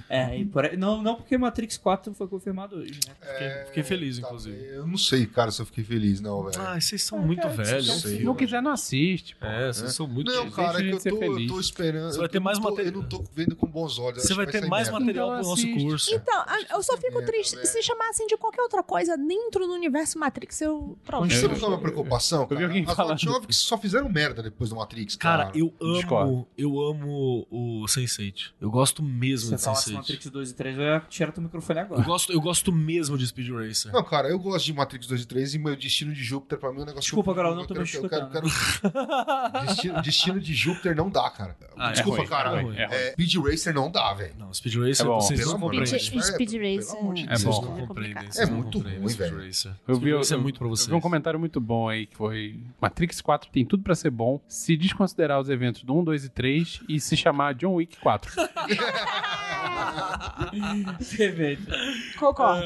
É, e por não, não porque Matrix 4 foi confirmado hoje, né? Fiquei, fiquei feliz, Tá, inclusive. Eu não sei, cara, se eu fiquei feliz, não, velho. Ah, vocês são muito velhos. não sei. Se não quiser, não assiste. pô. É, vocês são muito Não, cara, é que eu tô, eu tô esperando. Você vai eu ter não mais tô- material- Eu não tô vendo com bons olhos. Você vai que ter mais merda. material Então pro nosso assiste. curso. Então, eu só fico merda, triste. velho. Se chamassem de qualquer outra coisa dentro do universo Matrix, eu. Pronto. Você não uma preocupação, Eu vi cara? alguém As. Wachowski só fizeram merda depois do Matrix, cara. Cara, eu amo, eu amo o Sense8. Eu gosto mesmo Se de você falasse Sense8. Matrix 2 e 3, eu ia tirar teu microfone Eu agora. gosto, eu gosto mesmo de Speed Racer. Não, cara, eu gosto de Matrix 2 e 3 e meu Destino de Júpiter pra mim é um negócio... Desculpa, que eu- eu não tô quero- me eu quero- escutando. quero- <laughs> Destino, Destino de Júpiter não dá, cara. Ah, é Desculpa, ruim, caralho. é ruim, é ruim. É, Speed Racer não dá, velho. Não, Speed Racer É bom. vocês Pelo não compreendem. Deus. Speed, Racer. amor de É bom. Vocês não. não É É muito ruim, velho. Eu vi, Speed eu, Racer é eu- muito pra eu vocês. vi um comentário muito bom aí que foi Matrix 4 tem tudo pra ser bom se desconsiderar os eventos do 1, 2 e 3 e se chamar John Wick 4. Perfeito. <laughs> Concordo.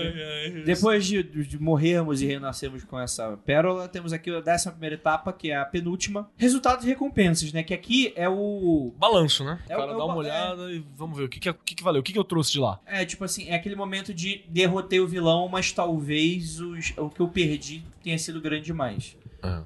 Depois de, de morrermos e renascermos com essa pérola, temos aqui a décima primeira etapa, que é a penúltima. Resultados e recompensas, né? Que aqui é o. Balanço, né? É o cara é dá uma ba- olhada e vamos ver o que, que, é- que, que valeu, o que, que eu trouxe de lá. É tipo assim, é aquele momento de derrotei o vilão, mas talvez os- o que eu perdi tenha sido grande demais.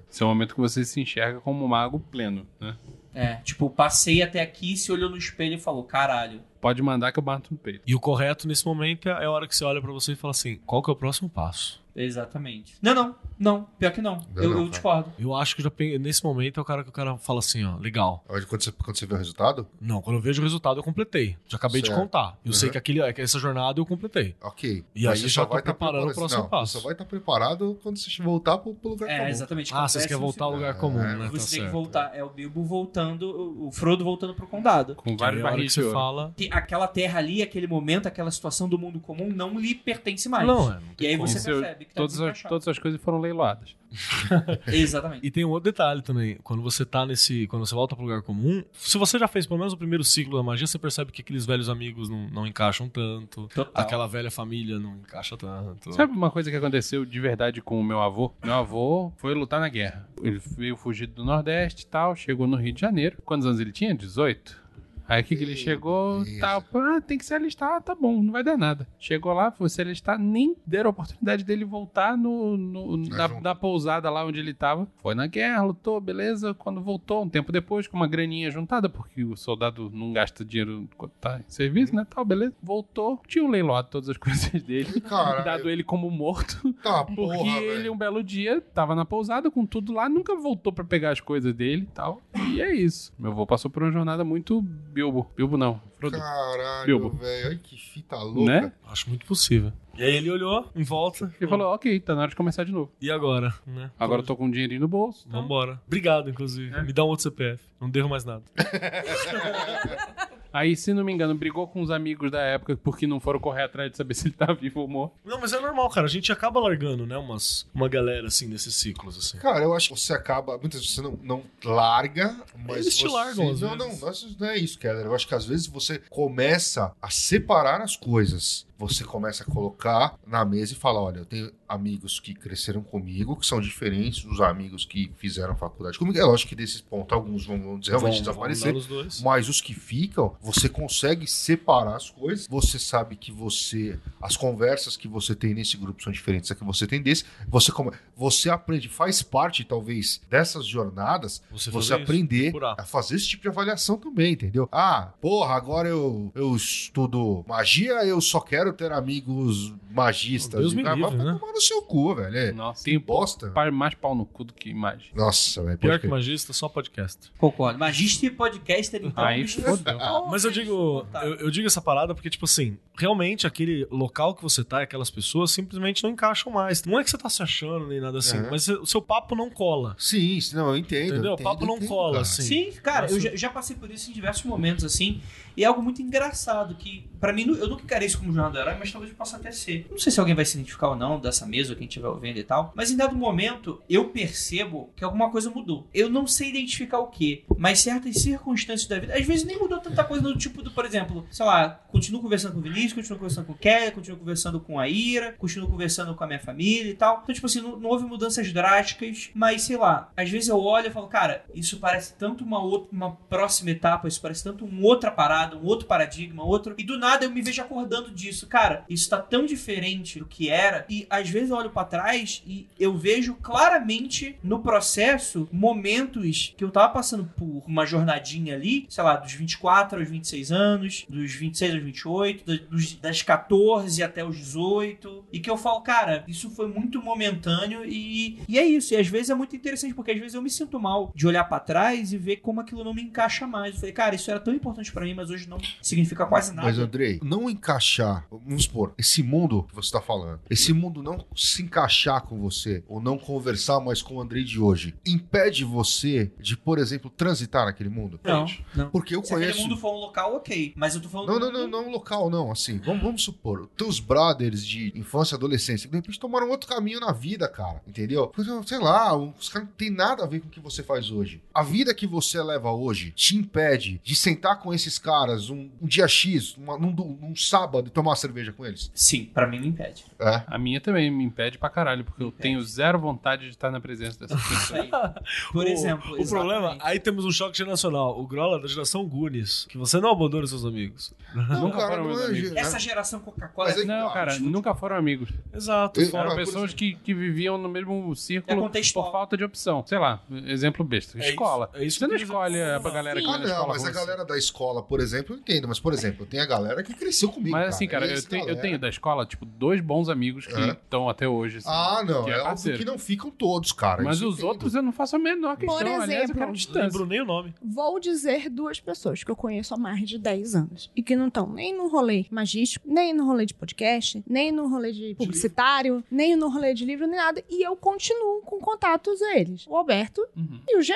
Esse é o momento que você se enxerga como um mago pleno, né? É, tipo, passei até aqui, se olhou no espelho e falou: caralho. Pode mandar que eu bato no peito. E o correto nesse momento é é a hora que você olha pra você e fala assim: qual que é o próximo passo? Exatamente. Não, não, não. Pior que não. Não, eu, não, eu cara. discordo. Eu acho que já nesse momento é o cara que o cara fala assim: ó, legal. Quando você, quando você vê o resultado, Não, quando eu vejo o resultado eu completei. Já acabei de Certo. contar. Eu Uhum. sei que, aquele, que essa jornada eu completei. ok. E Mas aí você já tô vai estar preparando o preparado. próximo não, passo. Você só vai estar preparado quando você voltar pro, pro lugar É, comum. exatamente. Ah, vocês querem voltar ao lugar comum, É, né? Você Tá tem que certo. voltar. É o Bilbo voltando, o- Frodo voltando pro condado. Com Que aí vários é que barris de você fala. Que Aquela terra ali, aquele momento, aquela situação do mundo comum não lhe pertence mais. Não, é. Não E aí você Seu- que tá todas, as, todas as coisas foram leiloadas. <laughs> Exatamente. E tem um outro detalhe também. Quando você tá nesse. Quando você volta pro lugar comum, se você já fez pelo menos o primeiro ciclo da magia, você percebe que aqueles velhos amigos não, não encaixam tanto. Total. Aquela velha família não encaixa tanto. Sabe uma coisa que aconteceu de verdade com o meu avô? Meu avô foi lutar na guerra. Ele veio fugido do Nordeste e tal, chegou no Rio de Janeiro. Quantos anos ele tinha? 18? Aí aqui que ele Meu chegou, Deus. tal, ah, tem que se alistar, tá bom, não vai dar nada. Chegou lá, foi se alistar, nem deram a oportunidade dele voltar no, no- na, na pousada lá onde ele tava. Foi na guerra, lutou, beleza. Quando voltou, um tempo depois, com uma graninha juntada, porque o soldado não gasta dinheiro quando tá em serviço, né, tal, beleza. Voltou, tinha um leiloado todas as <laughs> coisas dele, Caralho. dado ele como morto. Tá, Porque porra, ele, um belo dia, tava na pousada com tudo lá, nunca voltou pra pegar as coisas dele e tal. E é isso. Meu avô passou por uma jornada muito Bilbo. Bilbo não, Frodo. Caralho, Bilbo. velho. Olha que fita louca. Né? Acho muito possível. E aí ele olhou em volta. Ele falou, ok, tá na hora de começar de novo. E agora? Né? Agora eu tô com um dinheirinho no bolso. então- Vambora. Obrigado, inclusive. Me dá um outro CPF. Não devo mais nada. <laughs> Aí, se não me engano, brigou com os amigos da época porque não foram correr atrás de saber <laughs> se ele tá vivo ou morto. Não, mas é normal, cara. A gente acaba largando, né? Umas, uma galera, assim, nesses ciclos, assim. Cara, eu acho que você acaba. Muitas vezes você não, não larga, mas. Eles te você- largam, às Não, vezes. não, não, não é isso, Keller. Eu acho que às vezes você começa a separar as coisas. Você começa a colocar na mesa e fala: olha, eu tenho amigos que cresceram comigo, que são diferentes dos amigos que fizeram faculdade comigo. É lógico que desses pontos alguns vão, vão realmente Vão- vão desaparecer. dois. Mas os que ficam, você consegue separar as coisas. Você sabe que você. As conversas que você tem nesse grupo são diferentes da que você tem desse. Você, come, você aprende, faz parte, talvez, dessas jornadas, Você, você isso, aprender procurar. a fazer esse tipo de avaliação também, entendeu? Ah, porra, agora eu, eu estudo magia, eu só quero ter amigos magistas. Deus me Ah, livre, vai né? tomar no seu cu, velho. É. Nossa, tem bosta. pa- mais pau no cu do que imagem. Nossa, velho. Pior que magista, só podcast. Concordo. Magista e podcaster, então. Aí <laughs> fodeu. Mas eu digo, eu, eu digo essa parada porque, tipo assim, realmente aquele local que você tá, aquelas pessoas simplesmente não encaixam mais. Não é que você tá se achando nem nada assim, Uhum. mas o seu papo não cola. Sim, sim, não, eu entendo. Entendeu? eu O entendo, papo não entendo, cola, cara. assim. Sim, cara, eu Nossa. já, já passei por isso em diversos momentos, assim. E é algo muito engraçado, que pra mim, eu nunca encarei isso como jornal do herói, mas talvez eu possa até ser. Não sei se alguém vai se identificar ou não dessa mesa, quem estiver ouvindo e tal. Mas em dado momento, eu percebo que alguma coisa mudou. Eu não sei identificar o que, mas certas circunstâncias da vida, às vezes nem mudou tanta coisa do tipo do, por exemplo, sei lá, continuo conversando com o Vinícius, continuo conversando com o Kelly, continuo conversando com a Ira, continuo conversando com a minha família e tal. Então, tipo assim, não, não houve mudanças drásticas, mas sei lá, às vezes eu olho e falo, cara, isso parece tanto uma outra, uma próxima etapa, isso parece tanto uma outra parada, um outro paradigma, outro. E do nada eu me vejo acordando disso. Cara, isso tá tão diferente do que era. E às vezes eu olho pra trás e eu vejo claramente no processo momentos que eu tava passando por uma jornadinha ali, sei lá, dos 24 aos 26 anos, dos 26 aos 28, da- dos, das 14 até os 18. E que eu falo, cara, isso foi muito momentâneo e, e é isso. E às vezes é muito interessante, porque às vezes eu me sinto mal de olhar pra trás e ver como aquilo não me encaixa mais. Eu falei, cara, isso era tão importante pra mim, mas hoje não significa quase nada. Mas, Andrei, não encaixar, vamos supor, esse mundo que você tá falando, esse mundo não se encaixar com você, ou não conversar mais com o Andrei de hoje, impede você de, por exemplo, transitar naquele mundo? não, não. Porque eu Se aquele conheço. mundo for um local, ok. Mas eu tô falando. Não, não, não, mundo- não local, não. Assim, vamos, vamos supor, teus brothers de infância e adolescência, de repente tomaram outro caminho na vida, cara. Entendeu? Porque, Sei lá, os caras não tem nada a ver com o que você faz hoje. A vida que você leva hoje te impede de sentar com esses caras um, um dia X, uma- num, num sábado, e tomar uma cerveja com eles. Sim, pra mim me impede. É. A minha também me impede pra caralho, porque eu Impede. tenho zero vontade de estar na presença dessas <laughs> pessoas. aí. Por O- exemplo. O problema, exatamente. aí temos um choque geracional. O Grola é da geração Goonies, que você não abandona seus amigos. Não, Nunca foram meus amigos. né? Essa geração Coca-Cola é Não, cara, discute. nunca foram amigos. Exato. Eu- fora- Eram Ah, por pessoas que, que viviam no mesmo É círculo contextual. por falta de opção. Sei lá, exemplo besta. É escola. isso- é isso Você não escolhe a galera que Ah, não, escola mas a galera da escola, por exemplo, eu entendo. Mas, por exemplo, tem a galera que cresceu comigo. Mas assim, cara, eu essa tenho, eu galera- tenho da escola, tipo, dois bons amigos que É. estão até hoje. assim, Ah, não, que é óbvio que não ficam todos, cara. Mas os entendo. outros eu não faço a menor questão. Por Aliás, eu exemplo, quero distância. lembro nem o nome. Vou dizer duas pessoas que eu conheço há mais de 10 anos e que não estão nem no rolê magístico, nem no rolê de podcast, nem no rolê de publicitário, nem no rolê de livro, nem nada. E eu continuo com contatos a eles. O Alberto Uhum. e o Jean.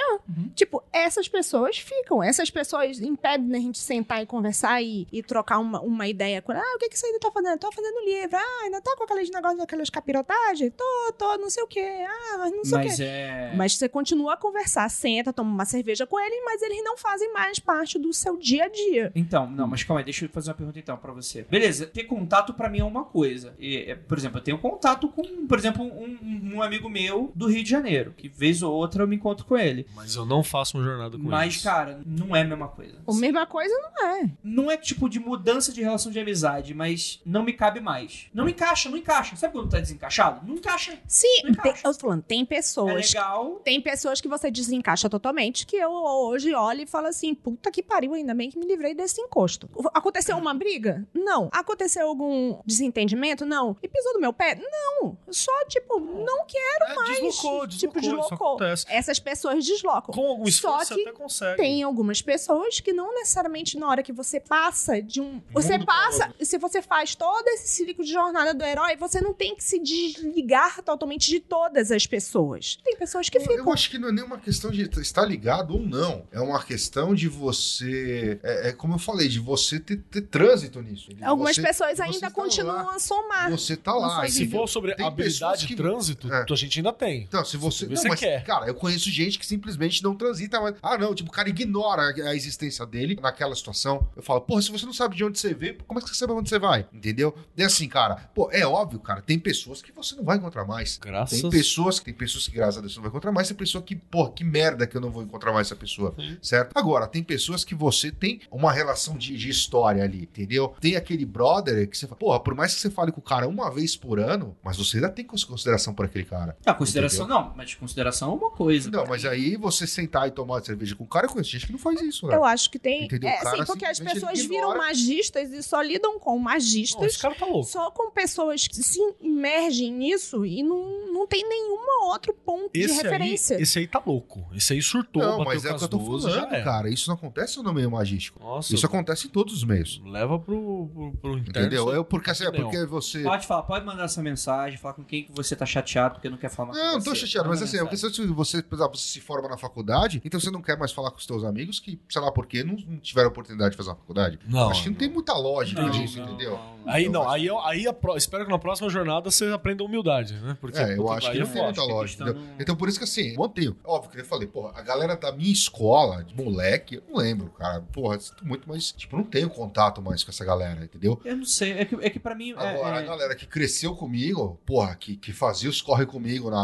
Tipo, essas pessoas ficam. Essas pessoas impedem a gente sentar e conversar e, e trocar uma, uma ideia com Ah, o que, que você ainda tá fazendo? Tô fazendo livro. Ah, ainda tá com aqueles negócios, aquelas capirotagens? Tô, tô, não sei o quê. Ah, mas não sei o quê. Mas é. Mas você continua a conversar, senta, toma uma cerveja com ele, mas eles não fazem mais parte do seu dia a dia. Então, não, mas calma aí, deixa eu fazer uma pergunta então pra você. Beleza, ter contato pra mim é uma coisa. E, é, por exemplo, eu tenho contato com, por exemplo, um, um amigo meu do Rio de Janeiro, que vez ou outra eu me encontro com ele. Mas eu não faço uma jornada com Mas, eles. cara, não é a mesma coisa. A mesma coisa não é. Não é tipo de mudança de relação de amizade, mas não me cabe mais. Não encaixa, não encaixa. Sabe quando tá desencaixado? Não encaixa. Sim, Não tem- encaixa. eu tô falando, tem É pessoas. legal. Tem pessoas que você desencaixa totalmente, que eu hoje olho e falo assim, puta que pariu, ainda bem que me livrei desse encosto. Aconteceu uma <laughs> briga? Não. Aconteceu algum desentendimento? Não. E pisou no meu pé? Não. Só, tipo, não quero É, mais. deslocou, tipo, deslocou, isso deslocou. Essas pessoas deslocam. Com algum Só esforço que você até consegue. Tem algumas pessoas que não necessariamente hora que você passa de um. Você passa. Se você faz todo esse ciclo de jornada do herói, você não tem que se desligar totalmente de todas as pessoas. Tem pessoas que Eu, ficam. eu acho que não é nem uma questão de estar ligado ou não. É uma questão de você. É, é como eu falei, de você ter, ter trânsito nisso. De Algumas você- pessoas você ainda tá continuam lá, a somar. Você tá lá. E se for sobre Tem habilidade de trânsito, É. a gente ainda tem. Então, se você. Se Não, você mas, quer. Cara, eu conheço gente que simplesmente não transita mais. Ah, não, tipo, o cara ignora a existência dele naquela situação. Eu falo, porra, se você não sabe de onde você veio, como é que você sabe onde você vai? Entendeu? E assim, cara, pô, é óbvio, cara, tem pessoas que você não vai encontrar mais. Graças Tem pessoas, tem pessoas que, graças a Deus, você não vai encontrar mais. Tem pessoa que, pô, que merda que eu não vou encontrar mais essa pessoa. Certo? Agora, tem pessoas que você tem uma relação de, de história ali, entendeu? Tem aquele brother que você fala, porra, por mais que você fale com o cara uma vez por ano, mas você ainda tem cons- consideração por aquele cara. A consideração não, mas consideração é uma coisa. Não, mas aí você sentar e tomar cerveja com o cara, eu conheço gente que não faz isso, né? Eu acho que tem. Entendeu? É, sim, porque as simplesmente pessoas viram magistas e só lidam com magistas. Não, esse cara tá louco. Só com pessoas que se imergem nisso e não, não tem nenhum outro ponto de Esse referência. aí, esse aí tá louco. Esse aí surtou, Não, mas é o que eu as tô falando, era. cara. Isso não acontece no meio magístico. Nossa, Isso acontece em todos os meios. leva pro, pro, pro interno. Entendeu? Eu, porque, assim, é porque você. Pode falar, pode mandar essa mensagem, falar com quem que você tá chateado porque não quer falar mais Não, com não tô você. chateado, mas assim, é porque se você, por exemplo, você se forma na faculdade, então você não quer mais falar com os teus amigos que, sei lá, porque não tiveram oportunidade de fazer uma faculdade. Não, Acho que não, tem muita lógica Não, nisso, não, entendeu? Aí não, acho- aí, eu- aí a pro- espero que na próxima jornada você aprenda humildade, né? Porque, É, eu puta, acho que não é tem muita a lógica, entendeu? não- Então por isso que assim, eu mantenho. Óbvio que eu falei, porra, a galera da minha escola, de moleque, eu não lembro, cara. Porra, sinto muito, mas, tipo, não tenho contato mais com essa galera, entendeu? Eu não sei, é que, é que pra mim. é- Agora, é- a galera que cresceu comigo, porra, que, que fazia os corre comigo na.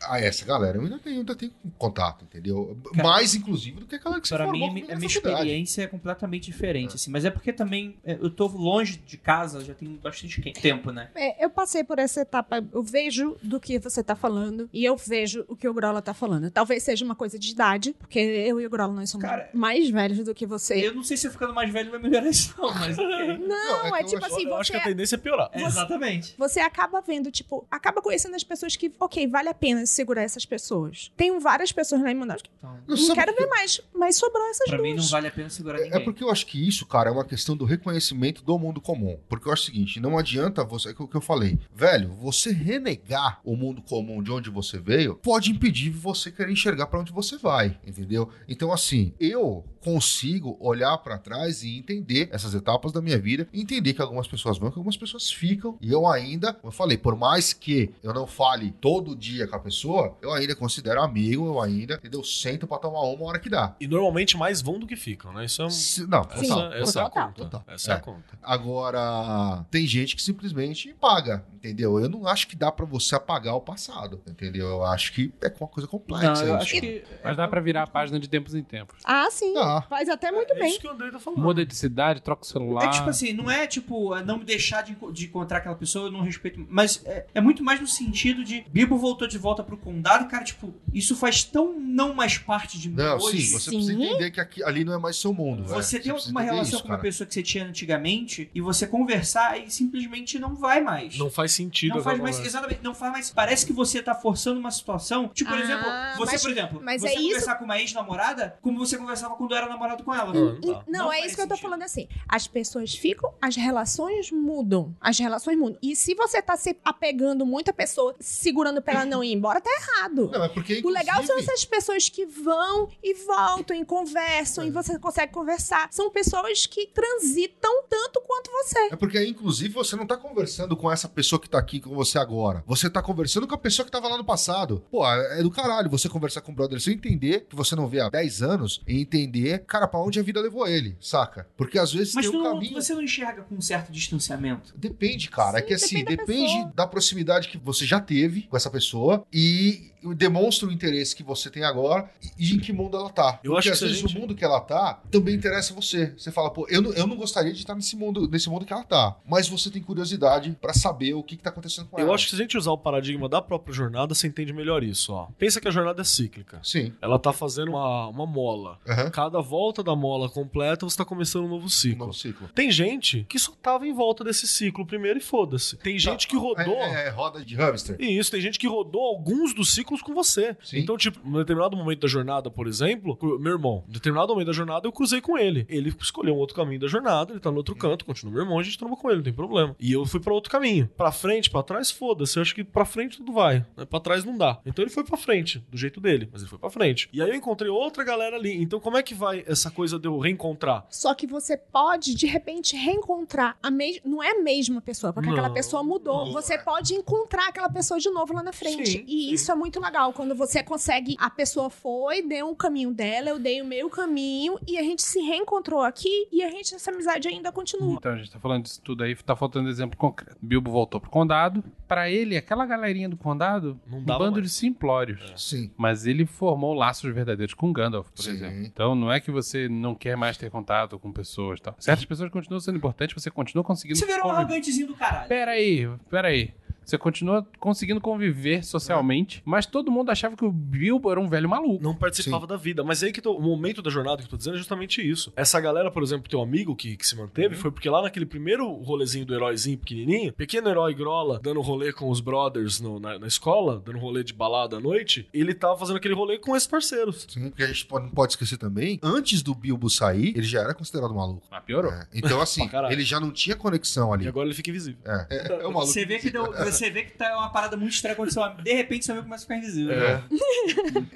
A, a essa galera, eu ainda tenho, ainda tenho contato, entendeu? Cara, Mais, inclusive, do que a galera que se Pra formou mim, a na minha faculdade. experiência é completamente diferente, assim. Mas é porque também é, eu tô longe de casa já tem bastante tempo, né? É, eu passei por essa etapa, eu vejo do que você tá falando e eu vejo o que o Grola tá falando. Talvez seja uma coisa de idade, porque eu e o Grola nós somos Cara, mais velhos do que você. Eu não sei se eu ficando mais velho vai melhorar isso, não, mas. <laughs> Não, Não, é que é, eu tipo acho- assim, Eu acho que você a tendência é piorar. É, Exatamente. você acaba vendo, tipo, acaba conhecendo as pessoas que, ok, vale a pena segurar essas pessoas. Tem várias pessoas na Irmandade que Então, não, quero ver mais, mas sobrou essas pra duas. mim não vale a pena segurar É ninguém. porque eu acho que isso, cara, é uma questão do reconhecimento do mundo comum. Porque eu acho o seguinte, não adianta você, é o que eu falei, velho, você renegar o mundo comum de onde você veio, pode impedir você querer enxergar pra onde você vai, entendeu? Então, assim, eu consigo olhar pra trás e entender essas etapas da minha vida, e entender que algumas pessoas vão, que algumas pessoas ficam, e eu ainda, como eu falei, por mais que eu não fale todo dia com a pessoa, eu ainda considero amigo, eu ainda, entendeu? Sento pra tomar uma hora que dá. E normalmente mais vão do que ficam, né? Isso é um... Se- Não, Sim, total, essa, essa é a total. conta. Total. Essa é. a É. conta. Agora, tem gente que simplesmente paga, entendeu? Eu não acho que dá pra você apagar o passado, entendeu? Eu acho que é uma coisa complexa Não, eu isso. acho que. Mas dá pra virar a página de tempos em tempos. Ah, sim. Dá. Faz até muito É bem. isso que o André tá falando. Muda de cidade, troca o celular. É tipo assim, não é tipo é não me deixar de, de encontrar aquela pessoa, eu não respeito. Mas é, é muito mais no sentido de Bilbo voltou de volta pro condado, cara, tipo, isso faz tão não mais parte de mim Não, hoje. sim, você Sim. precisa entender que aqui, ali não é mais seu mundo. Você tem precisa uma relação isso, com uma cara. pessoa que você tinha antigamente e você conversar e simplesmente não vai mais. Não faz sentido. Não faz mais, exatamente, não faz mais. Parece que você tá forçando uma situação. Tipo, por Ah, exemplo, você, mas- por exemplo, mas você é isso- conversar com uma ex-namorada como você conversava quando era namorado com ela. Não, não. Não, Não é isso que eu tô sentido. falando assim. As pessoas ficam, as relações mudam. As relações mudam. E se você tá se apegando muito à pessoa, segurando pra ela não ir embora, tá errado. Não, é porque, O legal são inclusive- essas pessoas que vão e voltam e conversam e você consegue conversar. São pessoas que transitam tanto quanto você. É porque, inclusive, você não tá conversando com essa pessoa que tá aqui com você agora. Você tá conversando com a pessoa que tava lá no passado. Pô, é do caralho você conversar com o brother seu e entender que você não vê há 10 anos e entender, cara, pra onde a vida levou ele, saca? Porque às vezes Mas tem um não- caminho. você não enxerga com um certo distanciamento. Depende, cara. é Sim, que assim, depende da depende pessoa. da proximidade que você já teve com essa pessoa e demonstra o interesse que você tem agora e em que mundo ela tá. Eu Porque acho que às vezes gente- o mundo que ela tá também interessa você. Você fala, pô, eu não, eu não gostaria de estar nesse mundo, nesse mundo que ela tá. Mas você tem curiosidade pra saber o que, que tá acontecendo com Eu ela. acho que se a gente usar o paradigma da própria jornada, você entende melhor isso, ó. Pensa que a jornada é cíclica. Sim. Ela tá fazendo uma, uma mola. Aham. Cada volta da mola completa, você tá começando um novo Um ciclo. novo ciclo. Tem gente que só tava em volta desse ciclo primeiro e foda-se. Tem gente que rodou. É, é, roda de hamster. Isso, tem gente que rodou alguns dos ciclos com você. Sim. Então, tipo, em determinado momento da jornada, por exemplo, meu irmão, em determinado momento da jornada eu cruzei com ele. Ele escolheu um outro caminho da jornada, ele tá no outro canto, continua meu irmão, a gente tromba com ele, não tem problema. E eu fui pra outro caminho. Pra frente, pra trás, foda-se. Eu acho que pra frente tudo vai. Né? Pra trás não dá. Então ele foi pra frente, do jeito dele, mas ele foi pra frente. E aí eu encontrei outra galera ali. Então como é que vai essa coisa de eu reencontrar? Só que você pode, de repente, reencontrar a mesma. Não é a mesma pessoa, porque aquela Não, pessoa mudou. não Você pode encontrar aquela pessoa de novo lá na frente. Sim, e sim. isso é muito legal. Quando você consegue. A pessoa foi, deu um caminho dela, eu dei o meu caminho, e a gente se reencontrou aqui e a gente, essa amizade ainda continua. Então a gente tá falando disso tudo aí, tá faltando exemplo concreto. Bilbo voltou pro condado. Pra ele, aquela galerinha do condado, Não um bando mais. de simplórios. Sim. Mas ele formou laços verdadeiros com Gandalf, por Sim. exemplo. Então não é que você não quer mais ter contato com pessoas e tal. Certas pessoas continuam sendo importantes, você continua conseguindo. Você virou um arrogantezinho do caralho. Pera aí, pera aí. Você continua conseguindo conviver socialmente, mas todo mundo achava que o Bilbo era um velho maluco. Não participava da vida. Mas aí que tô- o momento da jornada que eu tô dizendo é justamente isso. Essa galera, por exemplo, teu amigo que, que se manteve, foi porque lá naquele primeiro rolezinho do heróizinho pequenininho, pequeno herói Grola dando rolê com os brothers no- na, na escola, dando rolê de balada à noite, ele tava fazendo aquele rolê com esses parceiros. Sim, porque a gente pode- não pode esquecer também, antes do Bilbo sair, ele já era considerado maluco. Ah, piorou. É, Então, assim, <laughs> ele já não tinha conexão E ali. agora ele fica invisível. É, é, é o maluco. Você vê, que deu- você vê que tá uma parada muito estranha quando seu amigo, de repente seu amigo começa a ficar invisível. É.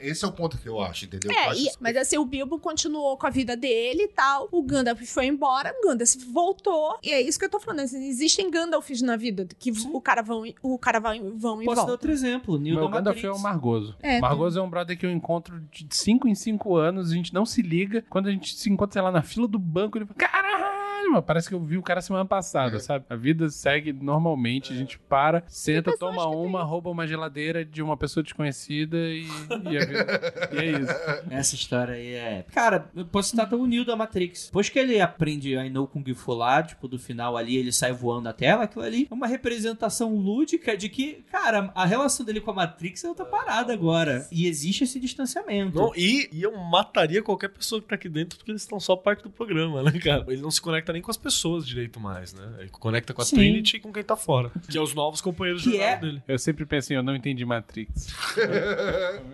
Esse é o ponto que eu acho, entendeu? Eu É, acho e- mas assim, o Bilbo continuou com a vida dele e tal. O Gandalf foi embora, o Gandalf voltou. E é isso que eu tô falando. assim, Existem Gandalfs na vida que o cara vão, o cara vai, vão e Posso dar outro exemplo. Neil Meu da Gandalf é o Margoso. É, Margoso é um brother que eu encontro de 5 em 5 anos, a gente não se liga. Quando a gente se encontra, sei lá, na fila do banco, ele fala, caralho, mano, parece que eu vi o cara semana passada, É. sabe? A vida segue normalmente, a gente para, senta, toma uma, rouba uma geladeira de uma pessoa desconhecida e, e, a vida- e é isso. <laughs> Essa história aí é. Cara, eu posso citar até o Neo da Matrix. Depois que ele aprende a know Kung Fu lá, tipo, do final ali, ele sai voando na tela, aquilo ali é uma representação lúdica de que, cara, a relação dele com a Matrix é outra parada agora. E existe esse distanciamento. Não, e, e eu mataria qualquer pessoa que tá aqui dentro porque eles estão só parte do programa, né, cara? Ele não se conecta nem com as pessoas direito mais, né? Ele conecta com a Sim. Trinity e com quem tá fora. Que é os novos companheiros de é- dele. Eu sempre penso em, eu não entendi Matrix. <laughs>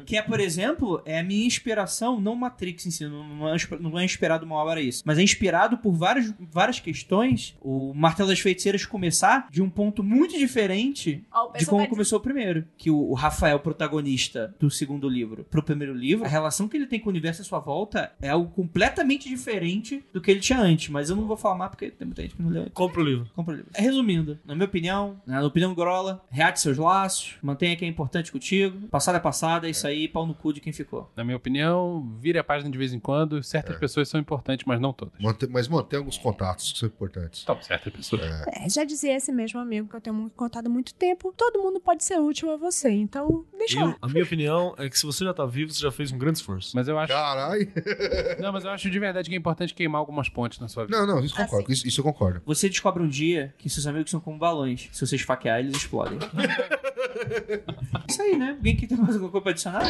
Que é, por exemplo, é a minha inspiração, não Matrix em si, não não é, não é inspirado uma obra isso, mas é inspirado por várias, várias questões. O Martelo das Feiticeiras começar de um ponto muito diferente Ó, o de como começou o primeiro. Que o, o Rafael, protagonista do segundo livro, pro primeiro livro, a relação que ele tem com o universo à sua volta é algo completamente diferente do que ele tinha antes. Mas eu não vou falar mais porque tem muita gente que não leu. Compra o livro. Compra o livro. Resumindo, na minha opinião, na opinião do Grola, reate seus laços, mantenha quem é importante contigo. Passado é passado, é isso aí, pau no cu de quem ficou. Na minha opinião, vire a página de vez em quando. Certas pessoas são importantes, mas não todas. Mantém- mas mantém alguns contatos que são importantes. Top, certas pessoas. É, já dizia esse mesmo amigo que eu tenho contado há muito tempo. Todo mundo pode ser útil a você, então deixa Eu- lá. a minha opinião é que se você já tá vivo, você já fez um grande esforço. Mas eu acho. Caralho. Não, mas eu acho de verdade que é importante queimar algumas pontes na sua vida. Não, não, isso eu Ah, concordo. Isso, isso eu concordo. Você descobre um dia que seus amigos são como balões. Se você esfaquear, eles explodem. <laughs> isso aí, né? Alguém que tem mais alguma coisa pra adicionar?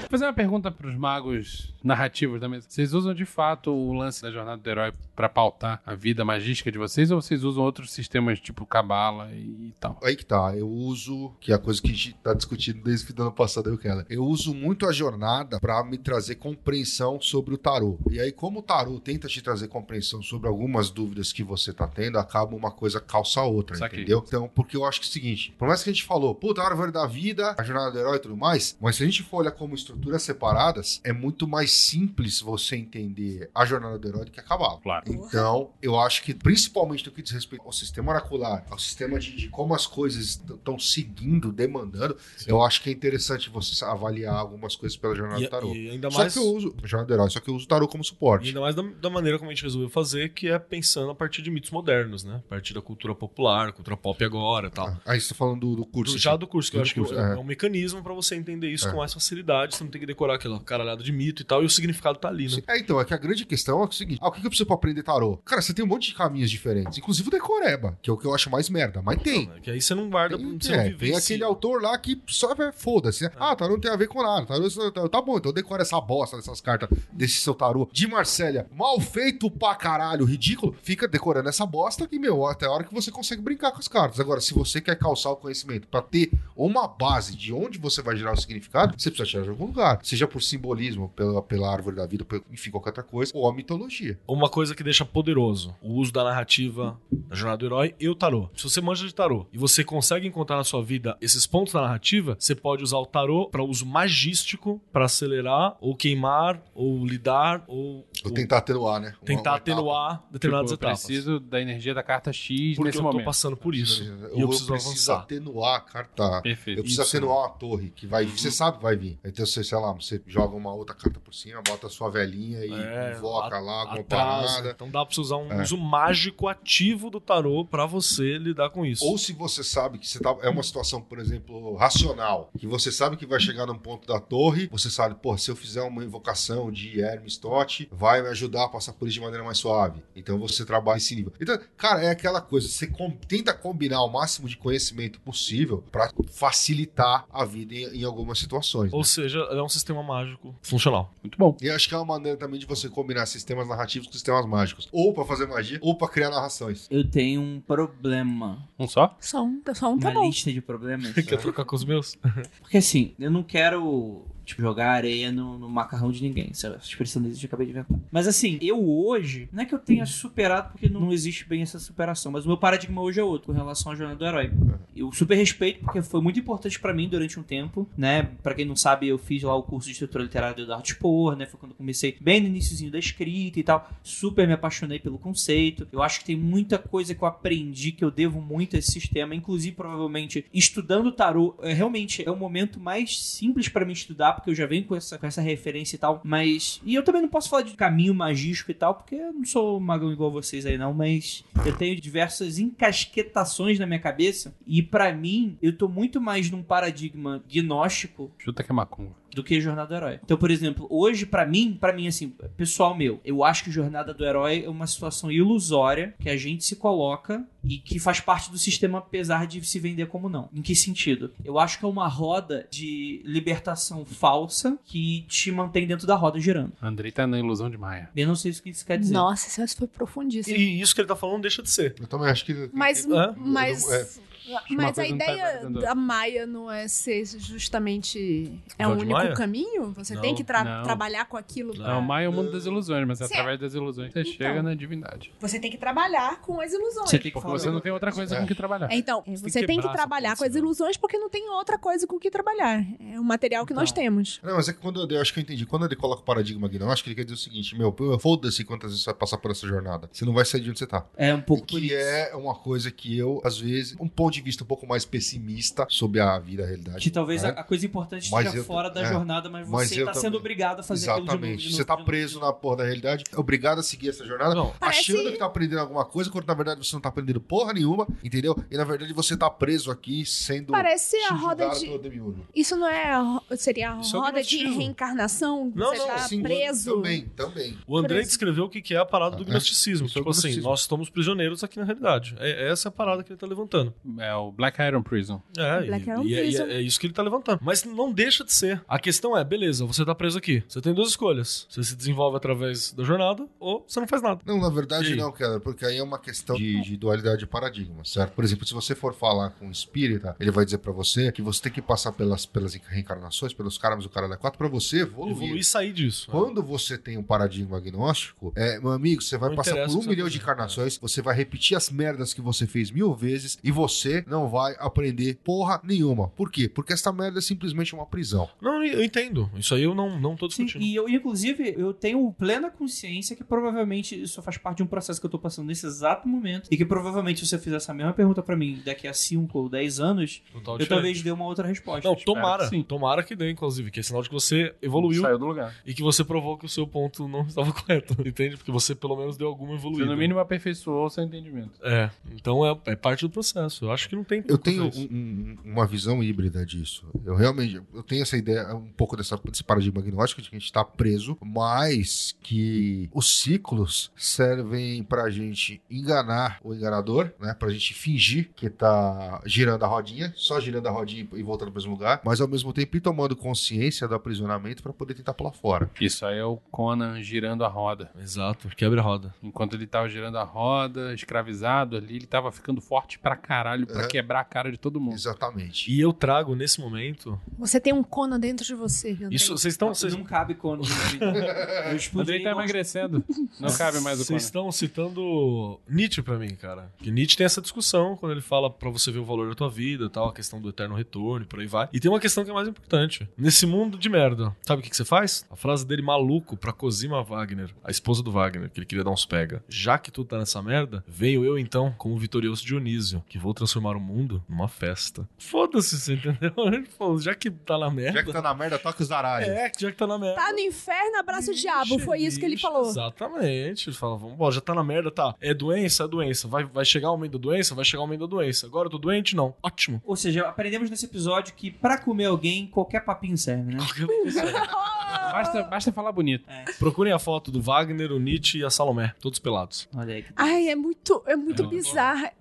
Vou fazer uma pergunta pros magos narrativos da mesa. Vocês usam de fato o lance da jornada do herói pra pautar a vida magística de vocês ou vocês usam outros sistemas tipo cabala e tal? Aí que tá, eu uso, que é a coisa que a gente tá discutindo desde o ano passado, eu o Keller. Eu uso muito a jornada pra me trazer compreensão sobre o tarô. E aí, como o tarô tenta te trazer compreensão sobre algumas dúvidas que você tá tendo, acaba uma coisa calça a outra, Saquei. entendeu? Então, porque eu acho que é o seguinte, por mais que a gente falou, puta, a árvore da vida, a jornada do herói e tudo mais, mas se a gente for olhar como estruturas separadas, é muito mais simples você entender a jornada do herói do que a cavalo. Claro. Então, eu acho que, principalmente no que diz respeito ao sistema oracular, ao sistema de, de como as coisas estão seguindo, demandando, eu acho que é interessante você avaliar algumas coisas pela jornada E, do tarô. e ainda Só mais. que eu uso a jornada do herói, só que eu uso o tarô como E suporte. ainda mais da, da maneira como a gente resolveu fazer, que é pensando a partir de mitos modernos, né? A partir da cultura popular, cultura pop agora e tal. Ah, Aí você tá falando do, do curso. Do- já do curso, que eu Do acho que curso, é, é. é um mecanismo pra você entender isso É. com mais facilidade. Você não tem que decorar aquela caralhada de mito e tal, e o significado tá ali, né? É, então, é que a grande questão é o seguinte: ah, o que que eu preciso pra aprender tarô? Cara, você tem um monte de caminhos diferentes, inclusive o decoreba, que é o que eu acho mais merda, mas tem. Que aí você não guarda, Tem, você não é, tem em aquele autor lá que só é foda-se. né? Ah, tarô não tem a ver com nada. Tarô, tá, tá bom, então decora essa bosta dessas cartas desse seu tarô de Marcélia. Mal feito pra caralho, ridículo. Fica decorando essa bosta e, meu, até a hora que você consegue brincar com as cartas. Agora, se você quer calçar o conhecimento pra ter uma base de onde você vai gerar o significado, você precisa tirar de algum lugar. Seja por simbolismo, pela, pela árvore da vida, por- enfim, qualquer outra coisa, ou a mitologia. Uma coisa que deixa poderoso o uso da narrativa da jornada do herói e o tarô. Se você manja de tarô e você consegue encontrar na sua vida esses pontos da narrativa, você pode usar o tarô para uso magístico para acelerar ou queimar ou lidar ou, Ou tentar atenuar, né? Uma- tentar uma etapa. atenuar determinadas Tipo, eu etapas. preciso da energia da carta X porque nesse eu tô momento. passando por isso. Eu, e eu preciso preciso avançar. atenuar a carta. Perfeito. Eu preciso Isso. atenuar a torre, que vai. Você sabe que vai vir. Então você, sei lá, você joga uma outra carta por cima, bota a sua velhinha e É, invoca lá alguma Atrasa. parada. Então dá pra você usar um É. uso mágico ativo do tarô pra você lidar com isso. Ou se você sabe que você tá, é uma situação, por exemplo, racional, que você sabe que vai chegar num ponto da torre, você sabe, pô, se eu fizer uma invocação de Hermes Tote, vai me ajudar a passar por isso de maneira mais suave. Então você trabalha esse nível. Então, cara, é aquela coisa, você com- tenta combinar o máximo de conhecimento possível pra facilitar a vida em, em algumas situações. né? Ou seja, é um sistema mágico funcional. Muito bom. E acho que é uma maneira também de você combinar sistemas narrativos com sistemas mágicos. Ou pra fazer magia, ou pra criar narrações. Eu tenho um problema. Um só? Só um, só um tá Uma bom. lista de problemas. <laughs> Quer trocar com os meus? Porque assim, eu não quero, tipo, jogar areia no, no macarrão de ninguém. Essa expressão existe, eu acabei de inventar. Mas assim, eu hoje, não é que eu tenha superado, porque não existe bem essa superação, mas o meu paradigma hoje é outro com relação à jornada do herói. Eu super respeito, porque foi muito importante pra mim durante um tempo, né? Pra quem não sabe, eu fiz lá o curso de estrutura literária do Eduardo Spohr, né? Foi quando eu comecei bem no iníciozinho da escrita e tal. Super me apaixonei pelo conceito. Eu acho que tem muita coisa que eu aprendi que eu devo muito a esse sistema, inclusive provavelmente estudando tarô, é, realmente é o momento mais simples pra mim estudar, porque eu já venho com essa, com essa referência e tal, mas e eu também não posso falar de caminho magístico e tal, porque eu não sou magão igual vocês aí não, mas eu tenho diversas encasquetações na minha cabeça e pra mim eu tô muito mais num paradigma gnóstico Chuta que é macumba. Do que Jornada do Herói. Então, por exemplo, hoje, pra mim, para mim, assim, pessoal meu, eu acho que Jornada do Herói é uma situação ilusória que a gente se coloca e que faz parte do sistema, apesar de se vender como não. Em que sentido? Eu acho que é uma roda de libertação falsa que te mantém dentro da roda girando. Andrei tá na ilusão de Maia. Eu não sei o que isso quer dizer. Nossa, isso foi profundíssimo. E isso que ele tá falando deixa de ser. Eu também acho que. Mas, Hã? mas, É. mas a tá ideia da Maia não é ser justamente é o Jorge único Maia? caminho? Você Não. tem que tra- Não. trabalhar com aquilo. Não, o Maia é o mundo das ilusões, mas é através das ilusões que você Então. chega na divindade. Você tem que trabalhar com as ilusões. Você que Porque você não tem outra coisa com que trabalhar. Então, tem você que tem que trabalhar com as ilusões porque não tem outra coisa com que trabalhar. É o material que nós Então. temos. Não, mas é que quando eu, eu acho que eu entendi. Quando ele coloca o paradigma agnóstico, ele quer dizer o seguinte: meu, foda-se quantas vezes você vai passar por essa jornada. Você não vai sair de onde você tá. É um pouco por Que isso. é uma coisa que eu, às vezes, um ponto de vista um pouco mais pessimista sobre a vida, a realidade. Que talvez né? a, a coisa importante Mas esteja eu- fora da é. jornada, mas Mas você eu tá sendo obrigado a fazer aquilo de novo, Exatamente. de novo, Você tá de novo, preso de na porra da realidade, é obrigado a seguir essa jornada, Não. Parece- achando que tá aprendendo alguma coisa, quando na verdade você não tá aprendendo porra nenhuma, entendeu? E na verdade você tá preso aqui sendo. Parece a roda de. Isso não é. a ro- Seria a Isso é roda de gnosticismo. reencarnação? Não, você não, tá Sim, preso. Também, também. O Andrei Preso. descreveu o que é a parada do É. gnosticismo. É Tipo assim, gnosticismo. nós estamos prisioneiros aqui na realidade. É, essa é a parada que ele tá levantando. É o Black Iron Prison. É, Black e, Iron e é, e Prison. é- é isso que ele tá levantando. Mas não deixa de ser. A questão é, beleza, você tá preso aqui. Você tem duas escolhas. Você se desenvolve através da jornada ou você não faz nada. Não, na verdade não, cara, porque aí é uma questão de, de dualidade de paradigma, certo? Por exemplo, se você for falar com um espírita, ele vai dizer pra você que você tem que passar pelas, pelas reencarnações, pelos karmas do cara da quatro, pra você evoluir. Evoluir e sair disso. Quando você tem um paradigma agnóstico, é, meu amigo, você vai Não passar por um milhão de encarnações, você vai repetir as merdas que você fez mil vezes e você não vai aprender porra nenhuma. Por quê? Porque essa merda é simplesmente uma prisão. Não, eu entendo. Isso aí eu não, não tô Sim, discutindo. e eu, inclusive, eu tenho plena consciência que provavelmente isso faz parte de um processo que eu tô passando nesse exato momento. E que provavelmente, se você fizer essa mesma pergunta pra mim daqui a 5 ou 10 anos, Total eu diferente. talvez dê uma outra resposta. Não, tomara. sim. Tomara que dê, inclusive, que é sinal de que você evoluiu Saiu do lugar. e que você provou que o seu ponto não <laughs> estava correto. Entende? Porque você pelo menos deu alguma Você, evoluída. no mínimo, aperfeiçoou o seu entendimento. É, então é, é parte do processo. Eu acho que não tem. Eu tenho um- um- uma visão híbrida disso. Eu realmente eu tenho essa ideia, um pouco dessa, desse paradigma agnóstico de que a gente está preso, mas que os ciclos servem pra gente enganar o enganador, né? Pra gente fingir que tá girando a rodinha, só girando a rodinha e voltando pro mesmo lugar, mas ao mesmo tempo ir tomando consciência do aprisionamento pra poder tentar pular fora. Isso aí é o Conan girando a roda. Exato, quebra a roda. Enquanto ele tava girando a roda, escravizado ali, ele tava ficando forte pra caralho pra É. quebrar a cara de todo mundo. Exatamente. E eu trago nesse momento. Você tem um Conan dentro de você. Andrei. Isso, vocês estão. Vocês Não cabe. <laughs> Eu O Andrei tá emagrecendo. Não cabe mais o Conan. Vocês estão citando Nietzsche pra mim, cara. Que Nietzsche tem essa discussão quando ele fala pra você ver o valor da tua vida, e tal, a questão do eterno retorno e por aí vai. E tem uma questão que é mais importante. Nesse mundo de merda, sabe o que, que você faz? A frase dele maluco pra Cosima Wagner, a esposa do Wagner, que ele queria dar uns pega. Já que tudo tá nessa merda, venho eu então como vitorioso Dionísio, que vou transformar transformar o mundo numa festa. Foda-se, você entendeu? <laughs> Ele falou, já que tá na merda. Já que tá na merda, toca os aralhos. É, já que tá na merda. Tá no inferno, abraça o diabo. Foi isso que ele falou. Exatamente. Ele fala, vamos, ó, já tá na merda, tá. É doença, é doença. Vai, vai chegar o aumento da doença? Vai chegar o aumento da doença. Agora eu tô doente? Não. Ótimo. Ou seja, aprendemos nesse episódio que pra comer alguém, qualquer papinho serve, né? <laughs> Basta, basta falar bonito. Procurem a foto do Wagner, o Nietzsche e a Salomé, todos pelados. Olha aí. que- Ai, é muito, é muito É bom.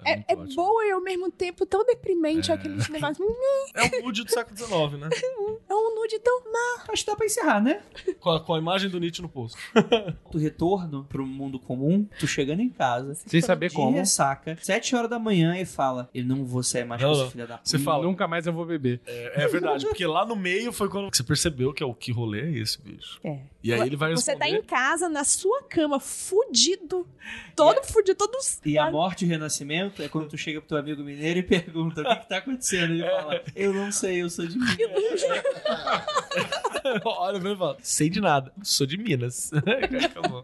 É É, é boa e ao mesmo tempo tão deprimente aqueles negócios. <laughs> É o nude do século XIX, né? <laughs> É um nude tão. Acho que dá pra encerrar, né? Com a, com a imagem do Nietzsche no posto. <laughs> Tu retorno pro mundo comum, tu chegando em casa, Sem saber de como. ressaca, sete horas da manhã e fala, eu não vou sair mais Não, com não. filha da puta. Você fala. Nunca mais eu vou beber. É, é verdade, porque lá no meio foi quando você percebeu que é o que rolê é esse, bicho. É. E aí ele vai Você tá responder. em casa, na sua cama, fudido. Todo fudido, todo. E a morte e o renascimento é quando tu chega pro teu amigo mineiro e pergunta o que, que tá acontecendo. Ele fala, eu não sei, eu sou de Minas. <laughs> Olha pra ele e fala: sei de nada, sou de Minas. <laughs> Acabou.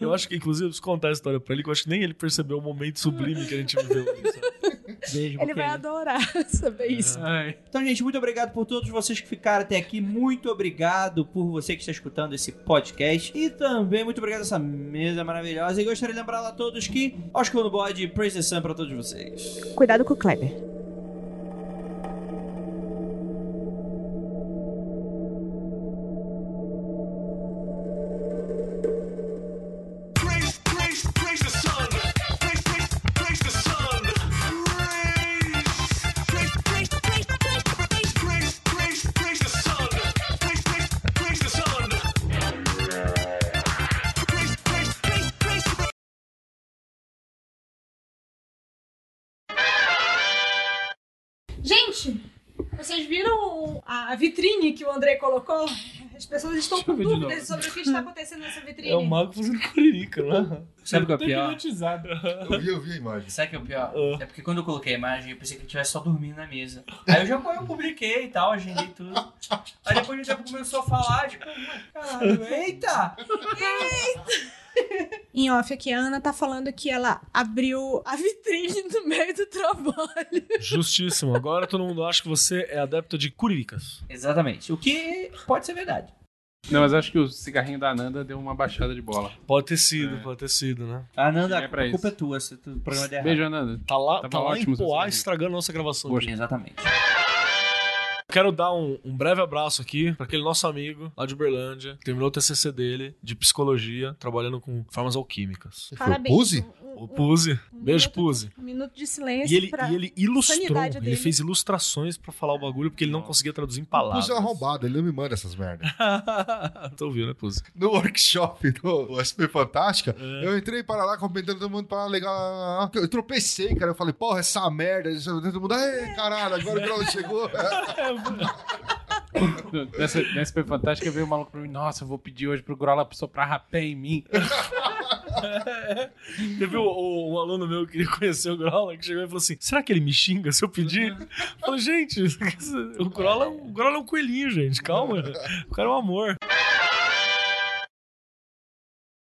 Eu acho que, inclusive, eu preciso contar a história pra ele, que eu acho que nem ele percebeu o momento sublime que a gente viveu. sabe? Beijo, Ele vai adorar <laughs> saber isso. Ai. Então, gente, muito obrigado por todos vocês que ficaram até aqui. Muito obrigado por você que está escutando esse podcast. E também muito obrigado a essa mesa maravilhosa. E gostaria de lembrar a todos que Oscar no bode, Praise the Sun pra todos vocês. Cuidado com o Kleber. O André colocou? As pessoas estão com dúvidas sobre o que está acontecendo nessa vitrine. É o mago fazendo <laughs> curirica, né? Sabe o que é o pior? Hipnotizado. Eu vi, eu vi a imagem. Sabe o que é o pior? Ah. É porque quando eu coloquei a imagem, eu pensei que ele estivesse só dormindo na mesa. Aí eu já eu publiquei e tal, agendei tudo. Aí depois de um tempo começou a falar, tipo, caralho, eita! Em off aqui, a Ana tá falando que ela abriu a vitrine no meio do trabalho. Justíssimo. Agora todo mundo acha que você é adepto de curiricas. Exatamente. O que pode ser verdade. Não, mas acho que o cigarrinho da Nanda deu uma baixada de bola. Pode ter sido, pode ter sido, né? Ananda, É a culpa isso. é tua se tu- o programa der errado. Beijo, Ananda. Tá lá, Tava tá lá ótimo em Poá estragando nossa gravação. Poxa. Exatamente. Quero dar um, um breve abraço aqui para aquele nosso amigo lá de Uberlândia, que terminou o TCC dele de psicologia, trabalhando com formas alquímicas. Foi o Puzzi? O Puzi. Beijo, Puzi. Um minuto de silêncio E ele, pra... e ele ilustrou, ele dele. fez ilustrações pra falar o bagulho porque ele não conseguia traduzir em O palavras. Puzzi é um arrombado, ele não me manda essas merdas. <laughs> Tô ouvindo, né, Puzi? No workshop do SP Fantástica, É. eu entrei para lá, cumprimentando todo mundo para legal. Eu tropecei, cara. Eu falei, porra, essa merda. Todo mundo, ei, caralho, agora o Grola chegou. <laughs> <laughs> Nessa, nessa foi fantástica, veio o maluco pra mim. Nossa, eu vou pedir hoje pro Grola soprar rapé em mim. <laughs> Teve um, um- um aluno meu que queria conhecer o Grola, que chegou e falou assim: será que ele me xinga se eu pedir? Eu falei, gente, <laughs> o Grola, o Grola é um coelhinho, gente. Calma. O cara é um amor.